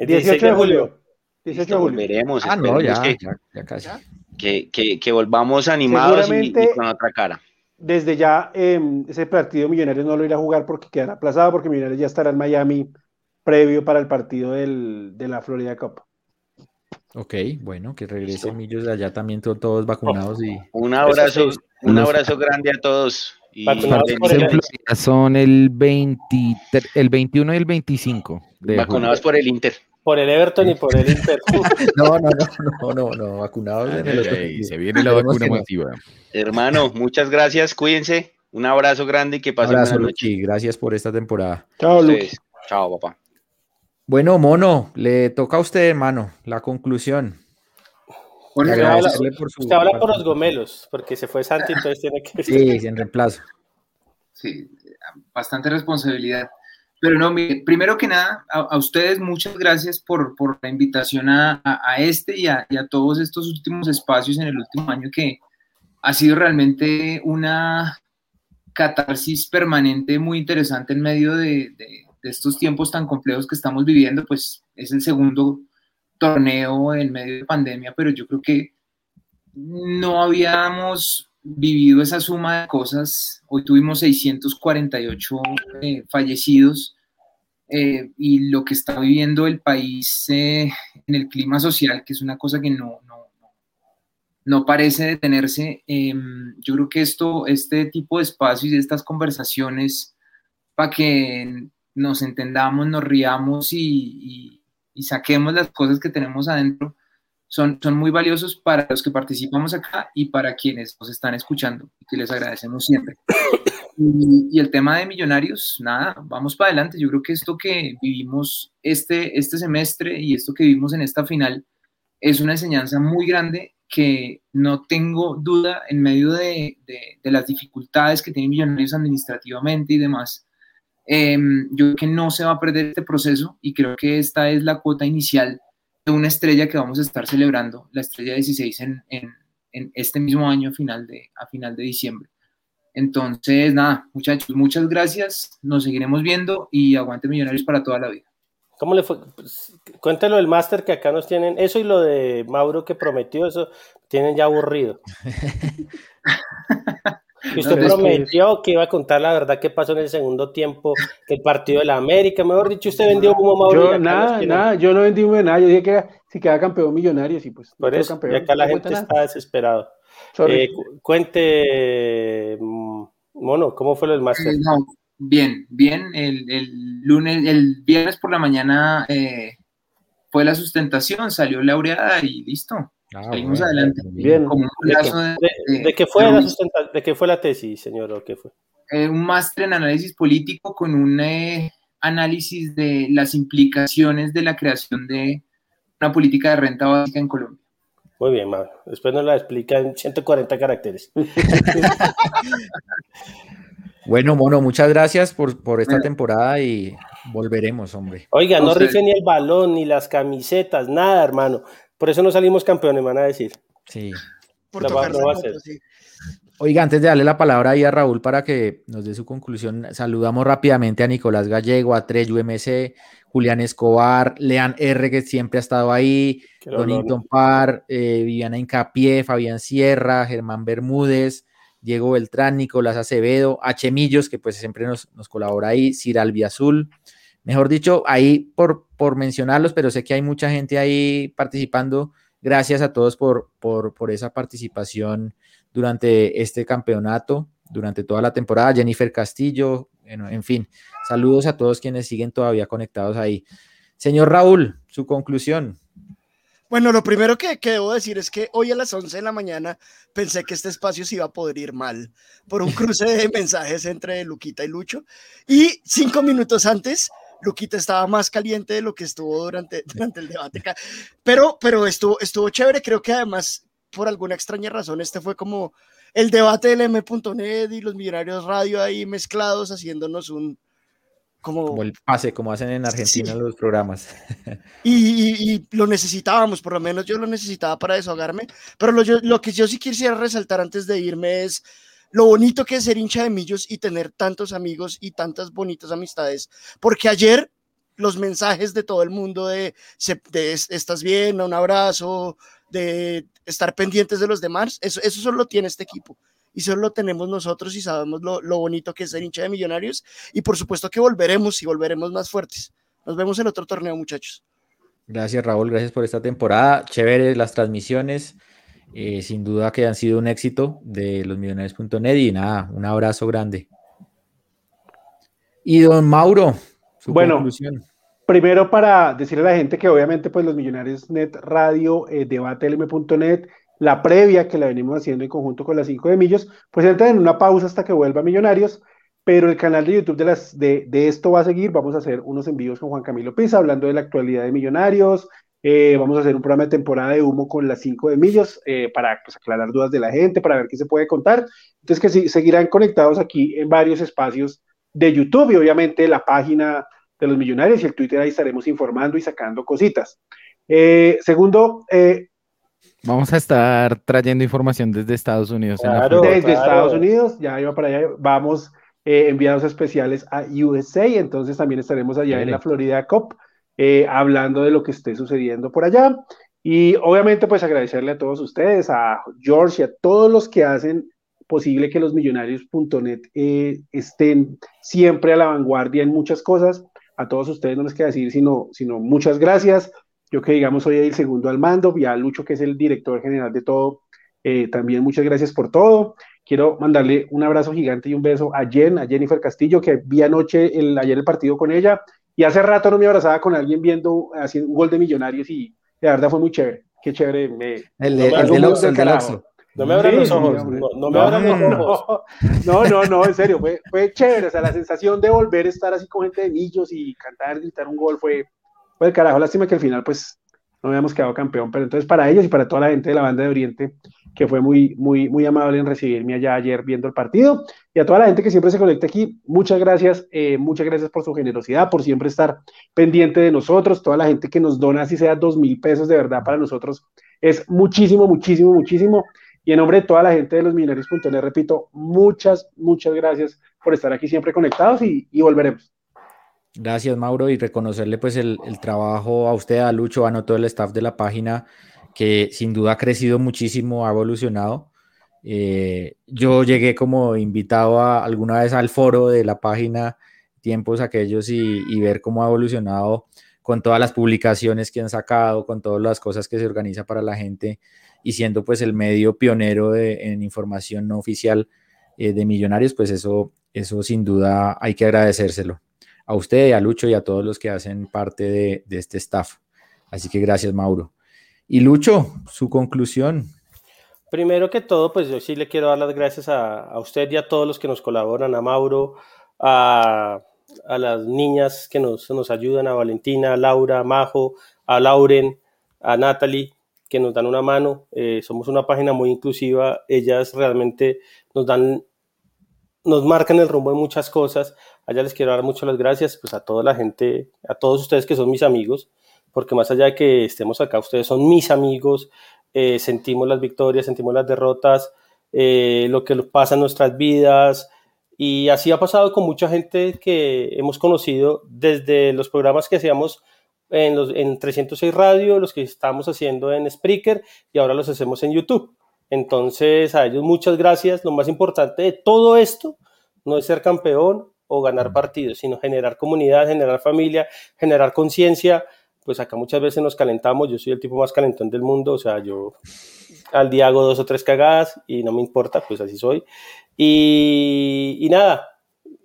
18 de julio. 18 de julio. Volveremos. Ah, no, ya, que, ya, casi. Que, que, volvamos animados y, con otra cara. Desde ya em, ese partido Millonarios no lo irá a jugar porque quedará aplazado porque Millonarios ya estará en Miami previo para el partido del, de la Florida Cup. Ok, bueno, que regrese Millos de allá también todos vacunados y un abrazo, un abrazo grande a todos. Y son el, 20, el 21 y el 25. vacunados por el Inter. Por el Everton y por el Inter. [laughs] no, no, no, no, no, vacunados. se viene la vacuna masiva. Hermano, muchas gracias, cuídense. Un abrazo grande y que pasen buena noche. Gracias por esta temporada. Chao, Luis. Chao, papá. Bueno, Mono, le toca a usted, hermano, la conclusión. Usted, habla, por usted habla por los gomelos, porque se fue Santi, entonces tiene que... Sí, [laughs] en reemplazo. Sí, bastante responsabilidad. Pero no, primero que nada, a, ustedes muchas gracias por, por la invitación a, a este y a, y a, todos estos últimos espacios en el último año que ha sido realmente una catarsis permanente muy interesante en medio de, de, de estos tiempos tan complejos que estamos viviendo, pues es el segundo torneo en medio de pandemia, pero yo creo que no habíamos vivido esa suma de cosas. Hoy tuvimos 648 eh, fallecidos eh, y lo que está viviendo el país eh, en el clima social, que es una cosa que no, no, no parece detenerse. Em, yo creo que esto, este tipo de espacios y estas conversaciones, para que nos entendamos, nos riamos y, y saquemos las cosas que tenemos adentro, son, son muy valiosos para los que participamos acá y para quienes nos están escuchando, y que les agradecemos siempre. Y, el tema de millonarios, nada, vamos para adelante. Yo creo que esto que vivimos este, este semestre y esto que vivimos en esta final es una enseñanza muy grande que no tengo duda en medio de, de, las dificultades que tienen millonarios administrativamente y demás. Em, yo creo que no se va a perder este proceso y creo que esta es la cuota inicial una estrella que vamos a estar celebrando, la estrella 16 en, en, en este mismo año final de, a final de diciembre. Entonces, nada, muchachos, muchas gracias, nos seguiremos viendo y aguante Millonarios para toda la vida. ¿Cómo le fue? Pues, cuéntelo el máster que acá nos tienen, eso y lo de Mauro que prometió, eso tienen ya aburrido. [laughs] Y usted prometió que iba a contar la verdad que pasó en el segundo tiempo, que el partido de la América, mejor dicho, usted vendió como Mauro. Yo, nada, nada, yo no vendí nada, yo dije que si queda campeón millonario, sí, pues. Por eso, y acá la gente está desesperado. Eh, cuente, mm, Mono, ¿cómo fue lo del máster? bien, bien, el, el, lunes, el viernes por la mañana eh, fue la sustentación, salió laureada y listo. Ah, Seguimos adelante. Bien. ¿De, qué, fue la ¿De qué fue la tesis, señor? ¿O qué fue? Eh, un máster en análisis político con un eh, análisis de las implicaciones de la creación de una política de renta básica en Colombia. Muy bien. Después nos la explica en 140 caracteres. [laughs] bueno, Mono, muchas gracias por, por esta temporada y volveremos, hombre. Oiga, no rife ni el balón, ni las camisetas, nada, hermano. Por eso no salimos campeones, van a decir. Sí. Por va, a Oiga, antes de darle la palabra ahí a Raúl para que nos dé su conclusión, saludamos rápidamente a Nicolás Gallego, a Trey UMC, Julián Escobar, Lean R, que siempre ha estado ahí, Donington Par, eh, Viviana Incapié, Fabián Sierra, Germán Bermúdez, Diego Beltrán, Nicolás Acevedo, H. Millos, que pues siempre nos, nos colabora ahí, Ciral Azul, mejor dicho, ahí por, por mencionarlos, pero sé que hay mucha gente ahí participando. Gracias a todos por, por, por esa participación durante este campeonato, durante toda la temporada. Jennifer Castillo, en fin, saludos a todos quienes siguen todavía conectados ahí. Señor Raúl, su conclusión. Bueno, lo primero que, que, debo decir es que hoy a las 11 de la mañana pensé que este espacio se iba a poder ir mal por un cruce de [laughs] mensajes entre Luquita y Lucho. Y cinco minutos antes Luquita estaba más caliente de lo que estuvo durante, [laughs] durante el debate. Pero, pero estuvo, estuvo chévere. Creo que además, por alguna extraña razón, este fue como el debate del M.net y los Millonarios Radio ahí mezclados, haciéndonos un. Como, como el pase, como hacen en Argentina los programas. Y, lo necesitábamos, por lo menos yo lo necesitaba para desahogarme. Pero lo, lo que yo sí quisiera resaltar antes de irme es lo bonito que es ser hincha de Millos y tener tantos amigos y tantas bonitas amistades. Porque ayer los mensajes de todo el mundo de, estás bien, un abrazo, de estar pendientes de los demás, eso, eso solo tiene este equipo. Y solo lo tenemos nosotros y sabemos lo, lo bonito que es ser hincha de millonarios. Y por supuesto que volveremos y volveremos más fuertes. Nos vemos en otro torneo, muchachos. Gracias, Raúl. Gracias por esta temporada. Chévere las transmisiones. Eh, sin duda que han sido un éxito de los millonarios.net y nada, un abrazo grande. Y don Mauro, su bueno, conclusión. Primero para decirle a la gente que obviamente pues los Millonarios Net Radio, eh, debate LM.net, la previa que la venimos haciendo en conjunto con las 5 de Millos, pues entran en una pausa hasta que vuelva Millonarios, pero el canal de YouTube de, las, de, de, esto va a seguir, vamos a hacer unos envíos con Juan Camilo Pisa hablando de la actualidad de Millonarios, eh, vamos a hacer un programa de temporada de humo con las 5 de millos eh, para pues, aclarar dudas de la gente, para ver qué se puede contar. Entonces, que sí, seguirán conectados aquí en varios espacios de YouTube y obviamente la página de los millonarios y el Twitter ahí estaremos informando y sacando cositas. Eh, segundo, Vamos a estar trayendo información desde Estados Unidos. desde Estados Unidos, ya iba para allá, vamos enviados especiales a USA, entonces también estaremos allá en la Florida COP eh, hablando de lo que esté sucediendo por allá. Y obviamente pues agradecerle a todos ustedes, a George y a todos los que hacen posible que los millonarios.net eh, estén siempre a la vanguardia en muchas cosas. A todos ustedes no les queda decir sino, sino muchas gracias. Yo que digamos soy el segundo al mando y a Lucho que es el director general de todo, eh, también muchas gracias por todo. Quiero mandarle un abrazo gigante y un beso a Jen, a Jennifer Castillo, que vi anoche, el, ayer el partido con ella, y hace rato no me abrazaba con alguien viendo haciendo un gol de millonarios y de verdad fue muy chévere. Qué chévere. Me, el, de, el, No me abran los ojos. No, me abran los ojos. No, no, no, en serio, fue, fue chévere. O sea, la sensación de volver a estar así con gente de millos y cantar, gritar un gol fue, fue el carajo. Lástima que al final, pues, no habíamos quedado campeón. Pero entonces, para ellos y para toda la gente de la banda de Oriente, que fue muy, muy, muy amable en recibirme allá ayer viendo el partido. Y a toda la gente que siempre se conecta aquí, muchas gracias, eh, muchas gracias por su generosidad, por siempre estar pendiente de nosotros, toda la gente que nos dona, así sea dos mil pesos, de verdad para nosotros es muchísimo, muchísimo, muchísimo. Y en nombre de toda la gente de los millonarios.net, repito, muchas, muchas gracias por estar aquí siempre conectados y, volveremos. Gracias, Mauro, y reconocerle pues el, el, trabajo a usted, a Lucho, a todo el staff de la página que sin duda ha crecido muchísimo, ha evolucionado. Eh, yo llegué como invitado alguna vez al foro de la página, tiempos aquellos, y, ver cómo ha evolucionado con todas las publicaciones que han sacado, con todas las cosas que se organiza para la gente, y siendo pues el medio pionero en información no oficial eh, de millonarios, pues eso, eso sin duda hay que agradecérselo a usted, a Lucho y a todos los que hacen parte de este staff. Así que gracias, Mauro. Y Lucho, su conclusión. Primero que todo, pues yo sí le quiero dar las gracias a, usted y a todos los que nos colaboran, a Mauro, a, las niñas que nos, ayudan, a Valentina, a Laura, a Majo, a Lauren, a Natalie, que nos dan una mano. Eh, somos una página muy inclusiva, ellas realmente nos dan, nos marcan el rumbo en muchas cosas. Allá les quiero dar muchas las gracias, pues a toda la gente, a todos ustedes que son mis amigos, porque más allá de que estemos acá, ustedes son mis amigos, eh, sentimos las victorias, sentimos las derrotas, eh, lo que pasa en nuestras vidas, y así ha pasado con mucha gente que hemos conocido desde los programas que hacíamos en, los, en 306 Radio, los que estamos haciendo en Spreaker y ahora los hacemos en YouTube. Entonces, a ellos muchas gracias. Lo más importante de todo esto no es ser campeón o ganar partidos, sino generar comunidad, generar familia, generar conciencia, pues acá muchas veces nos calentamos, yo soy el tipo más calentón del mundo, o sea, yo al día hago dos o tres cagadas y no me importa, pues así soy. Y, nada,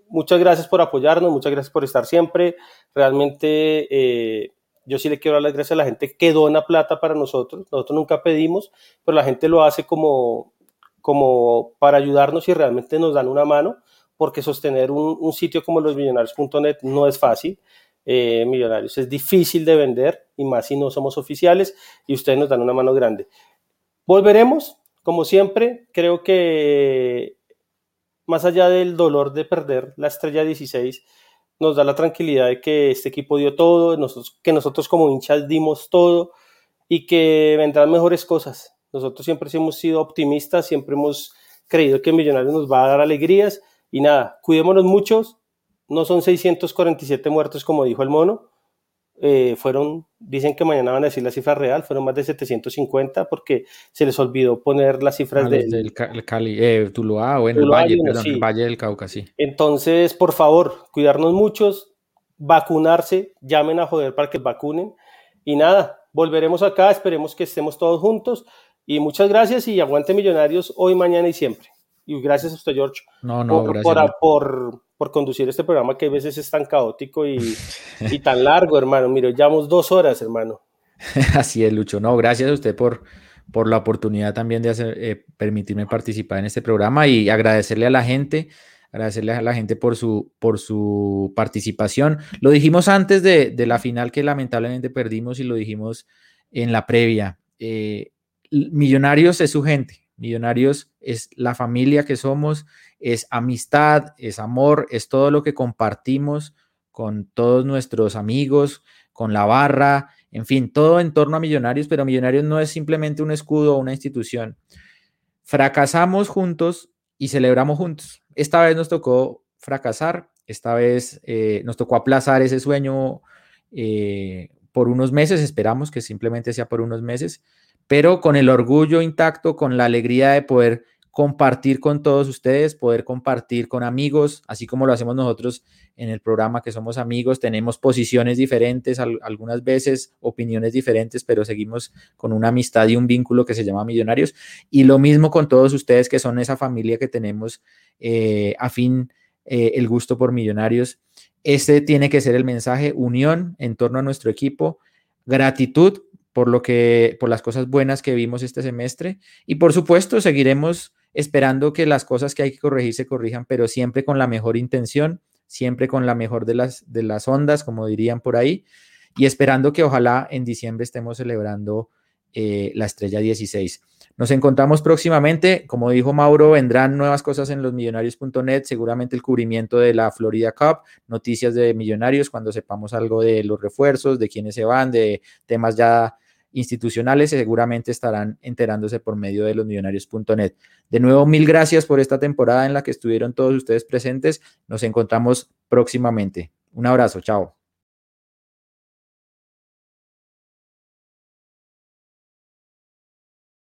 muchas gracias por apoyarnos, muchas gracias por estar siempre. Realmente eh, yo sí le quiero dar las gracias a la gente que dona plata para nosotros. Nosotros nunca pedimos, pero la gente lo hace como, como para ayudarnos y realmente nos dan una mano, porque sostener un, un sitio como losmillonarios.net no es fácil. Eh, millonarios. Es difícil de vender y más si no somos oficiales y ustedes nos dan una mano grande. Volveremos, como siempre, creo que más allá del dolor de perder la estrella 16, nos da la tranquilidad de que este equipo dio todo, nosotros, que nosotros como hinchas dimos todo y que vendrán mejores cosas. Nosotros siempre hemos sido optimistas, siempre hemos creído que Millonarios nos va a dar alegrías y nada, cuidémonos muchos, no son 647 muertos como dijo el mono, eh, fueron, dicen que mañana van a decir la cifra real, fueron más de 750 porque se les olvidó poner las cifras ah, de, del Cali, eh, Tuluá o en el Valle, perdón, el Valle del Cauca, sí. Entonces, por favor, cuidarnos muchos, vacunarse, llamen a joder para que vacunen y nada, volveremos acá, esperemos que estemos todos juntos y muchas gracias y aguante millonarios hoy, mañana y siempre. Y gracias a usted, George, no, no, por, gracias, por, por conducir este programa que a veces es tan caótico y, y tan largo, hermano. Mira, llevamos dos horas, hermano. [laughs] Así es, Lucho. No, gracias a usted por, por la oportunidad también de hacer, eh, permitirme participar en este programa y agradecerle a la gente, agradecerle a la gente por su, por su participación. Lo dijimos antes de, de la final que lamentablemente perdimos y lo dijimos en la previa. Eh, Millonarios es su gente, Millonarios es la familia que somos, es amistad, es amor, es todo lo que compartimos con todos nuestros amigos, con la barra, en fin, todo en torno a Millonarios, pero Millonarios no es simplemente un escudo o una institución. Fracasamos juntos y celebramos juntos. Esta vez nos tocó fracasar, esta vez eh, nos tocó aplazar ese sueño eh, por unos meses, esperamos que simplemente sea por unos meses, pero con el orgullo intacto, con la alegría de poder compartir con todos ustedes, poder compartir con amigos, así como lo hacemos nosotros en el programa que somos amigos, tenemos posiciones diferentes, algunas veces opiniones diferentes, pero seguimos con una amistad y un vínculo que se llama Millonarios. Y lo mismo con todos ustedes que son esa familia que tenemos eh, a fin eh, el gusto por Millonarios. Este tiene que ser el mensaje, unión en torno a nuestro equipo, gratitud por lo que por las cosas buenas que vimos este semestre y por supuesto seguiremos esperando que las cosas que hay que corregir se corrijan, pero siempre con la mejor intención, siempre con la mejor de las, de las ondas, como dirían por ahí, y esperando que ojalá en diciembre estemos celebrando eh, la estrella 16. Nos encontramos próximamente, como dijo Mauro, vendrán nuevas cosas en losmillonarios.net, seguramente el cubrimiento de la Florida Cup, noticias de millonarios cuando sepamos algo de los refuerzos, de quiénes se van, de temas ya institucionales seguramente estarán enterándose por medio de losmillonarios.net. De nuevo, mil gracias por esta temporada en la que estuvieron todos ustedes presentes. Nos encontramos próximamente. Un abrazo, chao.